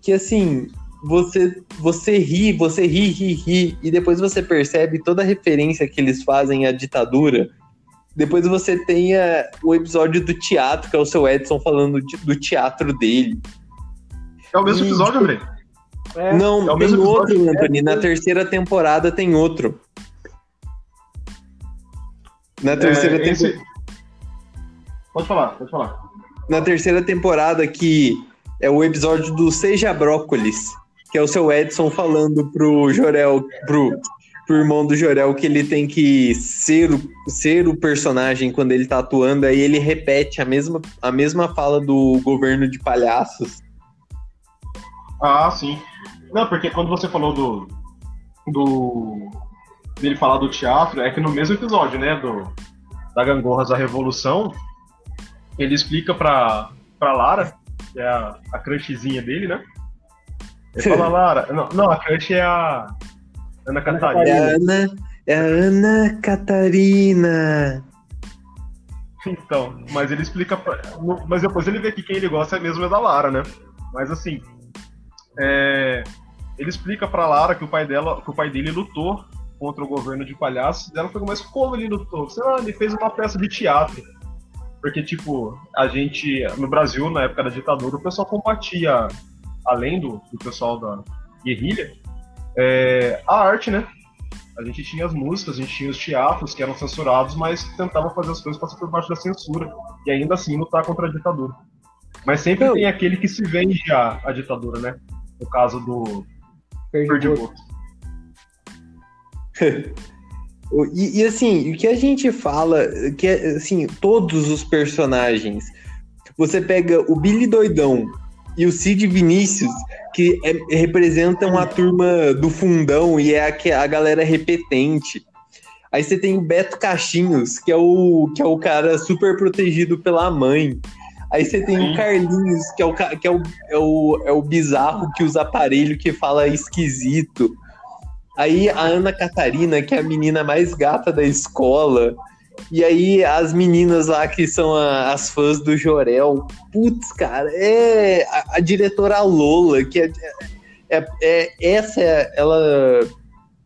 que assim, você, você ri, você ri, ri, ri, e depois você percebe toda a referência que eles fazem à ditadura depois você tenha o episódio do teatro, que é o seu Edson falando de, do teatro dele. É o mesmo e, episódio, André? É, não, é tem outro, Anthony. Na terceira temporada tem outro. Na é, terceira é, temporada. Esse... Pode falar, pode falar. Na terceira temporada, que é o episódio do Seja Brócolis, que é o seu Edson falando pro Jorel, pro, pro irmão do Jorel que ele tem que ser, ser o personagem quando ele tá atuando, aí ele repete a mesma, a mesma fala do governo de palhaços. Ah, sim. Não, porque quando você falou do. do. dele falar do teatro, é que no mesmo episódio, né, do, da Gangorras da Revolução, ele explica pra, pra Lara, que é a, a crushzinha dele, né? Ele fala, Lara. Não, não, a crush é a. Ana Catarina. É a Ana, é a Ana Catarina. Então, mas ele explica. Mas depois ele vê que quem ele gosta é mesmo é da Lara, né? Mas assim. É, ele explica pra Lara que o pai dela, que o pai dele lutou contra o governo de palhaços. E ela falou, mas como ele lutou? Sei lá, ele fez uma peça de teatro. Porque, tipo, a gente, no Brasil, na época da ditadura, o pessoal combatia, além do, do pessoal da guerrilha, é, a arte, né? A gente tinha as músicas, a gente tinha os teatros que eram censurados, mas tentava fazer as coisas passar por baixo da censura e ainda assim lutar contra a ditadura. Mas sempre tem aquele que se vende a, a ditadura, né? No caso do Perdiboto. e, e, assim, o que a gente fala, que é, assim, todos os personagens, você pega o Billy Doidão e o Cid Vinícius, que é, representam a turma do fundão e é a, a galera repetente. Aí você tem o Beto Caixinhos, que é o, que é o cara super protegido pela mãe. Aí você tem o Carlinhos, que é o, que é o, é o, é o bizarro que usa aparelho que fala esquisito. Aí a Ana Catarina, que é a menina mais gata da escola. E aí as meninas lá que são a, as fãs do Jorel. Putz, cara, é a, a diretora Lola, que é, é, é essa é, ela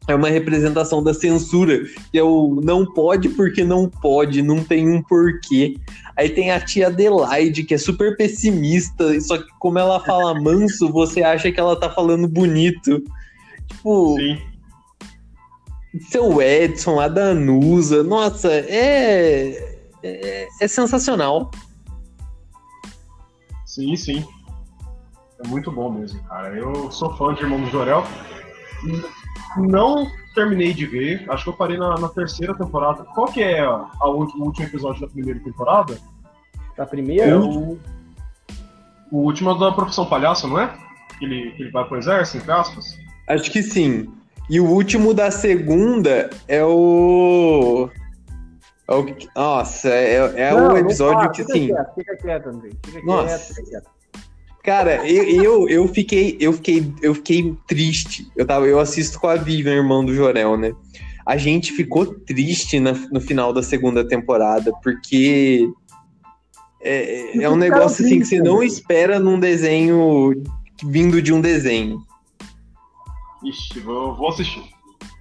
é uma representação da censura, que é o não pode porque não pode, não tem um porquê. Aí tem a tia Adelaide, que é super pessimista, só que como ela fala manso, você acha que ela tá falando bonito. Tipo. Sim. Seu Edson, a Danusa, nossa, é, é, é sensacional. Sim, sim. É muito bom mesmo, cara. Eu sou fã de Irmão do Jorel. Não terminei de ver, acho que eu parei na, na terceira temporada. Qual que é a, a última, o último episódio da primeira temporada? Da primeira? O, o último é da Profissão Palhaço, não é? Que ele, que ele vai pro exército, entre aspas? Acho que sim. E o último da segunda é o. É o... Nossa, é, é não, o episódio que sim. Fica quieto, André. Fica Nossa. quieto, fica quieto. Cara, eu, eu, eu, fiquei, eu, fiquei, eu fiquei triste. Eu, tava, eu assisto com a Vivian, irmão do Jorel, né? A gente ficou triste na, no final da segunda temporada, porque é, é um negócio assim que você não espera num desenho vindo de um desenho. Ixi, vou, vou assistir.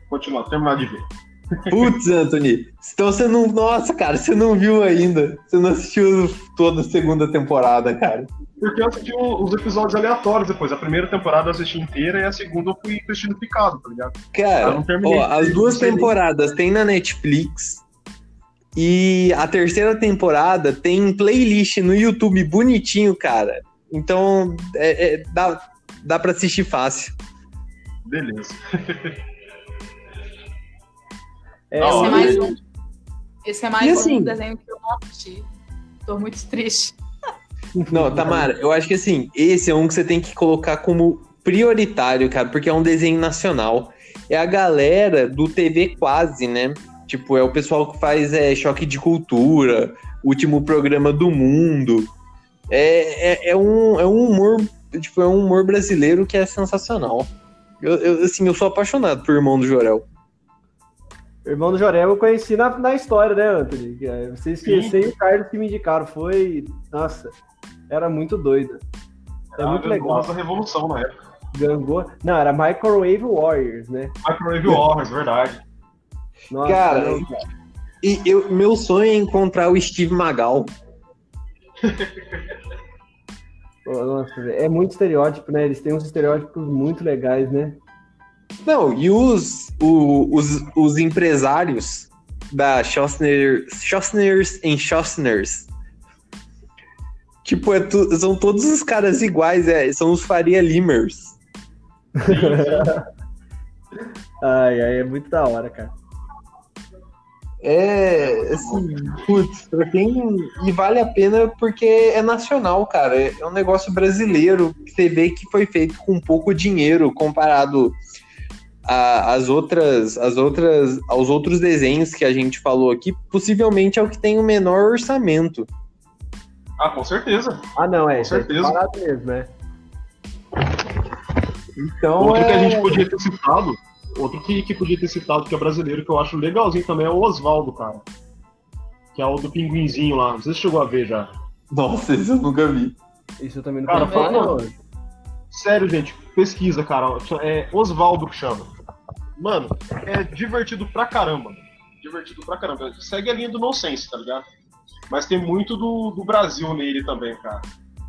Continuar, terminar de ver. Putz, Anthony. Então você não. Nossa, cara, você não viu ainda. Você não assistiu toda a segunda temporada, cara. Porque eu assisti os episódios aleatórios depois. A primeira temporada eu assisti inteira e a segunda eu fui assistindo picado, tá ligado? Cara, ó, as duas temporadas tem na Netflix. E a terceira temporada tem playlist no YouTube bonitinho, cara. Então, é, é, dá, dá pra assistir fácil. Beleza. É, Esse é mais um. Esse é mais assim, um desenho que eu não assisti. Tô muito triste. Não, Tamara, eu acho que assim, esse é um que você tem que colocar como prioritário, cara, porque é um desenho nacional. É a galera do TV Quase, né? Tipo, é o pessoal que faz é, Choque de Cultura, Último Programa do Mundo. É, é, é, um, é um humor, tipo, é um humor brasileiro que é sensacional. Eu, eu, assim, eu sou apaixonado por Irmão do Jorel. Irmão do Jorel eu conheci na, na história, né, Anthony? É, você esqueceu e o Carlos que me indicaram. Foi. Nossa, era muito doido. É era muito legal. Nossa revolução na época. Gangô. Não, era Microwave Warriors, né? Microwave Warriors, verdade. Nossa, cara, cara, e eu, meu sonho é encontrar o Steve Magal. Nossa, é muito estereótipo, né? Eles têm uns estereótipos muito legais, né? Não, e os, o, os, os empresários da Schossner, Schossners and Schossners. Tipo, é tu, são todos os caras iguais, é, são os Faria Limers. ai, ai, é muito da hora, cara. É, assim, putz, pra quem. E vale a pena porque é nacional, cara. É um negócio brasileiro você vê que foi feito com pouco dinheiro comparado às outras, as outras, aos outros desenhos que a gente falou aqui. Possivelmente é o que tem o menor orçamento. Ah, com certeza. Ah, não, é. Com certeza. É mesmo, né? Então, Outro é... que a gente podia ter citado Outro que, que podia ter citado, que é brasileiro, que eu acho legalzinho também, é o Oswaldo, cara. Que é o do pinguinzinho lá. Não sei se chegou a ver já. Nossa, isso eu nunca vi. Isso eu também não cara, fala, Sério, gente, pesquisa, cara. É Oswaldo que chama. Mano, é divertido pra caramba. Divertido pra caramba. Segue a linha do nonsense, tá ligado? Mas tem muito do, do Brasil nele também, cara.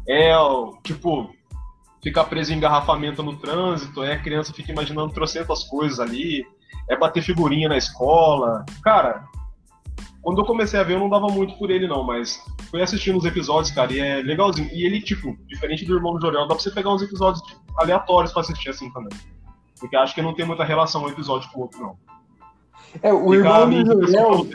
É, tipo, ficar preso em engarrafamento no trânsito, é a criança fica imaginando trocentas coisas ali, é bater figurinha na escola. Cara, quando eu comecei a ver, eu não dava muito por ele, não, mas fui assistindo os episódios, cara, e é legalzinho. E ele, tipo, diferente do Irmão do Jorel, dá pra você pegar uns episódios aleatórios pra assistir assim também. Porque acho que não tem muita relação um episódio com o outro, não. É, o Irmão do Jorel.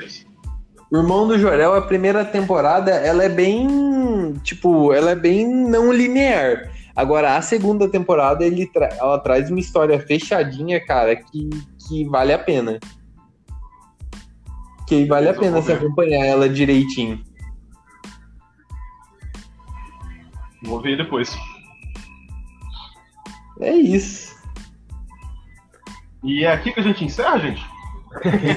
O Irmão do Jorel, a primeira temporada, ela é bem. Tipo, ela é bem não linear. Agora, a segunda temporada, ele tra ela traz uma história fechadinha, cara, que, que vale a pena. Que vale a pena se acompanhar ela direitinho. Vou ver depois. É isso. E é aqui que a gente encerra, gente?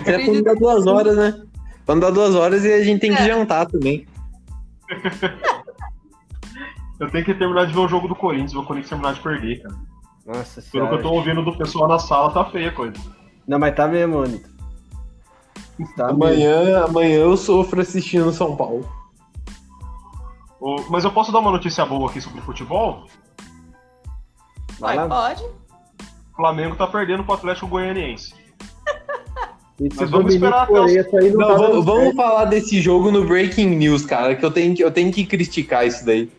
É quando dá duas horas, né? Quando dá duas horas e a gente tem que é. jantar também. Eu tenho que terminar de ver o jogo do Corinthians, o Corinthians terminar de perder, cara. Nossa Pelo que eu tô ouvindo do pessoal na sala, tá feia a coisa. Não, mas tá mesmo, mano. Tá amanhã, mesmo. amanhã eu sofro assistindo São Paulo. O, mas eu posso dar uma notícia boa aqui sobre futebol? Vai, Vai pode. O Flamengo tá perdendo pro Atlético Goianiense. Mas vamos esperar até os... não, não, vamos, vamos falar desse jogo no Breaking News, cara, que eu tenho que, eu tenho que criticar isso daí.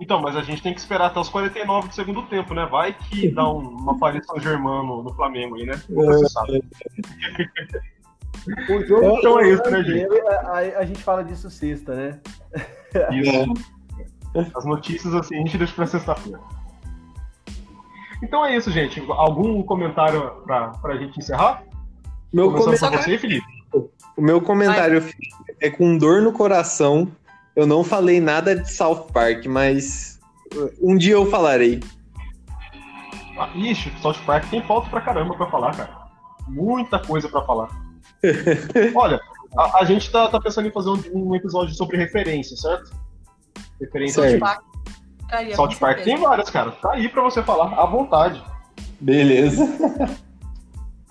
Então, mas a gente tem que esperar até os 49 do segundo tempo, né? Vai que dá um, uma Paris Germano no Flamengo aí, né? Você sabe. o jogo então é isso, né, gente? A, a, a, gente fala disso sexta, né? Isso. As notícias assim a gente deixa pra sexta-feira. Então é isso, gente. Algum comentário pra, pra gente encerrar? Meu comentário... você, Felipe. O meu comentário Ai. é com dor no coração eu não falei nada de South Park, mas um dia eu falarei. Ah, ixi, South Park tem falta pra caramba pra falar, cara. Muita coisa pra falar. Olha, a, a, gente tá, tá, pensando em fazer um, um, episódio sobre referência, certo? Referência South Park. South Park tem várias, cara. Tá aí pra você falar à vontade. Beleza.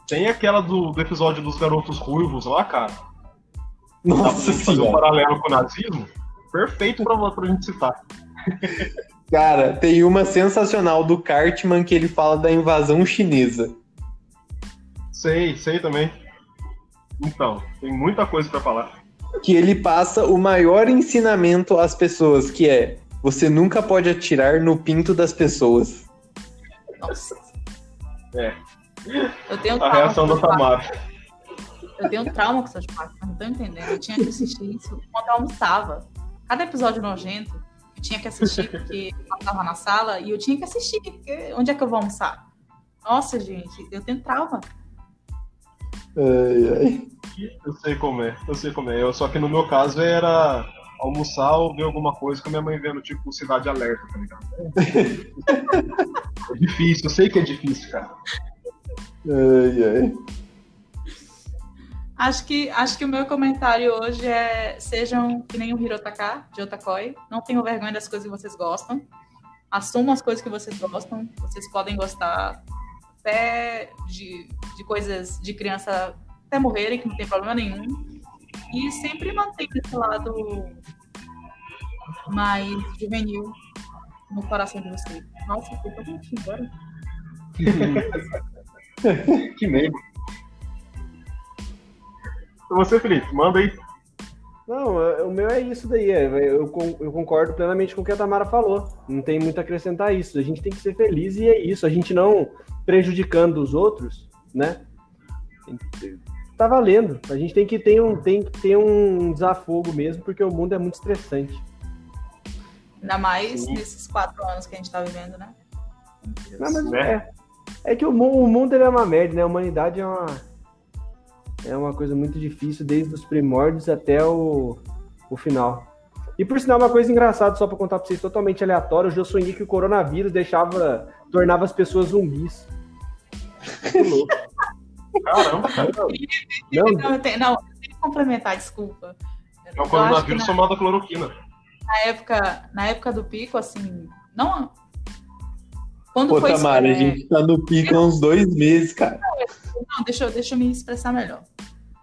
Tem aquela do, do episódio dos garotos ruivos lá, cara. Nossa Dá pra fazer um paralelo com o nazismo perfeito pra, pra gente citar. Cara, tem uma sensacional do Cartman que ele fala da invasão chinesa. Sei, sei também. Então, tem muita coisa para falar. Que ele passa o maior ensinamento às pessoas, que é você nunca pode atirar no pinto das pessoas. Nossa. É. Eu tenho a reação da Tamara. Eu tenho trauma com essas partes, não tô entendendo. Eu tinha que assistir isso quando eu almoçava cada episódio nojento, eu tinha que assistir porque eu estava na sala e eu tinha que assistir, porque onde é que eu vou almoçar? Nossa, gente, eu tenho trauma. Ai, ai. Eu sei como é, eu sei como é. Eu, só que no meu caso era almoçar ou ver alguma coisa com a minha mãe vendo, tipo, Cidade Alerta, tá ligado? É, é difícil, eu sei que é difícil, cara. Ai, ai. Acho que, acho que o meu comentário hoje é sejam que nem o Hirotaka de Otakoi. Não tenham vergonha das coisas que vocês gostam. Assumam as coisas que vocês gostam. Vocês podem gostar até de, de coisas de criança até morrerem, que não tem problema nenhum. E sempre mantenha esse lado mais juvenil no coração de vocês. Nossa, eu tô agora. que medo. Você, Felipe, manda aí. Não, o meu é isso daí. É, eu, eu concordo plenamente com o que a Tamara falou. Não tem muito a acrescentar isso. A gente tem que ser feliz e é isso. A gente não prejudicando os outros, né? Tá valendo. A gente tem que ter um, tem que ter um desafogo mesmo, porque o mundo é muito estressante. Ainda mais Sim. nesses quatro anos que a gente tá vivendo, né? Não, mas é, é que o, o mundo é uma merda, né? A humanidade é uma é uma coisa muito difícil desde os primórdios até o, o final. E por sinal, uma coisa engraçada, só para contar para vocês, totalmente aleatório, eu já sonhei que o coronavírus deixava, tornava as pessoas zumbis. Muito louco. Caramba, Não, não, eu tenho, não, tenho que complementar, desculpa. É o coronavírus somado a cloroquina. Na época, na época do pico, assim, não. Quando Pô, foi Tamara, a gente tá no pico há uns dois meses, cara. Não, deixa, deixa eu me expressar melhor.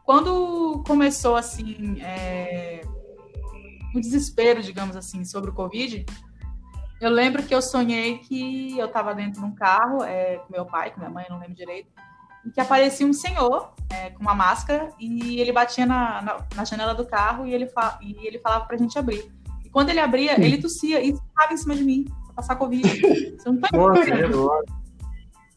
Quando começou, assim, é... o desespero, digamos assim, sobre o Covid, eu lembro que eu sonhei que eu estava dentro de um carro é, com meu pai, com minha mãe, não lembro direito, e que aparecia um senhor é, com uma máscara e ele batia na, na, na janela do carro e ele, fa e ele falava pra gente abrir. E quando ele abria, ele tossia e estava em cima de mim pra passar Covid. Você não tá entendendo.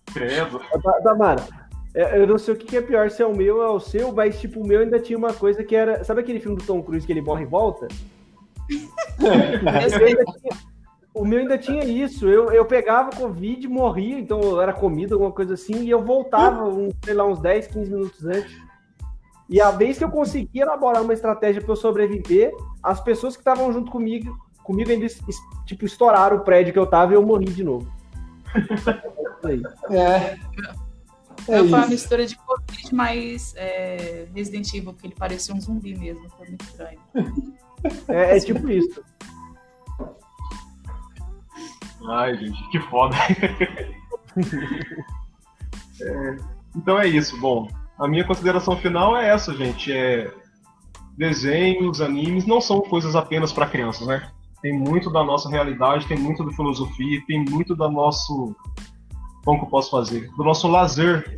Credo. Tamara, é, eu não sei o que é pior, se é o meu ou é o seu, mas tipo, o meu ainda tinha uma coisa que era. Sabe aquele filme do Tom Cruise que ele morre e volta? o meu ainda tinha isso. Eu, eu pegava Covid, morria, então era comida, alguma coisa assim, e eu voltava, um, sei lá, uns 10, 15 minutos antes. E a vez que eu consegui elaborar uma estratégia para eu sobreviver, as pessoas que estavam junto comigo, comigo ainda tipo, estouraram o prédio que eu tava e eu morri de novo. é. É foi uma mistura de Covid mais é, Resident Evil, porque ele parecia um zumbi mesmo. Foi muito estranho. É, é tipo isso. Ai, gente, que foda. é, então é isso. Bom, a minha consideração final é essa, gente. É, desenhos, animes não são coisas apenas para crianças, né? Tem muito da nossa realidade, tem muito da filosofia, tem muito da nosso como que eu posso fazer? Do nosso lazer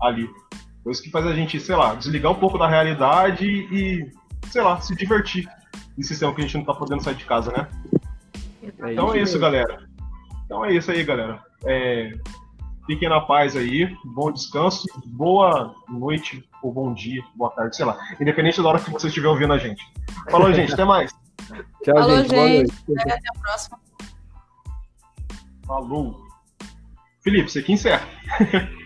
ali. Coisa que faz a gente, sei lá, desligar um pouco da realidade e, sei lá, se divertir nesse sistema que a gente não tá podendo sair de casa, né? É então é isso, galera. Então é isso aí, galera. É... Fiquem na paz aí, bom descanso, boa noite, ou bom dia, boa tarde, sei lá. Independente da hora que você estiver ouvindo a gente. Falou, gente, até mais. Tchau, Falou, gente. gente. Até a próxima. Falou. Felipe, você que encerra.